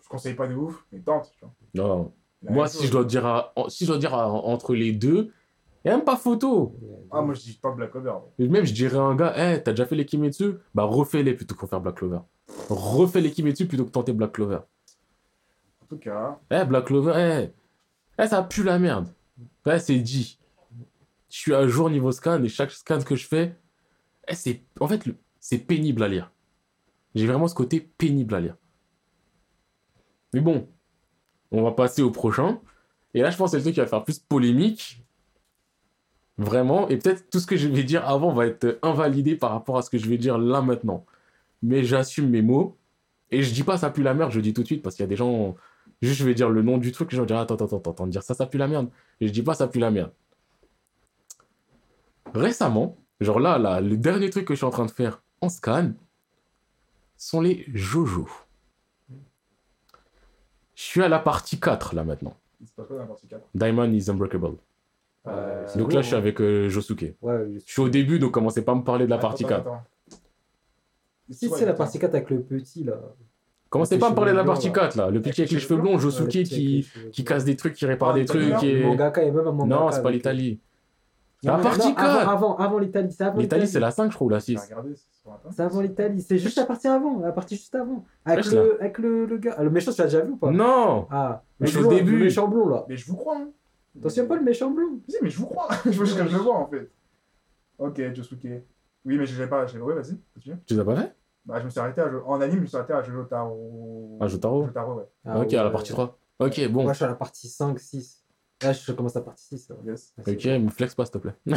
je conseille pas de ouf, mais tente, tu vois. Non. Moi, si je dois dire, à- si je dois dire à- entre les deux, il n'y a même pas photo. Ah, moi, je dis pas Black Clover. Même, je dirais à un gars, hey, t'as déjà fait les Kimetsu Bah, refais-les plutôt que faire Black Clover. Refais les Kimetsu plutôt que tenter Black Clover. En tout cas, Eh, Black Clover, eh, eh, ça pue la merde. Ouais, c'est dit. Je suis à jour niveau scan et chaque scan que je fais, eh, c'est, en fait, le- c'est pénible à lire. J'ai vraiment ce côté pénible à lire. Mais bon, on va passer au prochain. Et là, je pense que c'est le truc qui va faire plus polémique. Vraiment. Et peut-être tout ce que je vais dire avant va être invalidé par rapport à ce que je vais dire là maintenant. Mais j'assume mes mots. Et je dis pas ça pue la merde, je dis tout de suite parce qu'il y a des gens. Juste, je vais dire le nom du truc, les gens vont dire attends, attends, attends, attends, dire ça, ça pue la merde. Et je dis pas ça pue la merde. Récemment, genre là, là, le dernier truc que je suis en train de faire en scan sont les Jojo. Je suis à la partie 4 là maintenant. il se passe pas dans la partie 4. Diamond is Unbreakable. Euh, Donc beau, là, je suis avec euh, Josuke. Ouais, je- suis au début, donc commencez pas à me parler de la partie 4. Si, c'est la partie 4 avec le petit là. Commencez pas à me parler de la partie blancs, là. 4 là. Le petit Avec avec les cheveux blonds, Josuke qui, qui casse des trucs, qui répare Ah, des trucs. Et... Non, c'est pas l'Italie. La partie non, 4 Avant, l'Italie, c'est avant L'Italie, l'Italie. c'est la 5, je crois, ou la 6. Regardez, c'est avant l'Italie, c'est juste la partie avant, la partie juste avant. Avec, le, avec le, le gars. Ah, Le méchant, tu l'as déjà vu ou pas? Non Ah, Mais je suis au début. Le méchant blond là. Mais je vous crois, hein. T'en souviens pas le méchant blond Si, mais je vous crois. je veux juste que je le vois, en fait. Ok, Josuke. Oui, mais je l'ai pas. Je l'ai... Ouais, vas-y, continue. Tu les as pas fait? Bah, je me suis arrêté à... En anime, je me suis arrêté à Jotaro. Ah, Jotaro? Jotaro, ouais. Ah, Ok, à la partie 3. Ok, bon. Moi, je suis à la partie 5, 6. Là, je commence la partie 6. là. Yes. Ok, me flex pas, s'il te plaît.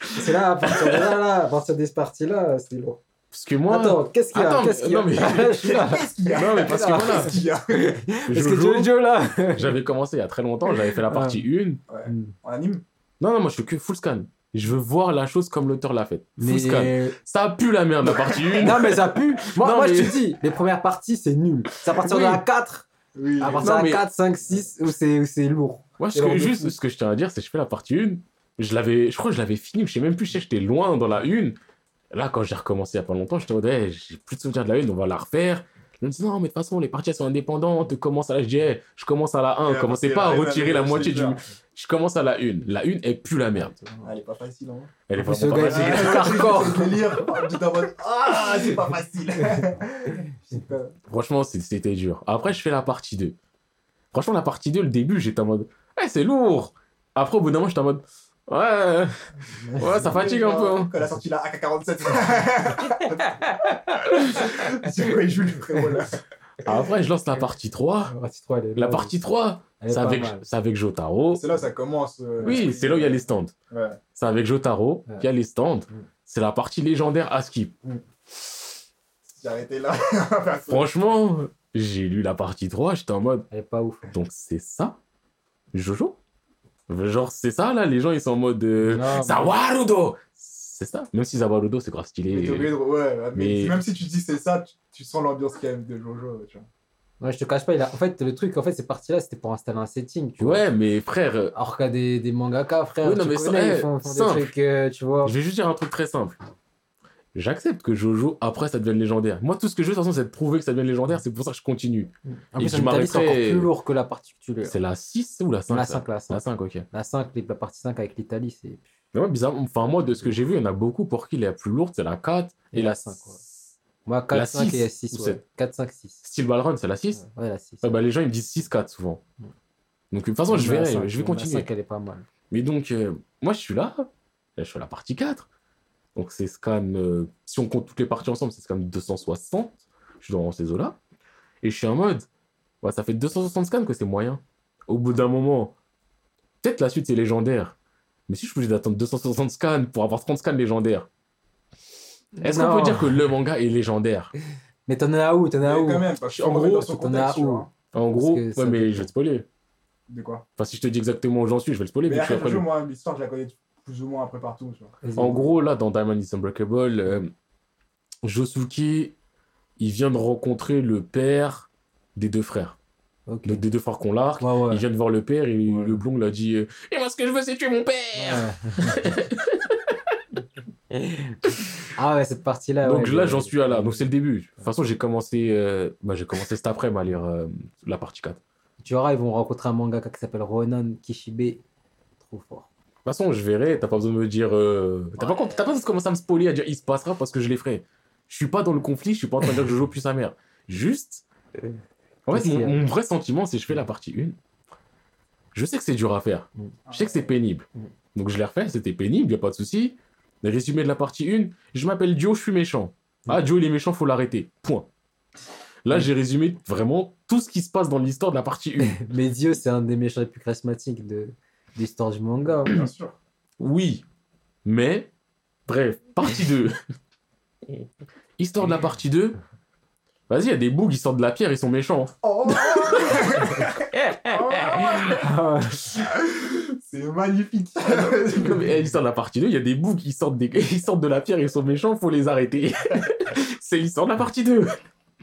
C'est là, à partir de là, là, à partir de cette partie-là, c'est lourd. Parce que moi. Attends, qu'est-ce qu'il y a Attends, Qu'est-ce qu'il y a non, mais- Je suis là. Qu'est-ce qu'il y a Non, mais parce que voilà, Qu'est-ce qu'il y a Est-ce que Jojo, là j'avais commencé il y a très longtemps, j'avais fait la partie 1. Ouais. En anime Non, non, moi je fais que full scan. Je veux voir la chose comme l'auteur l'a faite. Full scan. Ça a pu la merde, la partie 1. Non, mais ça pue. Moi, Non, moi mais- je te dis, les premières parties, c'est nul. C'est à partir de Oui. la 4, Oui. à partir Non, de mais- la 4, 5, 6, où c'est où c'est lourd. Moi, ce que, on juste ce que je tiens à dire, c'est que je fais la partie 1. Je l'avais, je crois que je l'avais fini, je sais même plus, je sais, j'étais loin dans la 1. Là, quand j'ai recommencé il y a pas longtemps, j'étais en mode, hey, j'ai plus de souvenirs de la 1, on va la refaire. Je me dis, non, mais de toute façon, les parties elles sont indépendantes. Commence à la, je dis, hey, je commence à la 1, Et commencez pas à elle, retirer elle, la elle, moitié c'est du. Je commence à la 1. La 1 est plus la merde. Ah, Elle est pas facile, hein. Elle est vraiment ce pas gars, facile. c'est hardcore. Je vais lire. J'étais en mode, Ah, c'est pas facile. Franchement, c'est- c'était dur. Après, je fais la partie 2. Franchement, la partie 2, le début, j'étais en mode, c'est lourd. Après, au bout d'un moment, j'étais en mode, ouais, ouais, ça fatigue un peu. hein. Quand elle a sorti la AK-47. C'est quoi, il joue le frérot là Après, je lance la partie 3. La partie 3, elle est La partie 3, Elle est c'est pas avec, avec Jotaro. C'est là où ça commence. euh, Oui, c'est là où il y a les stands. Ouais. C'est avec Jotaro, Ouais. il y a les stands. Mm. C'est la partie légendaire à skip. J'ai arrêté là. Franchement, j'ai lu la partie 3, j'étais en mode, Elle est pas ouf. donc c'est ça Jojo? Genre, c'est ça là, les gens ils sont en mode. euh, Non, C'est ça Même si Zawarudo c'est grave stylé. obligé de- Ouais, mais, Mais- même si tu dis c'est ça, tu, tu sens l'ambiance quand même de Jojo, tu vois. Ouais, je te cache pas, il a... en fait, le truc, en fait, ces parties-là, c'était pour installer un setting, tu vois. Ouais, mais frère, euh, Alors qu'il y a des, des mangaka, frère, Oui, non, tu mais connais, eh, ils font, font des simple. trucs, euh, tu vois. je vais juste dire un truc très simple. J'accepte que Jojo, après, ça devienne légendaire. Moi, tout ce que je veux, de toute façon, c'est de prouver que ça devienne légendaire. C'est pour ça que je continue. En Et plus, je Italie, c'est encore m'arrêterai- plus lourd que la partie que tu le... C'est la 6 ou la 5 La là 5, la 5. La 5, ok. La 5, les- la partie 5 avec l'Italie, c'est... Mais enfin, moi, de ce que j'ai vu, il y en a beaucoup pour qui la plus lourde, c'est la 4 et, Et la la cinq, 5. ouais. Moi, 4, La 5 et 6 6, ou ouais. sept 4, 5, 6. Steel Ballrun, c'est la 6 Ouais, la 6. Ouais, bah, les gens, ils me disent 6-4 souvent. Ouais. Donc, de toute façon, je la verrai, cinq, je vais La continuer. 5, elle est pas mal. Mais donc, euh, moi, je suis là. Là, je suis à la partie 4. Donc, c'est scan. euh, si on compte toutes les parties ensemble, c'est scan 260. Je suis dans ces eaux-là. Et je suis en mode. Ouais, ça fait 260 scans que c'est moyen. Au bout d'un moment, peut-être la suite, c'est légendaire. Mais si je suis obligé d'attendre 260 scans pour avoir 30 scans légendaires, est-ce qu'on peut dire que le manga est légendaire? Mais t'en as où? T'en as où? quand même, parce que En gros, t'en as où? En gros, ouais, mais je vais te spoiler. De quoi? Enfin, si je te dis exactement où j'en suis, je vais le spoiler. Mais après, moi, l'histoire, je la connais plus ou moins après partout, tu vois. En gros, là, dans Diamond is Unbreakable, euh, Josuke, il vient de rencontrer le père des deux frères. Donc, des deux frères qu'on l'arc. Ouais, ouais. Il vient de voir le père et Ouais. le blond l'a dit euh, Et moi, ce que je veux, c'est tuer mon père Ouais. ah ouais, cette partie-là. Donc ouais, là, je- j'en suis à là. Donc c'est le début. De toute façon, j'ai commencé, euh, bah, j'ai commencé cet après-midi à lire euh, la partie 4. De Tu verras, ils vont rencontrer un mangaka qui s'appelle Ronan Kishibe. Trop fort. Toute façon, je verrai. T'as pas besoin de me dire. euh, T'as pas, t'as pas besoin de commencer à me spoiler, à dire il se passera parce que je les ferai. Je suis pas dans le conflit, je suis pas en train de dire que je joue plus sa mère. Juste. En fait, mon, vrai sentiment, c'est que je fais la partie 1. Je sais que c'est dur à faire. Je sais que c'est pénible. Donc je l'ai refait, c'était pénible, y a pas de souci. Résumé de la partie 1, je m'appelle Dio, je suis méchant. Ah, Dio, il est méchant, faut l'arrêter. Point. Là, j'ai résumé vraiment tout ce qui se passe dans l'histoire de la partie 1. Mais Dio, c'est un des méchants les plus charismatiques de l'histoire du manga. hein. Bien sûr. Oui, mais, bref, partie 2. Histoire de la partie 2. Vas-y, il y a des bougs, ils sortent de la pierre, ils sont méchants. Oh, Ah ouais. c'est magnifique. Comme, eh, L'histoire de la partie 2, il y a des bougs, ils sortent, des... ils sortent de la pierre, ils sont méchants, faut les arrêter. c'est l'histoire de la partie 2.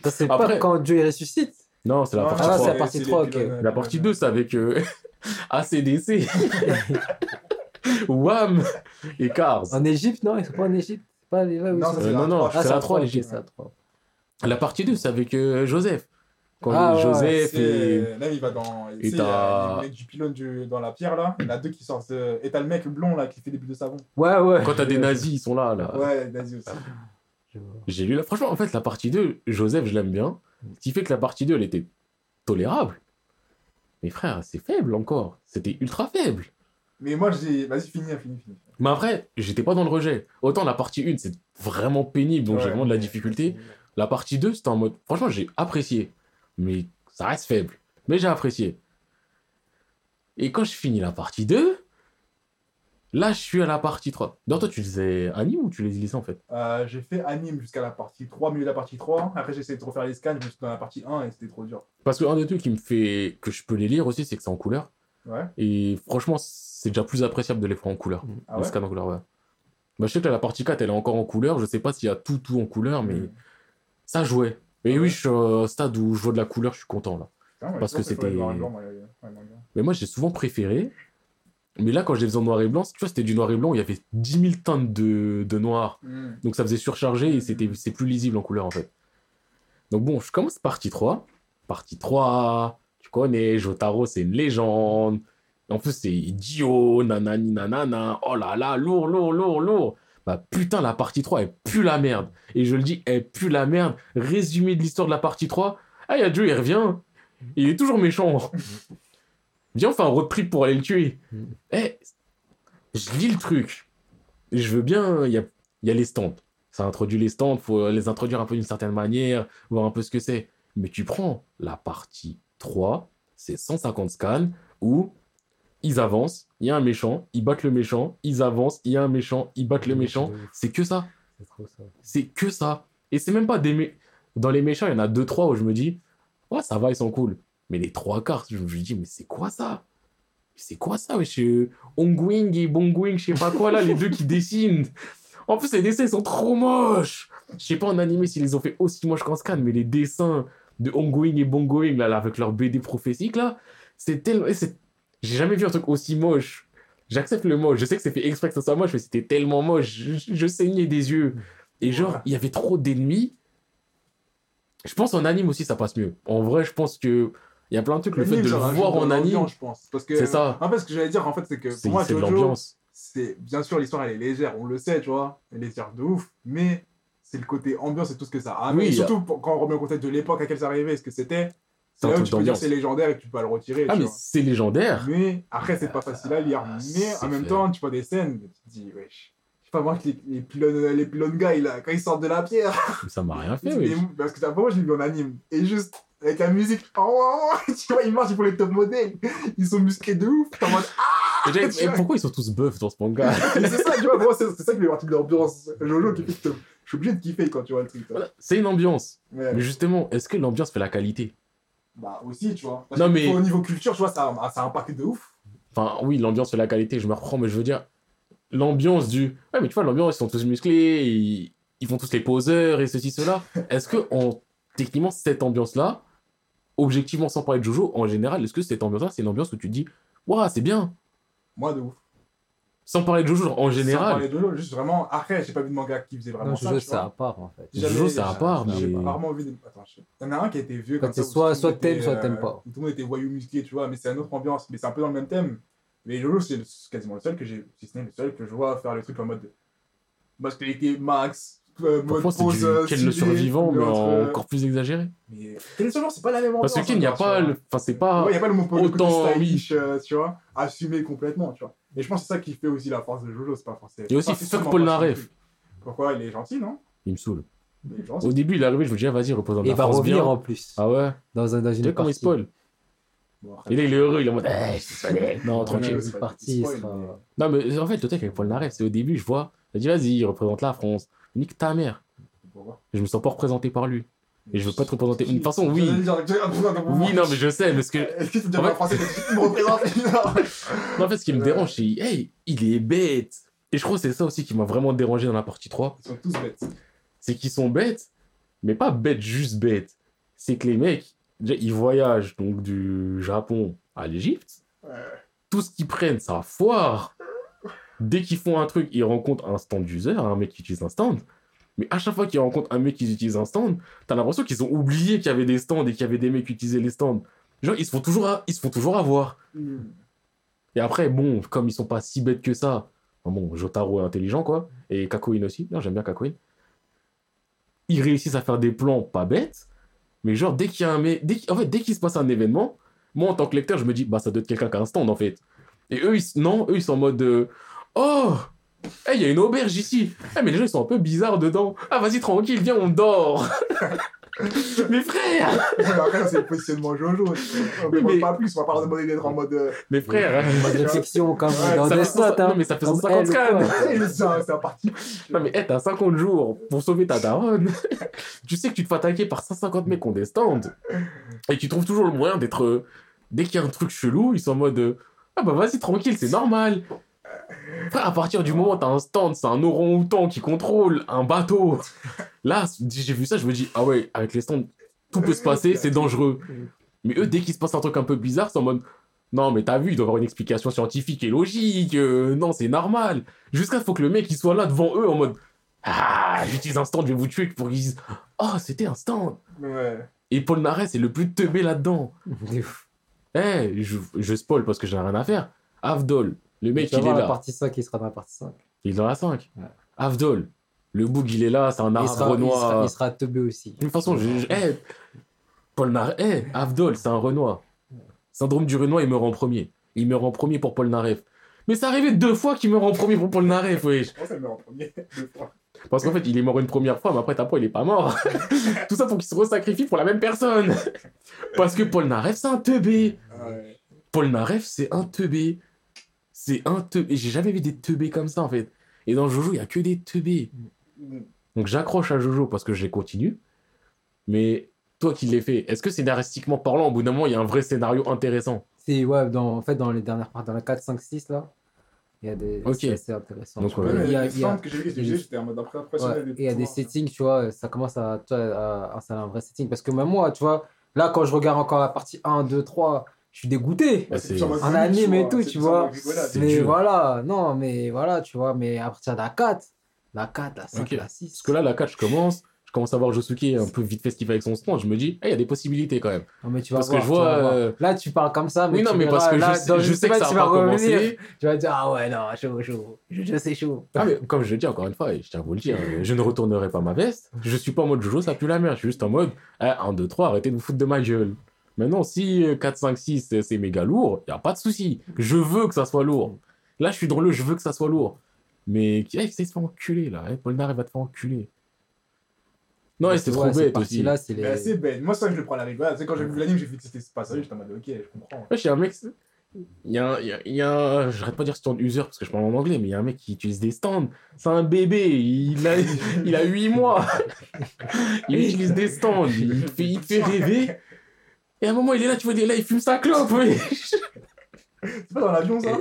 Ça, c'est Après- pas quand il ressuscite. Non, c'est la Non, partie Ah, trois. c'est la partie c'est 3, les ok. La partie 2, c'est avec euh, ACDC, Wham et Cars. En Égypte, non Ils sont pas en Égypte C'est pas les... ouais, oui, Non, ça, Euh, c'est non, la non, trois. c'est Ah, la à 3, trois, ok, l'Égypte. c'est. La partie 2, c'est avec euh, Joseph. Quand Ah, ouais, Joseph C'est- et... Là, il va dans. et il les du pylône du- dans la pierre, là. Il y en a deux qui sortent. euh, Et t'as le mec blond, là, qui fait des bulles de savon. Ouais, ouais. Quand t'as des nazis, ils sont là, là. Ouais, vas-y aussi. Je vois. J'ai lu la... Franchement, en fait, la partie 2, Joseph, je l'aime bien. Ce qui fait que la partie 2, elle était tolérable. Mais frère, c'est faible encore. C'était ultra faible. Mais moi, j'ai. Vas-y, finis, finis, finis. Mais après, j'étais pas dans le rejet. Autant la partie 1, c'est vraiment pénible, donc j'ai vraiment de la difficulté. La partie 2, c'était en mode. Franchement, j'ai apprécié. Mais ça reste faible. Mais j'ai apprécié. Et quand je finis la partie 2, Là, je suis à la partie 3. D'ailleurs, toi, tu faisais anime ou tu les lisais en fait? Euh, j'ai fait anime jusqu'à la partie 3, milieu de la partie 3. Après, j'ai essayé de refaire les scans, je me suis dans la partie 1 et c'était trop dur. Parce que un des trucs qui me fait que je peux les lire aussi, c'est que c'est en couleur. Ouais. Et franchement, c'est déjà plus appréciable de les faire en couleur. Ah les ouais? scans en couleur, ouais. Bah, je sais que là, la partie 4, elle est encore en couleur. Je sais pas s'il y a tout, tout en couleur, mais Mm. ça jouait. Mais Ah oui, ouais je suis au stade où je vois de la couleur, je suis content là. Putain, ouais, Parce que c'était-. Mais moi, j'ai souvent préféré. Mais là, quand je les faisais en noir et blanc, tu vois, c'était du noir et blanc où il y avait 10 000 teintes de, de noir. Mm. Donc ça faisait surcharger et c'était, c'est plus lisible en couleur en fait. Donc bon, je commence partie 3. Partie 3, tu connais, Jotaro c'est une légende. En plus c'est idiot, nanani nanana. Oh là là, lourd, lourd, lourd, lourd. Bah putain, la partie 3 elle pue la merde. Et je le dis, elle pue la merde. Résumé de l'histoire de la partie 3. Ah, y a Joe, il revient. Il est toujours méchant. Viens, on fait un road trip pour aller le tuer. Mm. Eh, je lis le truc. Je veux bien, il y a, il y a les stands. Ça introduit les stands, faut les introduire un peu d'une certaine manière, voir un peu ce que c'est. Mais tu prends la partie 3, c'est 150 scans où ils avancent, il y a un méchant, ils battent le méchant, ils avancent, il y a un méchant, ils battent le méchant. C'est que ça. C'est que ça. Et c'est même pas des. mé- Dans les méchants, il y en a deux, trois où je me dis, ouais, ça va, ils sont cool. Mais les trois quarts, je me dis, mais c'est quoi ça? C'est quoi ça, euh, Ongwing et Bongwing, je sais pas quoi, là, les deux qui dessinent. En plus, les dessins, ils sont trop moches. Je sais pas en animé s'ils les ont fait aussi moches qu'en scan, mais les dessins de Ongwing et Bongoing, là, là, avec leur BD prophétique, là, c'est tellement. J'ai jamais vu un truc aussi moche. J'accepte le moche. Je sais que c'est fait exprès que ça soit moche, mais c'était tellement moche. Je, je saignais des yeux. Et genre, il y avait trop d'ennemis. Je pense en anime aussi, ça passe mieux. En vrai, je pense que il y a plein de trucs. Le fait de le voir en anime, je pense. Parce que, C'est ça. En fait, ce que j'allais dire, en fait, c'est que pour moi, Jojo, l'ambiance. c'est bien sûr l'histoire elle est légère, on le sait, tu vois, elle est légère de ouf, mais c'est le côté ambiance et tout ce que ça a. Oui, a- surtout quand on remet en contexte de l'époque à laquelle ça arrivait, ce que c'était. C'est là où tu peux dire c'est légendaire et que tu peux le retirer. Ah, mais c'est légendaire. Mais après, c'est pas facile à lire. Ah, Mais en même temps, tu vois des scènes, tu te dis, wesh. Je sais pas, moi, que les, les pylônes, les pylônes là, quand ils sortent de la pierre, ça m'a rien fait, oui. parce que t'as pas moi, je l'ai vu en anime. Et juste, avec la musique, oh, tu vois, ils marchent, ils font les top modèles. Ils sont musclés de ouf. T'es en mode, ah, Et pourquoi ils sont tous buffs dans ce manga c'est ça, tu vois, moi, c'est ça qui fait partie de l'ambiance. Jojo qui fait que je suis obligé de kiffer quand tu vois le truc. Voilà, C'est une ambiance. Ouais. Mais justement, est-ce que l'ambiance fait la qualité? Bah, aussi, tu vois. Parce Non, que mais- Au niveau culture, tu vois, ça, a- ça a impacté de ouf. Enfin, oui, l'ambiance fait la qualité, je me reprends, mais je veux dire, l'ambiance du. Ouais, mais tu vois, l'ambiance, ils sont tous musclés, ils, ils font tous les poseurs et ceci, cela. Est-ce que, en... techniquement, cette ambiance-là, objectivement, sans parler de Jojo, en général, est-ce que cette ambiance-là, c'est une ambiance où tu te dis, waouh, c'est bien? Moi, de ouf. Sans parler de Jojo, genre, en Sans général. parler de Jojo, juste vraiment, après, j'ai pas vu de manga qui faisait vraiment Non, ça. Jojo, tu c'est à part en fait. J'ai Jojo, c'est à part, j'ai mais- rarement vu des. Attends, je- il y en a un qui a été vieux Quand comme ça. soit- le soit t'aimes, était, soit euh, t'aimes pas. Tout le monde était voyou musclé, tu vois, mais c'est une autre ambiance. Mais c'est un peu dans le même thème. Mais Jojo, c'est le- c'est quasiment le seul que j'ai, si ce n'est le seul que je vois faire les trucs en mode masculinité max, euh, mode Parfois, c'est pose, du euh, Ken le survivant, mais encore plus exagéré. Mais le survivant, c'est pas la même ambiance. Parce que Ken, il n'y a pas. le- vois. Enfin, c'est pas. Ouais, il n'y a pas le mot pour le côté autant, stylish, euh, tu vois, assumé complètement, tu vois. Et je pense que c'est ça qui fait aussi la force de Jojo, c'est pas forcément. Et aussi, pas fuck forcément Paul pas son Naref. truc. Pourquoi Il est gentil, non? Il me saoule. Il est gentil. Au début, il est arrivé, je me dis, ah, vas-y, représente Et il la va France revenir bien. en plus. Ah ouais? Dans, un, dans Tu une sais comment il partie. spoil? Bon, après, Et là, il est heureux, il est en mode, eh, je suis spoilé. Non, tranquille. Une partie, il sera- mais- Non, mais en fait, le truc avec Paul Naref, c'est au début, je vois, je dis, vas-y, représente la France. Nique ta mère. Je me sens pas représenté par lui. Et je veux pas te représenter. De toute façon, oui. Oui, non, mais je sais, parce que. Est-ce que déjà fait- un français qui me représente Non, en fait, ce qui me dérange, c'est, hey, il est bête. Et je crois que c'est ça aussi qui m'a vraiment dérangé dans la partie 3. Ils sont tous bêtes. C'est qu'ils sont bêtes, mais pas bêtes, juste bêtes. C'est que les mecs, déjà, ils voyagent donc du Japon à l'Égypte. Ouais. Tout ce qu'ils prennent, ça foire. Dès qu'ils font un truc, ils rencontrent un stand user, un mec qui utilise un stand. Mais à chaque fois qu'ils rencontrent un mec qui utilise un stand, t'as l'impression qu'ils ont oublié qu'il y avait des stands et qu'il y avait des mecs qui utilisaient les stands. Genre, ils se font toujours, à- ils se font toujours avoir. Et après, bon, comme ils sont pas si bêtes que ça, bon, Jotaro est intelligent, quoi, et Kakoin aussi, non, j'aime bien Kakoin, ils réussissent à faire des plans pas bêtes, mais genre, dès qu'il y a un mec, dès en fait, dès qu'il se passe un événement, moi, en tant que lecteur, je me dis, bah, ça doit être quelqu'un qui a un stand, en fait. Et eux, ils, non, eux, ils sont en mode, euh, oh, eh, il y a une auberge ici. Eh, mais les gens, ils sont un peu bizarres dedans. Ah, vas-y, tranquille, viens, on dort. Mes frères Après, c'est le positionnement Jojo. On ne demande pas plus, on va pas leur demander d'être en mode. euh, Mes frères Mode réflexion comme dans Note, ça- hein. non, mais ça fait Comme 150 elle ou quoi. cannes. hey, mais c'est un, parti. Non mais hey, t'as 50 jours pour sauver ta daronne. tu sais que tu te fais attaquer par 150 mecs des stands. Et tu trouves toujours le moyen d'être... euh, Dès qu'il y a un truc chelou, ils sont en mode... euh, Ah bah vas-y, tranquille, c'est normal. Frère, à partir du moment où t'as un stand, c'est un orang-outan qui contrôle un bateau. Là, j'ai vu ça, je me dis, ah ouais, avec les stands, tout peut se passer, c'est dangereux. Mais eux, dès qu'il se passe un truc un peu bizarre, c'est en mode... Non, mais t'as vu, il doit y avoir une explication scientifique et logique. euh, non, c'est normal. Jusqu'à faut que le mec il soit là devant eux en mode Ah, j'utilise un stand, je vais vous tuer pour qu'ils disent Oh, c'était un stand. Ouais. Et Paul Narès c'est le plus teubé là-dedans. Eh, je, je spoil parce que j'en ai rien à faire. Avdol, le mec vas il est la là. partie 5, il sera dans la partie 5. Il est dans la 5. Ouais. Avdol, le boug il est là, c'est un Il arabe sera, il, renois. sera, il sera teubé aussi. De toute façon, je, je- eh, Paul Naref, eh, Avdol, c'est un Renoir. Syndrome du Renoir, il meurt en premier. Il meurt en premier pour Paul Naref. Mais c'est arrivé deux fois qu'il meurt en premier pour Paul Naref, wesh. Comment ça le met en premier Deux fois. Parce qu'en fait, il est mort une première fois, mais après, t'as pas, il est pas mort. Tout ça pour qu'il se resacrifie pour la même personne. Parce que Paul Naref, c'est un teubé. Ouais. Paul Naref, c'est un teubé. C'est un teubé. J'ai jamais vu des teubés comme ça, en fait. Et dans Jojo, il y a que des teubés. Donc j'accroche à Jojo parce que je les continue. Mais toi qui l'es fait, est-ce que scénaristiquement parlant, au bout d'un moment, il y a un vrai scénario intéressant? C'est, ouais, dans, en fait, dans les dernières parties, dans la 4, 5, 6, là, il y a des. Ok. C'est assez intéressant. Donc, ouais, il y a, il y a- que j'ai vu, j'ai j'étais en mode Ouais, et il y a des settings, tu vois, ça commence à, tu vois, à installer un vrai setting. Parce que même moi, tu vois, là, quand je regarde encore la partie 1, 2, 3, je suis dégoûté. Bah, c'est- En anime et tout, tu vois. Mais dur. voilà, non, mais voilà, tu vois, mais à partir de la 4, la 4, la 5, Ok. la 6. Parce que là, la 4, je commence. Je commence à voir Josuke un peu vite fait ce qu'il fait avec son stand. Je me dis, il y a des possibilités quand même. Non, mais tu vas Parce que voir, je tu vas vois, voir. euh, Là, tu parles comme ça, mais oui, non, tu mais parce que là, je sais, dans je une sais que ça tu va vas pas revenir, commencer. Tu vas dire, ah ouais, non, chaud, chaud. Je, je sais chaud. Ah, mais comme je le dis encore une fois, et je tiens à vous le dire, euh, je ne retournerai pas ma veste. Je suis pas en mode Jojo, ça pue la merde. Je suis juste en mode, eh, 1, 2, 3, arrêtez de vous foutre de ma gueule. Maintenant, si euh, 4, 5, 6, euh, c'est méga lourd, y a pas de souci. Je veux que ça soit lourd. Là, je suis dans le je veux que ça soit lourd. Mais qui hey, essaye de se faire enculer là. Eh, Paul Naref va te faire enculer. Non, c'est trop bête aussi. c'est les. C'est bête. Moi, ça, je le prends à la rigolade. Sais, quand j'ai vu l'anime, j'ai vu que c'était pas sérieux. J'étais en mode, ok, je comprends. Ouais, j'ai un mec. Il y a, un- il y a, il y a un- j'arrête pas de dire stand user parce que je parle en anglais, mais il y a un mec qui utilise des stands. C'est un bébé, il a, il a 8 mois. Il utilise des stands, il te fait, il fait rêver. Et à un moment, il est là, tu vois, il est là, il fume sa clope, oui. C'est pas dans l'avion, ça?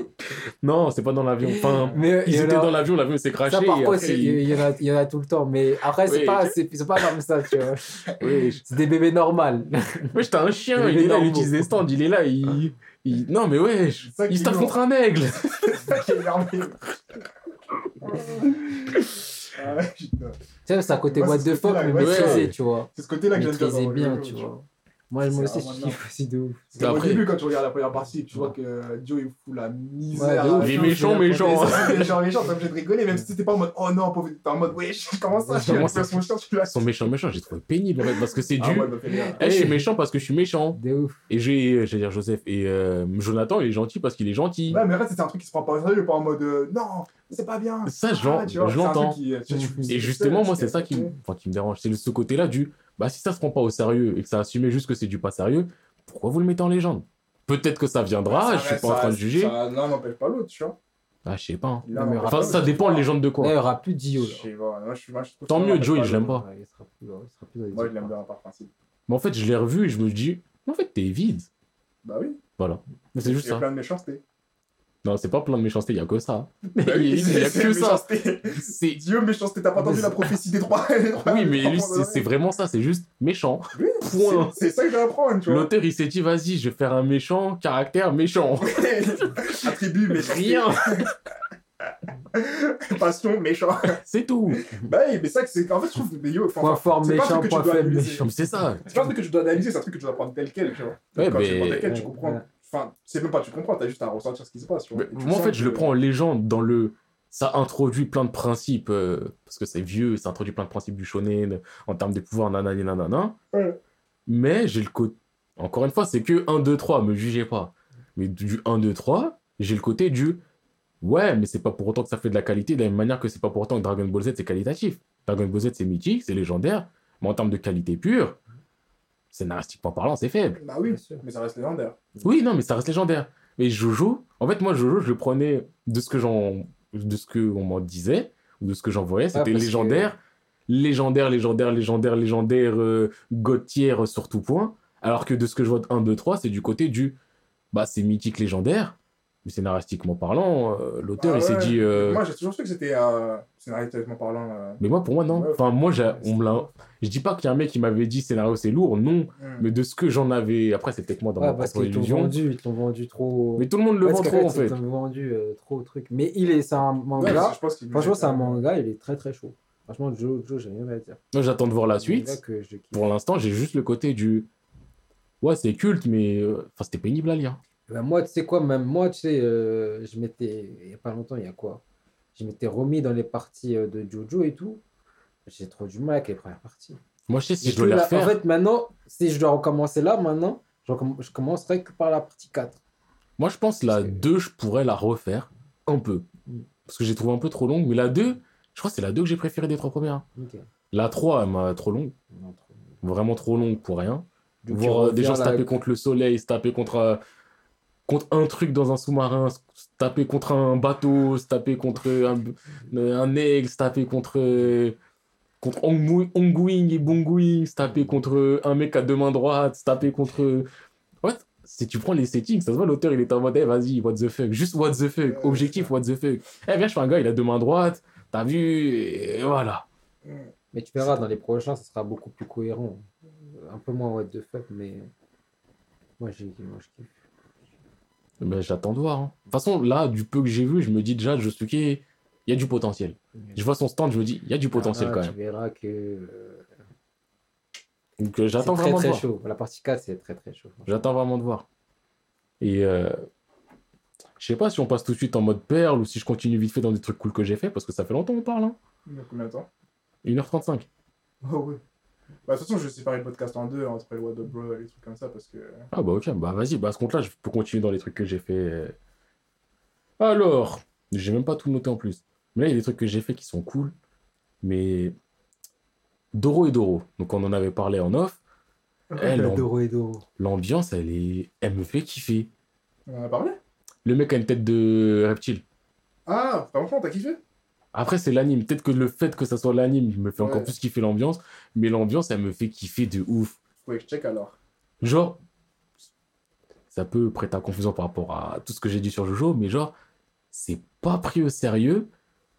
Non, c'est pas dans l'avion. Enfin, Mais il ils étaient dans l'avion, l'avion s'est craché. Ça, par contre, il- il y, en a, il y en a tout le temps. Mais après, c'est Oui. pas, c'est c'est pas comme ça, tu vois. Oui, je- C'est des bébés normaux. Wesh, t'as un chien, il est là, il utilise des stands, il est là, il. il- Non, mais wesh, qui il se tape contre un aigle. C'est ça qui est énervé. Ah ouais, putain. Tu sais, c'est à côté Ouais, what the fuck, mais ouais. maîtrisé, tu vois. C'est ce côté-là que j'aime bien. Bien, tu vois. Moi, moi C'est aussi, je kiffe aussi de ouf. Qu'au Après- début, quand tu regardes la première partie, tu vois que Joe il fout la misère. Ouais, de ouf. Il est Méchant, méchant, c'est méchant. C'est méchant, méchant, t'es obligé de rigoler, même si t'étais pas en mode oh non, pauvre, t'es en mode wesh, comment ça, je suis son chien, tu l'as. Son méchant, méchant, j'ai trouvé pénible en fait, parce que c'est Ah du. rire. Eh, je suis méchant parce que je suis méchant. De ouf. Et j'ai, je vais dire Joseph et euh, Jonathan, il est gentil parce qu'il est gentil. Ouais, mais en fait, c'est un truc qui se prend pas au sérieux, pas en mode euh, non, c'est pas bien. Ça, je Ah, c'est l'entends. euh, tu- Et justement, moi, c'est ça qui, me- enfin, qui me dérange. C'est ce côté-là du, bah, si ça se prend pas au sérieux et que ça assume juste que c'est du pas sérieux, pourquoi vous le mettez en légende? Peut-être que ça viendra, Ça je suis reste- pas en train de juger. ça- L'un n'empêche pas l'autre, tu vois. Ah, je sais pas. hein. Non, Enfin, pas ça dépend de légende de Là, il quoi. y aura plus Dio. Tant mieux, Joey, je l'aime pas. Ouais, il sera plus, ouais, il sera plus dans les Moi, je l'aime bien par principe. Mais en fait, je l'ai revu et je me dis, en fait, t'es vide. Bah oui, Voilà. Mais c'est juste il y a ça. plein de méchanceté. Non, c'est pas plein de méchanceté, il y a que ça. Bah il oui, y a que ça. C'est Dieu, méchanceté, t'as pas entendu Mais la prophétie des trois Oui, mais lui, c'est vraiment ça, c'est juste méchant. Oui, Point. c'est- ça que je vais apprendre, tu vois. L'auteur, il s'est dit, vas-y, je vais faire un méchant, caractère méchant. Attribut, méchanceté. Rien, Passion, méchant. c'est tout. Bah oui, mais ça, que c'est. En fait, je trouve que yo, Point fort, c'est pas un méchant, point faible, méchant. Mais c'est ça. C'est pas un truc que tu dois analyser, c'est un truc que tu dois prendre tel quel, tu vois. Ouais, Quand tu mais- prends tel quel, tu Ouais, comprends. Enfin, c'est même pas tu comprends, t'as juste à ressentir ce qui se passe, tu vois. Mais Et tu moi, en fait, je le prends en légende dans le. Ça introduit plein de principes, euh, parce que c'est vieux, ça introduit plein de principes du shonen en termes de pouvoir, nanani, nanana. Ouais. Mais j'ai le côté. Encore une fois, c'est que 1, 2, 3, me jugez pas. Mais du 1, 2, 3, j'ai le côté du. Ouais, mais c'est pas pour autant que ça fait de la qualité, de la même manière que c'est pas pour autant que Dragon Ball Z c'est qualitatif. Dragon Ball Z c'est mythique, c'est légendaire, Mais en termes de qualité pure, scénaristiquement parlant, c'est faible. Bah oui, mais ça reste légendaire. Oui, non, mais ça reste légendaire. Mais Jojo, en fait, moi, Jojo, je le prenais de ce que j'en, de ce que on m'en disait, ou de ce que j'en voyais, c'était parce que- légendaire, légendaire, légendaire, légendaire, légendaire, euh, Gauthier sur tout point. Alors que de ce que je vois de 1, 2, 3, c'est du côté du, bah, c'est mythique légendaire. Mais scénaristiquement parlant, euh, l'auteur, Ah il s'est ouais. dit, euh, Moi, j'ai toujours su que c'était euh, scénaristiquement parlant. euh, mais moi, pour moi, non. Ouais, Enfin, moi, on me l'a, je dis pas qu'il y a un mec qui m'avait dit scénario c'est lourd, non. hmm. Mais de ce que j'en avais, après, c'est peut-être moi dans Ouais, ma parce propre qu'ils t'ont illusion. vendu, ils t'ont vendu trop. Mais tout le monde le Ouais, vend trop, en fait. Ils t'ont vendu euh, trop au truc. Mais il est, c'est un Ouais, manga. je pense qu'il Franchement, c'est un manga, il est très très chaud. Franchement, Joe, Joe j'ai rien à dire. Moi, j'attends de voir la suite. que. Pour l'instant, j'ai juste le côté du. Ouais, c'est culte, mais. Enfin, c'était pénible à lire. Ben, moi, tu sais quoi, même moi, tu sais, euh, je m'étais, il y a pas longtemps, il y a quoi? Je m'étais remis dans les parties euh, de Jojo et tout. J'ai trop du mal avec les premières parties. Moi, je sais si je dois la- refaire. En fait, maintenant, si je dois recommencer là, maintenant, je, recomm- je commencerai que par la partie 4. Moi, je pense la Parce que- 2, je pourrais la refaire un peu. Mm. Parce que j'ai trouvé un peu trop longue. Mais la 2, je crois que c'est la 2 que j'ai préférée des trois premières. La 3, elle m'a trop longue. Non, trop. Vraiment trop longue pour rien. Donc, Voir euh, des gens se taper contre le soleil, se taper contre, contre un truc dans un sous-marin, se taper contre un bateau, se taper contre un, un aigle, se taper contre, euh, contre Ongui- Onguing et Bonguing, se taper contre un mec à deux mains droites, se taper contre. Ouais, si tu prends les settings, ça se voit, l'auteur il est en mode, eh, vas-y, what the fuck, juste what the fuck, objectif, what the fuck. Eh, viens, je fais un gars, il a deux mains droites, t'as vu, et voilà. Mais tu verras, dans les prochains, ça sera beaucoup plus cohérent. Un peu moins what the fuck, mais. Moi, j'ai, moi, je kiffe. Mais j'attends de voir. hein. De toute façon, là, du peu que j'ai vu, je me dis déjà, Josuke, il y a du potentiel. Je vois son stand, je me dis, il y a du potentiel Ah, quand Tu même. verras que. euh, Donc euh, j'attends très vraiment de très voir. chaud. La partie 4, c'est très très chaud. J'attends vraiment de voir. Et euh, je sais pas si on passe tout de suite en mode perle ou si je continue vite fait dans des trucs cool que j'ai fait parce que ça fait longtemps qu'on parle. Hein. Il y a combien de temps? 1h35. Oh oui. Bah, de toute façon, je vais séparer le podcast en deux entre le What the Bro et les trucs comme ça parce que. Ah bah ok, bah vas-y, bah à ce compte-là, je peux continuer dans les trucs que j'ai fait. Alors, j'ai même pas tout noté en plus. Mais là, il y a des trucs que j'ai fait qui sont cool. Mais Doro et Doro, donc on en avait parlé en off. Doro et Doro. L'ambiance, elle est, elle me fait kiffer. On en a parlé? Le mec a une tête de reptile. Ah, franchement, t'as kiffé? Après, c'est l'anime. Peut-être que le fait que ça soit l'anime me fait encore Ouais. plus kiffer l'ambiance. Mais l'ambiance, elle me fait kiffer de ouf. Que je check alors. Genre, ça peut prêter à confusion par rapport à tout ce que j'ai dit sur Jojo, mais genre, c'est pas pris au sérieux,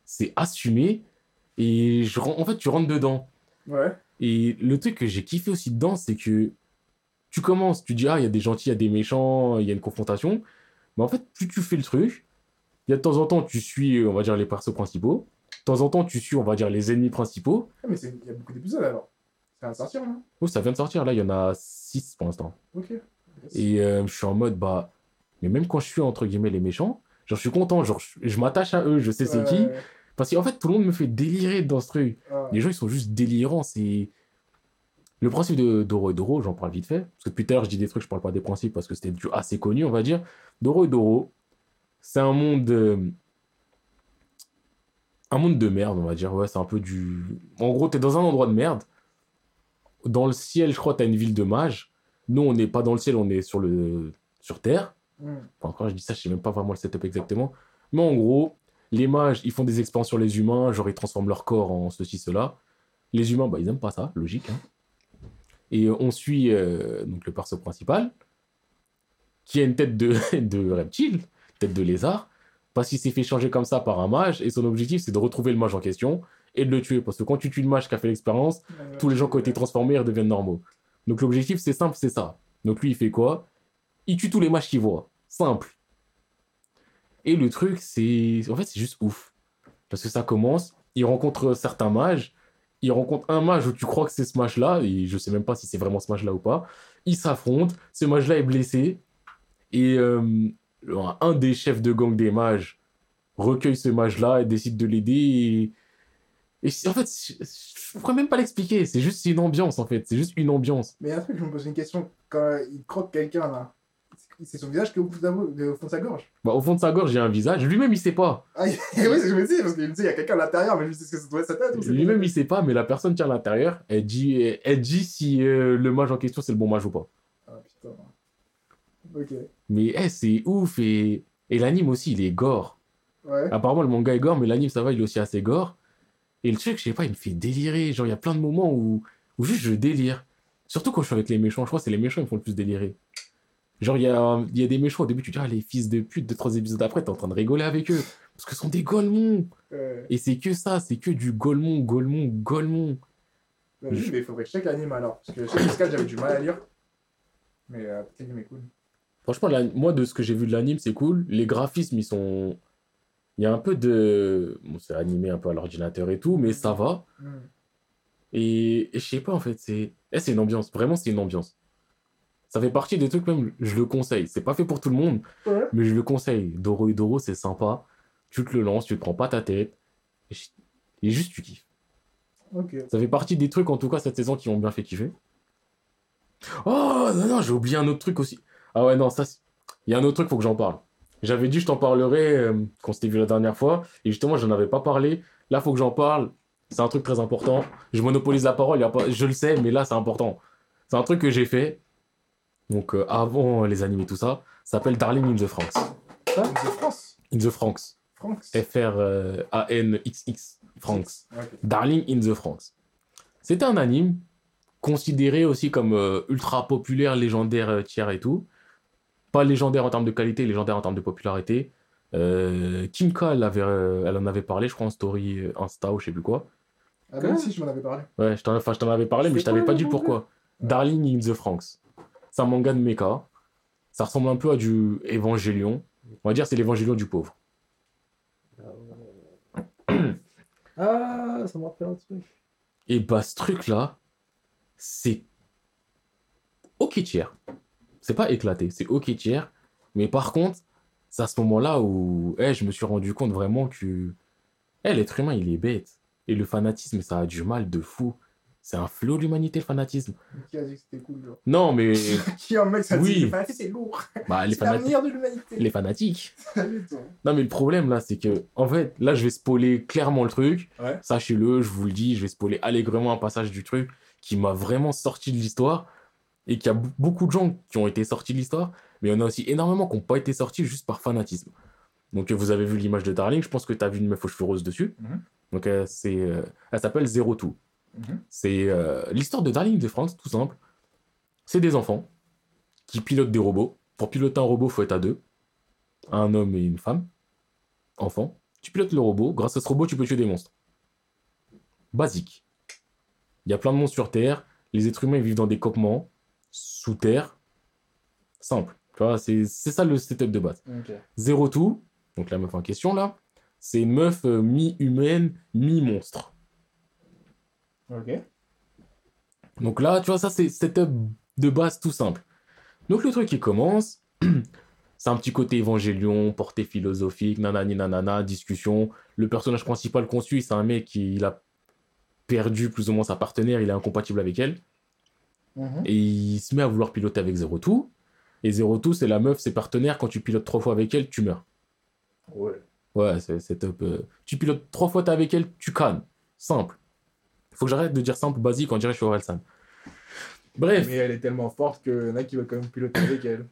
c'est assumé, et je, en fait, tu rentres dedans. Ouais. Et le truc que j'ai kiffé aussi dedans, c'est que tu commences, tu dis, ah, il y a des gentils, il y a des méchants, il y a une confrontation, mais en fait, plus tu fais le truc, il y a de temps en temps, tu suis, on va dire, les persos principaux, de temps en temps, tu suis, on va dire, les ennemis principaux. Ah, mais il y a beaucoup d'épisodes alors. Ça va sortir, non? Oh, ça vient de sortir, là, il y en a 6 pour l'instant. Ok. Yes. Et euh, je suis en mode, bah, mais même quand je suis entre guillemets les méchants, genre je suis content, genre je, je m'attache à eux, je sais c'est qui. Parce qu'en fait, tout le monde me fait délirer dans ce truc. Ah. Les gens, ils sont juste délirants. C'est. Le principe de Doro et Doro, j'en parle vite fait. Parce que depuis tout à l'heure, je dis des trucs, je parle pas des principes parce que c'était du assez connu, on va dire. Doro et Doro, c'est un monde. euh, Un monde de merde, on va dire. Ouais, c'est un peu du. En gros, t'es dans un endroit de merde. Dans le ciel, je crois, t'as une ville de mages. Nous, on n'est pas dans le ciel, on est sur, le... sur Terre. Hmm. Enfin, quand je dis ça, je sais même pas vraiment le setup exactement. Mais en gros, les mages, ils font des expériences sur les humains, genre ils transforment leur corps en ceci, cela. Les humains, bah, ils aiment pas ça, logique. hein. Et on suit euh, donc le perso principal, qui a une tête de, de reptile, tête de lézard, parce qu'il s'est fait changer comme ça par un mage, et son objectif, c'est de retrouver le mage en question et de le tuer. Parce que quand tu tues le mage qui a fait l'expérience, tous les gens qui ont été transformés redeviennent normaux. Donc l'objectif, c'est simple, c'est ça. Donc lui, il fait quoi? Il tue tous les mages qu'il voit. Simple. Et le truc, c'est. En fait, c'est juste ouf. Parce que ça commence, il rencontre certains mages, il rencontre un mage où tu crois que c'est ce mage-là, et je sais même pas si c'est vraiment ce mage-là ou pas. Ils s'affrontent, ce mage-là est blessé, et euh, un des chefs de gang des mages recueille ce mage-là et décide de l'aider. Et, en fait, je, je pourrais même pas l'expliquer, c'est juste une ambiance en fait, c'est juste une ambiance. Mais il y a un truc, je me pose une question. Quand il croque quelqu'un là, c'est son visage qui est au, fond de sa gorge. Bah, au fond de sa gorge, il y a un visage. Lui-même, il sait pas. Ah, oui, c'est ce que je me dis, parce qu'il me dit, il y a quelqu'un à l'intérieur, mais je sais ce que ça doit être sa tête. Lui-même, il sait pas, mais la personne qui est à l'intérieur, elle dit, elle dit si euh, le mage en question, c'est le bon mage ou pas. Ah, putain. Mais eh, c'est ouf. Et, et l'anime aussi, il est gore. Ouais. Apparemment, le manga est gore, mais l'anime, ça va, il est aussi assez gore. Et le truc, je sais pas, il me fait délirer. Genre, il y a plein de moments où, où juste je délire. Surtout quand je suis avec les méchants. Je crois que c'est les méchants qui me font le plus délirer. Genre, il y a, il y a des méchants, au début, tu dis, ah, les fils de pute, deux, trois épisodes après, t'es en train de rigoler avec eux. Parce que ce sont des golemons. Et c'est que ça, c'est que du golemon, golemon, golemon. bah, oui, mais il faudrait que je check l'anime alors. Parce que Pascal, j'avais du mal à lire. Mais euh, peut-être l'anime est cool. Franchement, la- moi, de ce que j'ai vu de l'anime, c'est cool. Les graphismes, ils sont. Il y a un peu de. Bon, c'est animé un peu à l'ordinateur et tout, mais ça va. Hmm. Et, et je sais pas, en fait, c'est. eh, c'est une ambiance. Vraiment, c'est une ambiance. Ça fait partie des trucs, même, je le conseille. C'est pas fait pour tout le monde, Ouais. mais je le conseille. Doro et Doro, c'est sympa. Tu te le lances, tu te prends pas ta tête. Et, je- et juste, tu kiffes. Ça fait partie des trucs, en tout cas, cette saison, qui m'ont bien fait kiffer. Oh, non, non, j'ai oublié un autre truc aussi. Ah ouais, non, ça, il y a un autre truc, faut que j'en parle. J'avais dit, je t'en parlerai euh, quand c'était vu la dernière fois. Et justement, je n'en avais pas parlé. Là, faut que j'en parle. C'est un truc très important. Je monopolise la parole, il y a pas... je le sais, mais là, c'est important. C'est un truc que j'ai fait. Donc, euh, avant les animés, tout ça. Ça s'appelle Darling in the Franks. C'est France. In the Franks. France. F-R-A-N-X-X. Franks. Ok. Darling in the Franks. C'était un anime considéré aussi comme euh, ultra populaire, légendaire, euh, tiers et tout. Pas légendaire en termes de qualité, légendaire en termes de popularité. Euh, Kim K, elle, avait, euh, elle en avait parlé, je crois, en story euh, Insta ou je sais plus quoi. Ah, ben si, je m'en avais parlé. Ouais, je t'en enfin, je t'en avais parlé, mais je t'avais pas dit pourquoi. Darling in the Franks. C'est un manga de mecha. Ça ressemble un peu à du Évangélion. On va dire c'est l'évangélion du pauvre. Ah, ça me rappelle un truc. Et bah, ce truc-là, c'est ok tiers. C'est pas éclaté, c'est ok tiers. Mais par contre, c'est à ce moment-là où eh, je me suis rendu compte vraiment que eh, l'être humain, il est bête. Et le fanatisme, ça a du mal de fou. C'est un flot l'humanité, le fanatisme. Qui a dit que c'était cool, genre Non, mais Qui a un mec, ça Oui. dit, le fanatisme, c'est lourd. bah, les, C'est fanati- l'avenir de l'humanité. les fanatiques. Non, mais le problème là, c'est que, en fait, là, je vais spoiler clairement le truc. Ouais. Sachez-le, je vous le dis, je vais spoiler allègrement un passage du truc qui m'a vraiment sorti de l'histoire et qu'il y a beaucoup de gens qui ont été sortis de l'histoire, mais il y en a aussi énormément qui n'ont pas été sortis juste par fanatisme. Donc, euh, vous avez vu l'image de Darling, je pense que tu as vu une meuf aux cheveux roses dessus. Mhm. Donc, euh, c'est, euh, elle s'appelle Zero Two. Mhm. C'est euh, l'histoire de Darling de France, tout simple. C'est des enfants qui pilotent des robots. Pour piloter un robot, faut être à deux. Un homme et une femme. Enfant. Tu pilotes le robot. Grâce à ce robot, tu peux tuer des monstres. Basique. Il y a plein de monstres sur Terre. Les êtres humains ils vivent dans des campements. Sous terre. Simple. Tu vois, c'est c'est ça le setup de base. Zero Two, donc la meuf en question là, c'est une meuf euh, mi-humaine, mi-monstre. Ok. Donc là, tu vois, ça, c'est setup de base tout simple. Donc le truc qui commence, c'est un petit côté évangélion, portée philosophique, nanani nanana, discussion. Le personnage principal suit, c'est un mec qui il a perdu plus ou moins sa partenaire, il est incompatible avec elle. Mhm. Et il se met à vouloir piloter avec Zero Two. Et Zero Two, c'est la meuf, ses partenaires, quand tu pilotes trois fois avec elle, tu meurs. Ouais. Ouais, c'est top. euh. Tu pilotes trois fois t'es avec elle, tu cannes. Simple. Faut que j'arrête de dire simple, basique, on dirait que je suis Orelsan. Bref. Mais elle est tellement forte qu'il y en a qui veulent quand même piloter avec elle.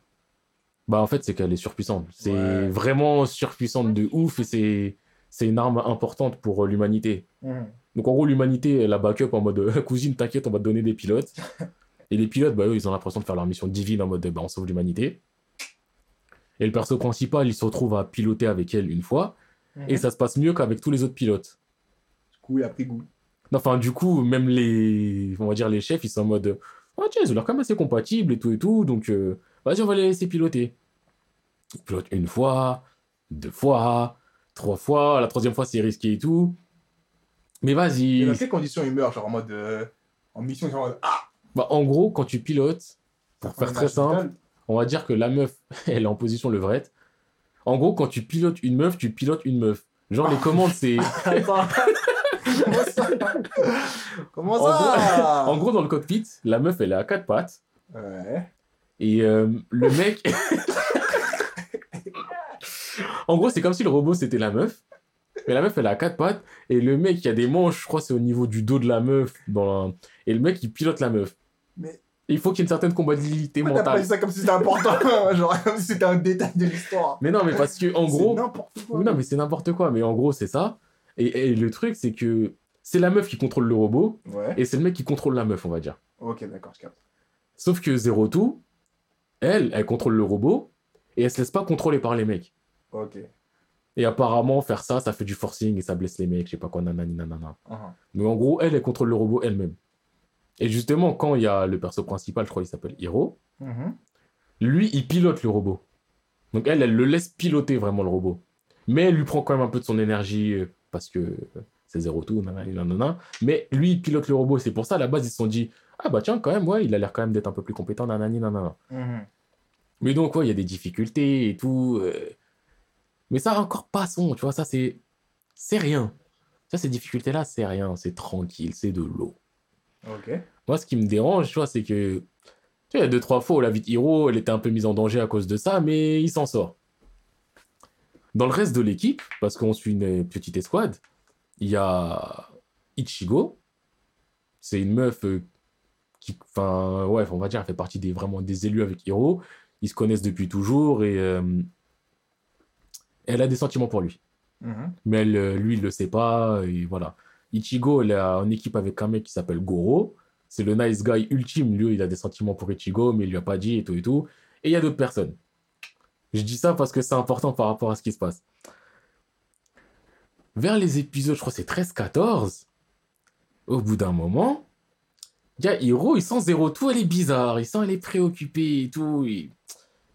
Bah en fait c'est qu'elle est surpuissante. C'est Ouais. vraiment surpuissante de ouf et c'est c'est une arme importante pour euh, l'humanité. Mhm. Donc en gros l'humanité la backup en mode euh, cousine t'inquiète on va te donner des pilotes. et les pilotes bah eux ils ont l'impression de faire leur mission divine en mode bah on sauve l'humanité. Et le perso principal il se retrouve à piloter avec elle une fois et ça se passe mieux qu'avec tous les autres pilotes. Du coup, il a pris goût. Enfin du coup même les on va dire les chefs ils sont en mode ah tiens ils ont l'air quand même assez compatibles et tout et tout donc euh, vas-y on va les laisser piloter. Ils pilotent une fois, deux fois, trois fois, la troisième fois c'est risqué et tout. Mais Et vas-y. dans quelles conditions il meurt Genre en mode. euh, en mission, genre en mode. Ah Bah, en gros, quand tu pilotes, pour faire très simple, on va dire que la meuf, elle est en position levrette. En gros, quand tu pilotes une meuf, tu pilotes une meuf. Genre, les commandes, c'est. Comment ça Comment En ça En gros, dans le cockpit, la meuf, elle est à quatre pattes. Ouais. Et euh, le mec. en gros, c'est comme si le robot c'était la meuf. Mais la meuf, elle a quatre pattes. Et le mec, il y a des manches, je crois, c'est au niveau du dos de la meuf. Dans la- Et le mec, il pilote la meuf. Mais il faut qu'il y ait une certaine t'as pas mentale. dit ça comme si c'était important Genre comme si c'était un détail de l'histoire. Mais non, mais parce que, en C'est gros. n'importe quoi. Oui, non, mais c'est n'importe quoi. Mais en gros, c'est ça. Et, et le truc, c'est que c'est la meuf qui contrôle le robot. Ouais. Et c'est le mec qui contrôle la meuf, on va dire. Ok, d'accord, je capte. Sauf que Zero Two, elle, elle contrôle le robot. Et elle se laisse pas contrôler par les mecs. Ok. Et apparemment, faire ça, ça fait du forcing et ça blesse les mecs, je sais pas quoi, nanani, nanana. Mhm. Mais en gros, elle, elle contrôle le robot elle-même. Et justement, quand il y a le perso principal, je crois qu'il s'appelle Hiro, Mhm. lui, il pilote le robot. Donc elle, elle le laisse piloter vraiment le robot. Mais elle lui prend quand même un peu de son énergie euh, parce que euh, c'est Zero Two, nanani, nanana. Mais lui, il pilote le robot. C'est pour ça, à la base, ils se sont dit, ah bah tiens, quand même, ouais, il a l'air quand même d'être un peu plus compétent, nanani, nanana. Mhm. Mais donc, ouais, il y a des difficultés et tout. euh. Mais ça, encore passons, tu vois, ça, c'est. C'est rien. Ça, ces difficultés-là, c'est rien. C'est tranquille, c'est de l'eau. Moi, ce qui me dérange, tu vois, c'est que. Tu sais, il y a deux, trois fois où la vie de Hiro, elle était un peu mise en danger à cause de ça, mais il s'en sort. Dans le reste de l'équipe, parce qu'on suit une petite escouade, il y a Ichigo. C'est une meuf euh, qui. Enfin, ouais, on va dire, elle fait partie des, vraiment des élus avec Hiro. Ils se connaissent depuis toujours et. euh, elle a des sentiments pour lui Mhm. mais elle, euh, lui, il le sait pas, et voilà. Ichigo, elle est en équipe avec un mec qui s'appelle Goro. C'est le nice guy ultime. Lui, il a des sentiments pour Ichigo, mais il lui a pas dit et tout et tout. Et il y a d'autres personnes. Je dis ça parce que c'est important par rapport à ce qui se passe. Vers les épisodes, je crois c'est 13-14, au bout d'un moment, il y a Hiro, il sent zéro tout, elle est bizarre. Il sent elle est préoccupée et tout.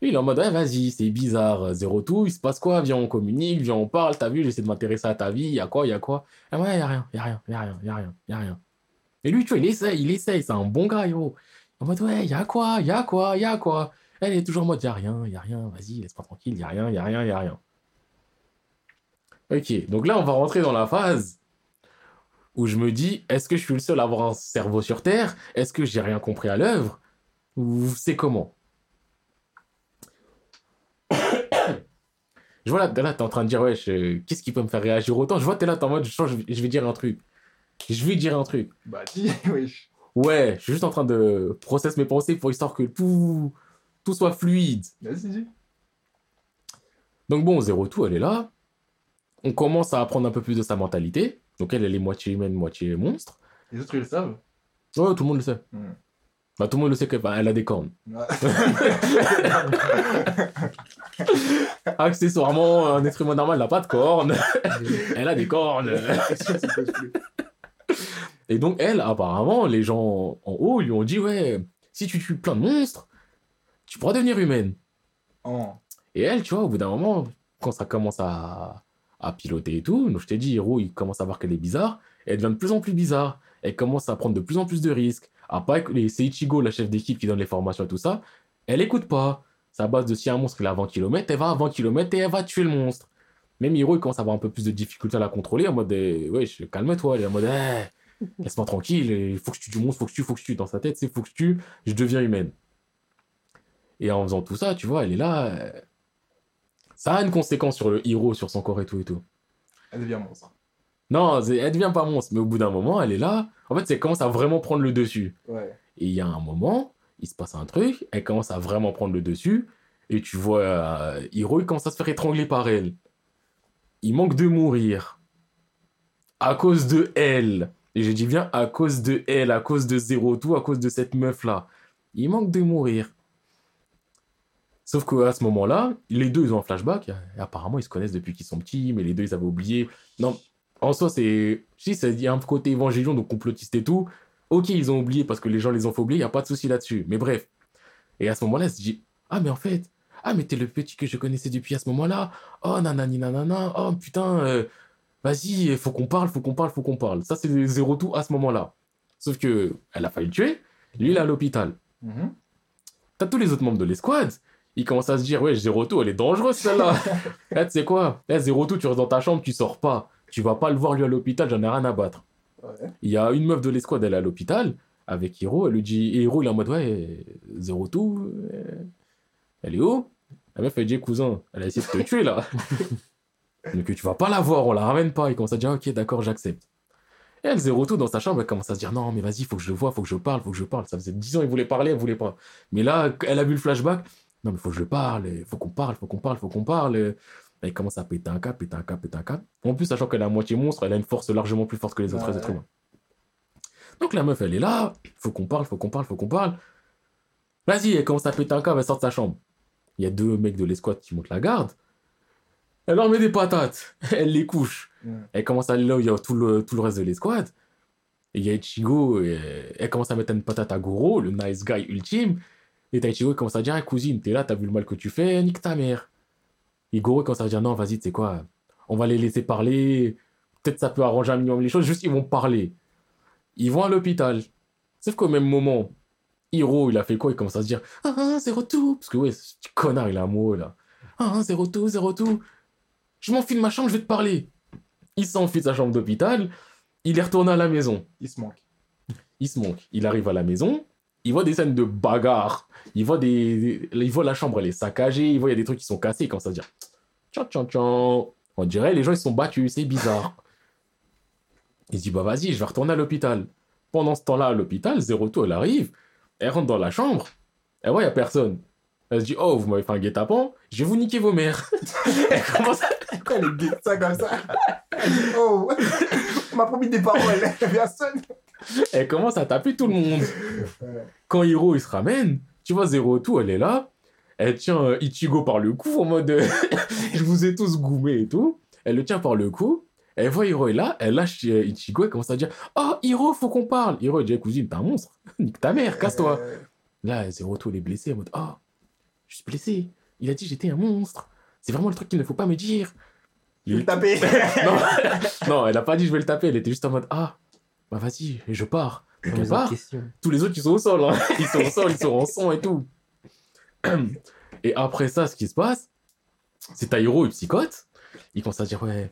Il, il est en mode, ouais, vas-y, c'est bizarre, zéro tout, il se passe quoi Viens, on communique, viens, on parle, t'as vu, j'essaie de m'intéresser à ta vie, y a quoi, y a quoi Ah ouais, y a rien, y a rien, y a rien, y a rien, y a rien. Et lui, tu vois, il essaye, il essaye, c'est un bon gars, Hiro. En mode, ouais, y a quoi, y a quoi, y a quoi Elle est toujours en mode, y a rien, y a rien, vas-y, laisse-moi tranquille, y a rien, y a rien, y a rien. Ok, donc là, on va rentrer dans la phase où je me dis, est-ce que je suis le seul à avoir un cerveau sur Terre Est-ce que j'ai rien compris à l'œuvre Ou c'est comment Je vois là, là t'es en train de dire, ouais, je- qu'est-ce qui peut me faire réagir autant? Je vois, t'es là, t'es en mode, je, je vais- dire un truc. Je vais dire un truc. Bah, dis, wesh. Ouais, je suis juste en train de process mes pensées pour histoire que tout, tout soit fluide. Vas-y, dis. Donc bon, Zero Two, elle est là. On commence à apprendre un peu plus de sa mentalité. Donc elle, elle est moitié humaine, moitié monstre. Les autres, ils le savent. Ouais, tout le monde le sait. Hmm. Bah, tout le monde le sait qu'elle elle a des cornes. Accessoirement, un être humain normal n'a pas de cornes. elle a des cornes. Et donc, elle, apparemment, les gens en haut lui ont dit Ouais, si tu tues plein de monstres, tu pourras devenir humaine. Oh. Et elle, tu vois, au bout d'un moment, quand ça commence à, à piloter et tout, donc je t'ai dit, Hiro, il commence à voir qu'elle est bizarre, et elle devient de plus en plus bizarre. Elle commence à prendre de plus en plus de risques. À pas écouter- c'est Ichigo, la chef d'équipe, qui donne les formations et tout ça. Elle écoute pas. À base de si un monstre il est à 20 km, elle va à 20 km et elle va tuer le monstre. Même Hiro, il commence à avoir un peu plus de difficulté à la contrôler, en mode, eh, wesh, calme-toi, elle est en mode, eh, laisse-moi tranquille, il faut que je tue du monstre, faut que je tue, faut que je tue. Dans sa tête, c'est faut que je tue, je deviens humaine. Et en faisant tout ça, tu vois, elle est là. euh, Ça a une conséquence sur le héros, sur son corps et tout et tout. Elle devient monstre. Non, elle devient pas monstre, mais au bout d'un moment, elle est là. En fait, elle commence à vraiment prendre le dessus. Ouais. Et il y a un moment, il se passe un truc, elle commence à vraiment prendre le dessus, et tu vois euh, Hiro, il commence à se faire étrangler par elle. Il manque de mourir. À cause de elle. Et j'ai dit bien à cause de elle, à cause de Zero tout, à cause de cette meuf-là. Il manque de mourir. Sauf qu'à ce moment-là, les deux, ils ont un flashback. Et apparemment, ils se connaissent depuis qu'ils sont petits, mais les deux, ils avaient oublié. Non, en soi, c'est. Si, ça- il y a un côté évangélion, donc complotiste et tout. Ok, ils ont oublié parce que les gens les ont fait oublier, il n'y a pas de souci là-dessus. Mais bref. Et à ce moment-là, elle se dit Ah, mais en fait, ah, mais t'es le petit que je connaissais depuis à ce moment-là. Oh, nanani, nanana. Oh, putain, euh, vas-y, faut qu'on parle, faut qu'on parle, faut qu'on parle. Ça, c'est zéro tout à ce moment-là. Sauf que elle a failli le tuer. Lui, il est à l'hôpital. Mhm. T'as tous les autres membres de l'escouade. Ils commencent à se dire Ouais, Zéro tout, elle est dangereuse celle-là. Eh, tu sais quoi? Eh, Zéro tout, tu restes dans ta chambre, tu sors pas. Tu vas pas le voir lui à l'hôpital, j'en ai rien à battre. Ouais. Il y a une meuf de l'escouade, elle est à l'hôpital. avec Hiro. Elle lui dit, et Hiro, il est en mode, ouais, zéro tout. euh, Elle est où? La meuf, elle dit, cousin, elle a essayé de te tuer là. Donc tu vas pas la voir, on la ramène pas. Il commence à dire, ok, d'accord, j'accepte. Et elle, zéro tout dans sa chambre, elle commence à se dire, non, mais vas-y, faut que je le voie, faut que je parle, faut que je parle. Ça faisait 10 ans, il voulait parler, elle voulait pas. Mais là, elle a vu le flashback. Non, mais faut que je parle, faut qu'on parle, faut qu'on parle, faut qu'on parle. Elle commence à péter un cap, péter un cap, péter un cap. En plus, sachant qu'elle est à moitié monstre, elle a une force largement plus forte que les autres Ouais. êtres humains. Donc la meuf, elle est là, faut qu'on parle, faut qu'on parle, faut qu'on parle. Vas-y, elle commence à péter un câble, elle sort de sa chambre. Il y a deux mecs de l'escouade qui montent la garde. Elle leur met des patates, elle les couche. Ouais. Elle commence à aller là où il y a tout le, tout le reste de l'escouade. Et il y a Ichigo, et elle commence à mettre une patate à Goro, le nice guy ultime. Et t'as Ichigo qui commence à dire, Ah, cousine, t'es là, t'as vu le mal que tu fais, nique ta mère. Et Goro commence à dire, non, vas-y, tu sais quoi, on va les laisser parler. Peut-être ça peut arranger un minimum les choses, juste ils vont parler. Ils vont à l'hôpital. Sauf qu'au même moment, Hiro, il a fait quoi? Il commence à se dire, ah, ah, zéro tout. Parce que ouais, ce petit connard, il est amoureux là. Ah, ah, zéro tout, zéro tout. Je m'enfuis de ma chambre, je vais te parler. Il s'enfuit de sa chambre d'hôpital. Il est retourné à la maison. Il se manque. Il se manque. Il arrive à la maison. Il voit des scènes de bagarre. Il voit, des... il voit la chambre, elle est saccagée. Il voit, il y a des trucs qui sont cassés. À se dire Tchan, tchan, tchan. On dirait les gens, ils sont battus. C'est bizarre. Il se dit Bah vas-y, je vais retourner à l'hôpital. Pendant ce temps-là, à l'hôpital, Zeroto, elle arrive. Elle rentre dans la chambre. Elle voit, il n'y a personne. Elle se dit Oh, vous m'avez fait un guet-apens. Je vais vous niquer vos mères. elle commence à Pourquoi elle dit ça comme ça? Elle dit, Oh, on m'a promis des paroles, personne. elle commence à taper tout le monde. Quand Hiro il se ramène, tu vois Zero tout, elle est là. Elle tient euh, Ichigo par le cou en mode euh, je vous ai tous goumés et tout. Elle le tient par le cou. Elle voit Hiro est là, elle lâche euh, Ichigo et commence à dire Oh Hiro, faut qu'on parle. Hiro dit cousine, t'es un monstre. Nique ta mère, casse-toi. Là, Zero tout, elle est blessée en mode Oh, je suis blessé. Il a dit j'étais un monstre. C'est vraiment le truc qu'il ne faut pas me dire. Je vais le taper. non, non, elle a pas dit je vais le taper, elle était juste en mode Ah, bah vas-y, je pars. Donc elle part tous les autres ils sont au sol, hein. ils sont au sol, ils sont en son et tout. Et après ça, ce qui se passe, c'est Taïro, il psychote. Il commence à dire ouais,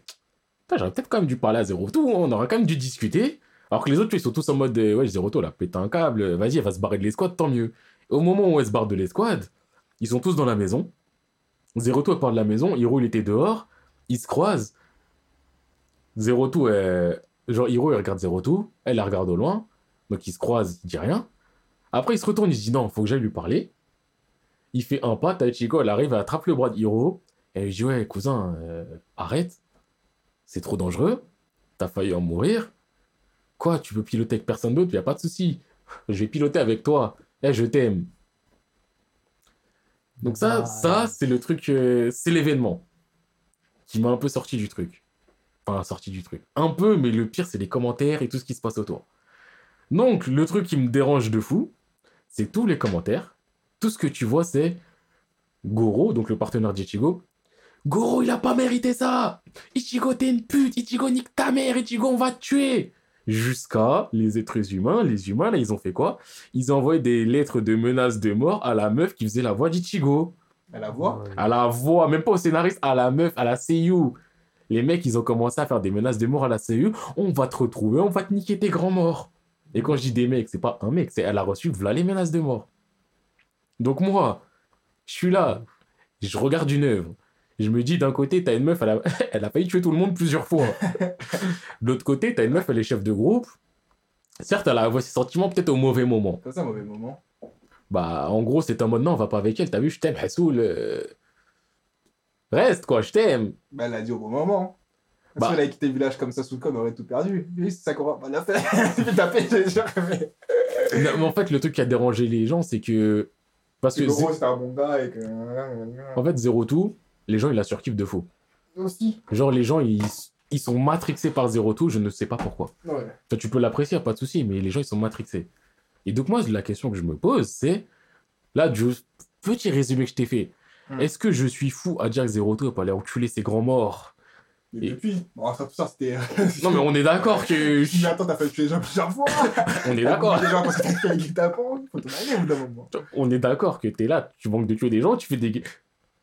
j'aurais peut-être quand même dû parler à Zero tout, on aurait quand même dû discuter. Alors que les autres, ils sont tous en mode ouais, Zero tout, elle a pété un câble, vas-y, elle va se barrer de l'escouade, tant mieux. Et au moment où elle se barre de l'escouade, ils sont tous dans la maison. Zero tout, elle part de la maison, Hiro, il était dehors, ils se croisent. Zero elle- genre Hiro, il regarde Zero tout, elle la regarde au loin. Donc il se croise, il dit rien. Après, il se retourne, il se dit non, faut que j'aille lui parler. Il fait un pas, Taichiko, elle arrive, elle attrape le bras de Hiro. Elle lui dit ouais, cousin, euh, arrête. C'est trop dangereux. T'as failli en mourir. Quoi, tu veux piloter avec personne d'autre, y a pas de souci. Je vais piloter avec toi. Eh, je t'aime. Donc ça, Ah. ça c'est le truc, euh, c'est l'événement qui m'a un peu sorti du truc. Enfin, sorti du truc. Un peu, mais le pire, c'est les commentaires et tout ce qui se passe autour. Donc, le truc qui me dérange de fou, c'est tous les commentaires. Tout ce que tu vois, c'est Goro, donc le partenaire d'Ichigo. Goro, il a pas mérité ça Ichigo, t'es une pute Ichigo, nique ta mère Ichigo, on va te tuer Jusqu'à les êtres humains, les humains, là, ils ont fait quoi? Ils ont envoyé des lettres de menaces de mort à la meuf qui faisait la voix d'Ichigo. Elle la voix? À la voix, même pas au scénariste, à la meuf, à la seiyuu. Les mecs, ils ont commencé à faire des menaces de mort à la seiyuu. On va te retrouver, on va te niquer tes grands morts. Et quand je dis des mecs, c'est pas un mec, c'est elle a reçu voilà les menaces de mort. Donc moi, je suis là, je regarde une œuvre. Je me dis, d'un côté, t'as une meuf, elle a, elle a failli tuer tout le monde plusieurs fois. de l'autre côté, t'as une meuf, elle est chef de groupe. Certes, elle a ses sentiments peut-être au mauvais moment. C'est un mauvais moment. Bah, en gros, c'est un mode non, on va pas avec elle. T'as vu, je t'aime, Hassoul. euh, Reste, quoi, je t'aime. Bah, elle a dit au bon moment. Bah. Parce qu'elle avait quitté le village comme ça sous le com, elle aurait tout perdu. Lui, c'est ça qu'on va pas la faire. Taper, j'ai déjà rêvé. Non, mais en fait, le truc qui a dérangé les gens, c'est que. Parce que. Gros, c'était un bon gars et que. En fait, Zero Two, les gens, ils la surkiffent de faux. Aussi. Genre, les gens, ils, ils sont matrixés par Zero Two, je ne sais pas pourquoi. Ouais. Tu peux l'apprécier, pas de souci, mais les gens, ils sont matrixés. Et donc, moi, la question que je me pose, c'est. Là, petit résumé que je t'ai fait. Hmm. Est-ce que je suis fou à dire que Zero Two pas aller enculer ses grands morts? Mais Et- depuis. Bon, après tout ça, c'était. Non, mais on est d'accord que. Mais attends, t'as fait tuer les gens plusieurs fois. On est d'accord. Les gens parce que t'as fait guet-apens. Faut t'en aller au bout d'un moment. On est d'accord que t'es là, tu manques de tuer des gens, tu fais des.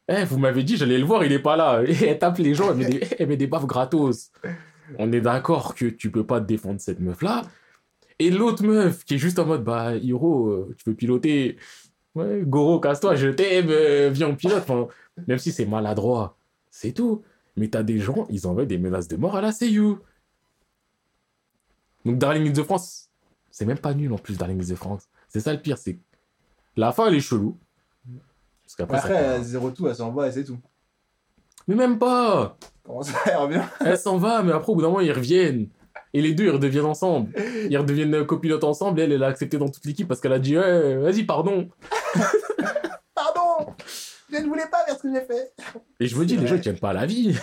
Eh, vous m'avez dit, j'allais le voir, il est pas là. Et elle tape les gens, elle met des, elle baffes gratos. On est d'accord que tu peux pas défendre cette meuf-là. Et l'autre meuf qui est juste en mode, bah, Hiro, euh, tu peux piloter? Ouais, Goro, casse-toi, je t'aime, euh, viens, on pilote. Même si c'est maladroit, c'est tout. Mais t'as des gens, ils envoient des menaces de mort à la Seiyu. Donc, Darling in the France, c'est même pas nul en plus, Darling in the France. C'est ça le pire, c'est. La fin, elle est chelou. Parce qu'après, Après, zéro tout, elle s'en va et c'est tout. Mais même pas Comment ça, elle revient? Elle s'en va, mais après, au bout d'un moment, ils reviennent. Et les deux, ils redeviennent ensemble. Ils redeviennent copilotes ensemble. Et elle, elle a accepté dans toute l'équipe parce qu'elle a dit Ouais, vas-y, pardon. Pardon Je ne voulais pas faire ce que j'ai fait. Et je me dis, les gens, ils tiennent pas la vie.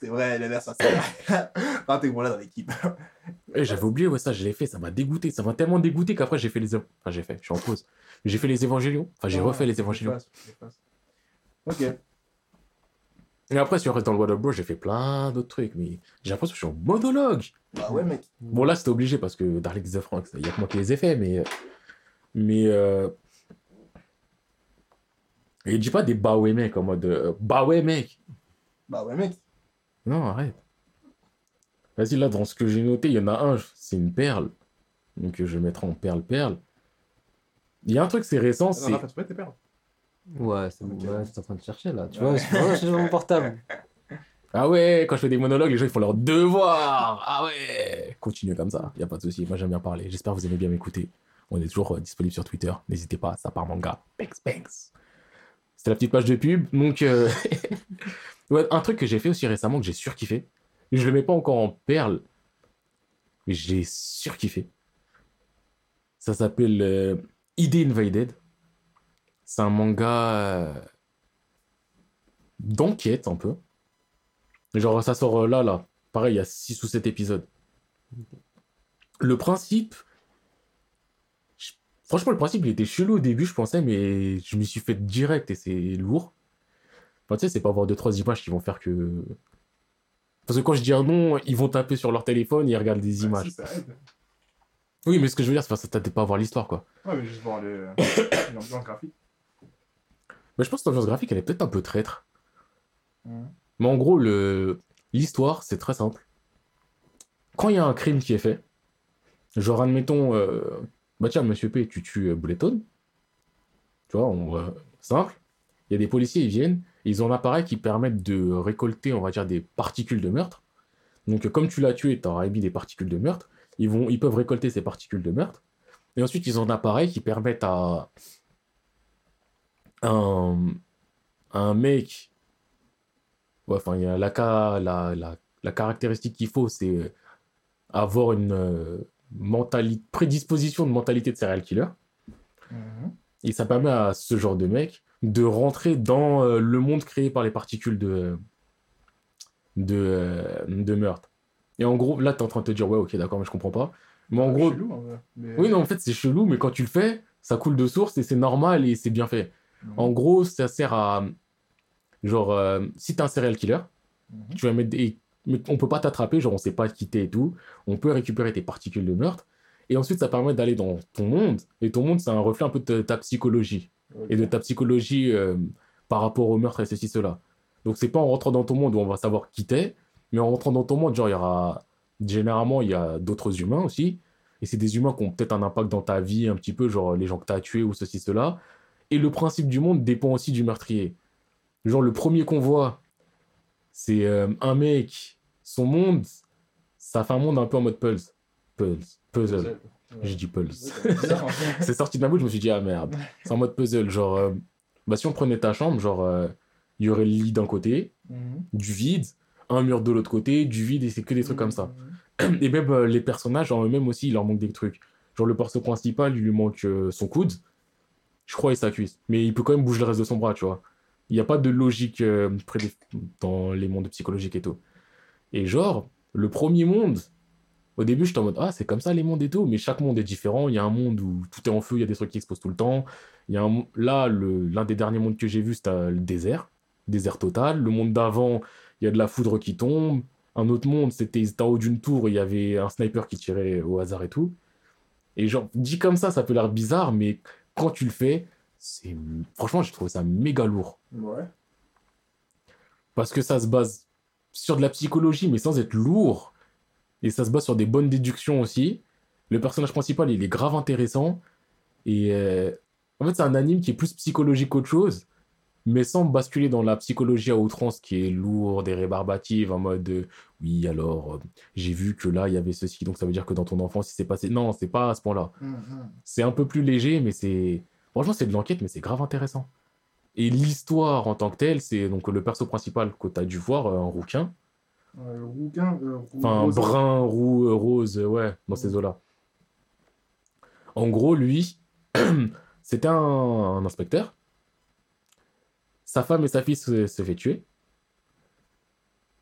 C'est vrai, elle a l'air sincère. Intègre-moi là dans l'équipe. Et j'avais oublié, ouais, ça, je l'ai fait. Ça m'a dégoûté. Ça m'a tellement dégoûté qu'après, j'ai fait les. Enfin, j'ai fait, je suis en pause. J'ai fait les évangélions. Enfin, j'ai refait les évangélions. Ok. Et après, si on reste dans le What Bro, j'ai fait plein d'autres trucs. Mais j'ai l'impression que je suis en monologue. Bah ouais, mec. Bon, là, c'était obligé parce que Darling the Franks, il y a que moi qui les ai fait, mais. Mais. Euh... Et dis pas des bah ouais, mec, en mode. euh, bah ouais, mec. Bah ouais, mec. Non, arrête. Vas-y, là, dans ce que j'ai noté, il y en a un, c'est une perle. Donc, je vais mettre en perle-perle. Il y a un truc, c'est récent, Non, c'est. non, tu peux tes perles. Ouais, c'est bon, Ok. ouais, je suis en train de chercher là. Tu vois, je suis en train de chercher mon portable. Ah ouais, quand je fais des monologues, les gens, ils font leur devoir. Ah ouais. Continuez comme ça, il y a pas de souci. Moi, j'aime bien parler. J'espère que vous aimez bien m'écouter. On est toujours euh, disponible sur Twitter. N'hésitez pas, ça part manga. Banks, banks. C'était la petite page de pub. Donc, euh, ouais, un truc que j'ai fait aussi récemment que j'ai surkiffé. Je le mets pas encore en perle, mais j'ai surkiffé. Ça s'appelle euh, ID Invaded. C'est un manga euh, d'enquête un peu. Genre, ça sort euh, là, là. Pareil, il y a 6 ou 7 épisodes. Le principe. Franchement, le principe, il était chelou au début, je pensais, mais je m'y suis fait direct et c'est lourd. Enfin, tu sais, c'est pas avoir 2-3 images qui vont faire que. Parce que quand je dis un nom, ils vont taper sur leur téléphone ils regardent des images. Si, ça aide. Oui, mais ce que je veux dire, c'est parce que ça t'aide pas à voir l'histoire, quoi. Ouais, mais juste voir l'ambiance graphique. Mais je pense que l'ambiance graphique, elle est peut-être un peu traître. Mhm. Mais en gros, le... l'histoire, c'est très simple. Quand il y a un crime qui est fait, genre, admettons, euh, bah tiens, monsieur P, tu tues euh, Bulleton. Tu vois, on, euh, simple. Il y a des policiers, ils viennent, ils ont un appareil qui permet de récolter, on va dire, des particules de meurtre. Donc, comme tu l'as tué, tu auras émis des particules de meurtre. Ils, vont, ils peuvent récolter ces particules de meurtre. Et ensuite, ils ont un appareil qui permet à un, un mec Ouais, enfin, la, ca- la, la, la caractéristique qu'il faut, c'est avoir une euh, mentalité, prédisposition de mentalité de serial killer. Mhm. Et ça permet à ce genre de mec de rentrer dans euh, le monde créé par les particules de, de, euh, de meurtre. Et en gros, là, tu es en train de te dire, ouais, ok, d'accord, mais je comprends pas. Mais en gros, Chelou, en vrai. Mais- oui, non, en fait, c'est chelou, mais quand tu le fais, ça coule de source et c'est normal et c'est bien fait. Mhm. En gros, ça sert à. Genre, euh, si t'es un serial killer, Mhm. tu vas mettre des. mais on peut pas t'attraper, genre on sait pas qui t'es et tout. On peut récupérer tes particules de meurtre. Et ensuite, ça permet d'aller dans ton monde. Et ton monde, c'est un reflet un peu de ta psychologie. Et de ta psychologie euh, par rapport au meurtre et ceci, cela. Donc, c'est pas en rentrant dans ton monde où on va savoir qui t'es, mais en rentrant dans ton monde, genre, il y aura. Généralement, il y a d'autres humains aussi. Et c'est des humains qui ont peut-être un impact dans ta vie, un petit peu, genre les gens que t'as tués ou ceci, cela. Et le principe du monde dépend aussi du meurtrier. Genre, le premier qu'on voit, c'est euh, un mec, son monde, ça fait un monde un peu en mode puzzle. Puzzle. Puzzle. Ouais. J'ai dit puzzle. Ouais, c'est sorti de ma bouche, je me suis dit, ah merde. C'est en mode puzzle. Genre, euh, bah, si on prenait ta chambre, genre, euh, il y aurait le lit d'un côté, Mhm. du vide, un mur de l'autre côté, du vide, et c'est que des trucs comme ça. Mhm. Et même euh, les personnages en eux-mêmes aussi, il leur manque des trucs. Genre le perso principal, il lui manque euh, son coude, je crois, et sa cuisse. Mais il peut quand même bouger le reste de son bras, tu vois. Il n'y a pas de logique euh, dans les mondes psychologiques et tout. Et genre, le premier monde, au début, j'étais en mode, ah, c'est comme ça les mondes et tout, mais chaque monde est différent. Il y a un monde où tout est en feu, il y a des trucs qui explosent tout le temps. Il y a un Là, le- l'un des derniers mondes que j'ai vu, c'était le désert. Désert total. Le monde d'avant, il y a de la foudre qui tombe. Un autre monde, c'était ils étaient en haut d'une tour, il y avait un sniper qui tirait au hasard et tout. Et genre, dit comme ça, ça peut l'air bizarre, mais quand tu le fais, c'est franchement, j'ai trouvé ça méga lourd. Ouais. Parce que ça se base sur de la psychologie, mais sans être lourd. Et ça se base sur des bonnes déductions aussi. Le personnage principal, il est grave intéressant. Et euh, en fait, c'est un anime qui est plus psychologique qu'autre chose, mais sans basculer dans la psychologie à outrance qui est lourde et rébarbative, en mode euh, oui, alors euh, j'ai vu que là il y avait ceci, donc ça veut dire que dans ton enfance il s'est passé. Non, c'est pas à ce point-là. Hum, hum. C'est un peu plus léger, mais c'est. Franchement, c'est de l'enquête, mais c'est grave intéressant. Et l'histoire en tant que telle, c'est donc le perso principal que tu as dû voir, euh, un rouquin. Euh, euh, Enfin, brun, roux, euh, rose, euh, ouais, dans ces eaux-là. En gros, lui, c'était un, inspecteur. Sa femme et sa fille se, se fait tuer.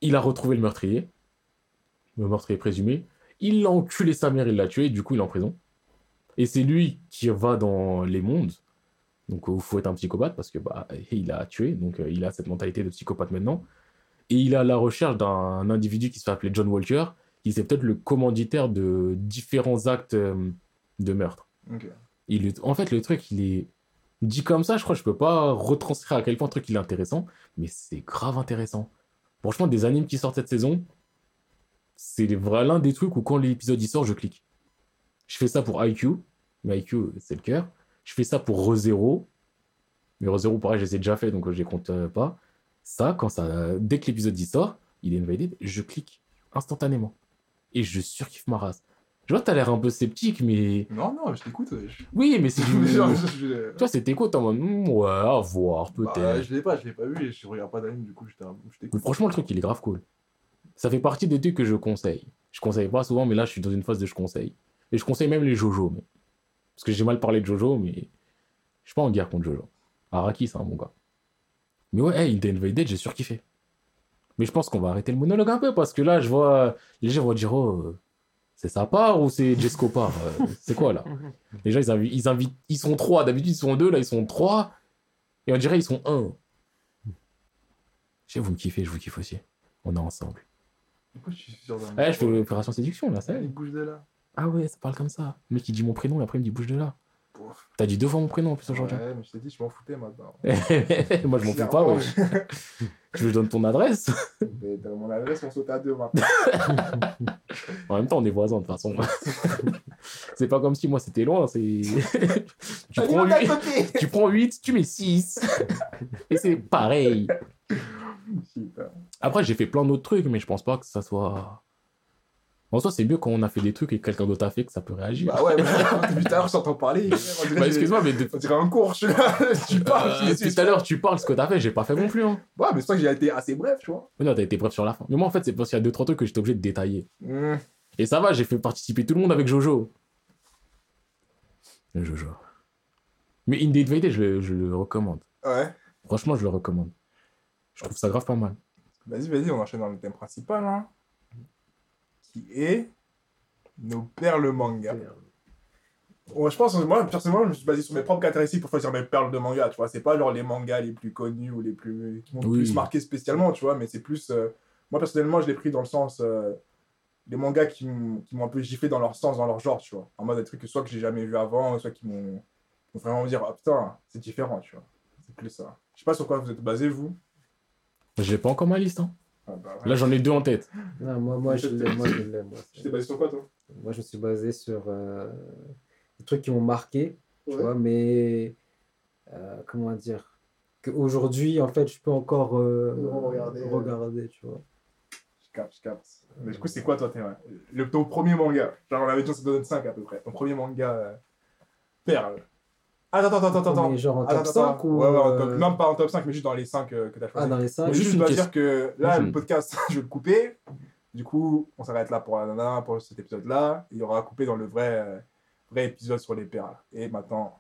Il a retrouvé le meurtrier. Le meurtrier présumé. Il l'a enculé sa mère, il l'a tué, du coup, il est en prison. Et c'est lui qui va dans les mondes. Donc, il faut être un psychopathe parce que bah, il a tué, donc il a cette mentalité de psychopathe maintenant. Et il est à la recherche d'un individu qui se fait appeler John Walker, qui c'est peut-être le commanditaire de différents actes euh, de meurtre. Ok. Il est- en fait, le truc, il est dit comme ça, je crois que je peux pas retranscrire à quel point le truc il est intéressant, mais c'est grave intéressant. Franchement, des animes qui sortent cette saison, c'est l'un des trucs où quand l'épisode il sort, je clique. Je fais ça pour IQ, mais IQ, c'est le cœur. Je fais ça pour ReZero, mais ReZero, pareil, je les ai déjà fait, donc je les compte euh, pas. Ça, quand ça, dès que l'épisode il sort, il est invalidé, je clique instantanément. Et je surkiffe ma race. Je vois t'as l'air un peu sceptique, mais Non, non, je t'écoute. Je... oui, mais c'est du. Genre, tu je- vois, c'est tes côtes en mode, Hmm, ouais, à voir, Bah, peut-être. je l'ai pas, je l'ai pas vu et je regarde pas d'anime, du coup, je t'écoute. franchement, le truc, il est grave cool. Ça fait partie des trucs que je conseille. Je conseille pas souvent, mais là, je suis dans une phase de je conseille. Et je conseille même les Jojo. Mais... Parce que j'ai mal parlé de Jojo, mais je suis pas en guerre contre Jojo. Araki, c'est un bon gars. Mais ouais, hey, Into Invaded, j'ai surkiffé. Mais je pense qu'on va arrêter le monologue un peu, parce que là, je vois. Les gens vont dire, oh, c'est sa part ou c'est Jesco part Euh, C'est quoi là? Les gens, ils, invi- ils, invitent... ils sont trois. D'habitude, ils sont deux, là, ils sont trois. Et on dirait, ils sont un. Je sais, vous me kiffez, je vous kiffe aussi. On est ensemble. Pourquoi je suis sûr d'un. Ouais, je fais l'opération séduction là, ça. y est. Il bouge de là. Ah ouais, ça parle comme ça. Le mec il dit mon prénom et après il me dit bouge de là. T'as dit deux fois mon prénom en plus aujourd'hui. Ouais, mais je t'ai dit, je m'en foutais maintenant. Moi je m'en fous pas, ouais. Tu veux que je donne ton adresse Mais dans mon adresse, on saute à deux maintenant. En même temps, on est voisins de toute façon. c'est pas comme si moi c'était loin, c'est. tu, prends Allez, 8, à côté tu prends 8, tu mets 6. et c'est pareil. Après, j'ai fait plein d'autres trucs, mais je pense pas que ça soit. En soi, c'est mieux quand on a fait des trucs et que quelqu'un d'autre a fait que ça peut réagir. Bah ouais, mais à l'heure, je t'entends parler. Bah, excuse-moi, mais de- On dirait un cours, je suis là. tu parles, Euh, tout à l'heure, tu parles ce que t'as fait, j'ai pas fait non plus. Hein. Ouais, mais c'est vrai que j'ai été assez bref, tu vois. Mais non, t'as été bref sur la fin. Mais moi, en fait, c'est parce qu'il y a deux, trois trucs que j'étais obligé de détailler. Mmh. Et ça va, j'ai fait participer tout le monde avec Jojo. Le Jojo. Mais Indie Invaded, je, le- je le recommande. Ouais. Franchement, je le recommande. Je trouve ça grave pas mal. Vas-y, vas-y, on enchaîne dans le thème principal, hein. Qui est nos perles manga. Ouais, je pense, moi, personnellement, je me suis basé sur mes propres caractéristiques pour choisir mes perles de manga, tu vois. C'est pas genre les mangas les plus connus ou les plus. qui m'ont le Oui. plus marqué spécialement, tu vois, mais c'est plus. euh, Moi, personnellement, je l'ai pris dans le sens. euh, Les mangas qui m'ont un peu giflé dans leur sens, dans leur genre, tu vois. En mode des trucs que soit que j'ai jamais vu avant, soit qui m'ont qui m'ont vraiment dire, ah putain, c'est différent, tu vois. C'est plus ça. Je sais pas sur quoi vous êtes basé, vous. J'ai pas encore ma liste. Hein. Ah, bah, ouais. Là, j'en ai deux en tête. Non, moi, moi, je l'ai, moi, je l'ai, moi. Tu t'es basé sur quoi, toi? Moi, je me suis basé sur euh, des trucs qui m'ont marqué, tu Ouais. vois, mais euh, comment dire, qu'aujourd'hui, en fait, je peux encore euh, Regarder, euh. regarder, tu vois. Je capte, je capte. Mais du coup, c'est quoi, toi, t'es, ouais, le, ton premier manga? Genre, on avait dit, ça donne 5 à peu près. Ton premier manga euh, perle. Attends, attends, attends, attends. Mais genre en Attends, top attends, 5 ou. Ouais, ouais, en top- euh, non, pas en top 5, mais juste dans les 5 que tu as Ah, choisi. dans les 5 Mais Juste je dois dire que là, Juste le podcast, je vais le couper. Du coup, on s'arrête là pour la nana, pour cet épisode-là. Il y aura coupé dans le vrai, euh, vrai épisode sur les perles. Et maintenant,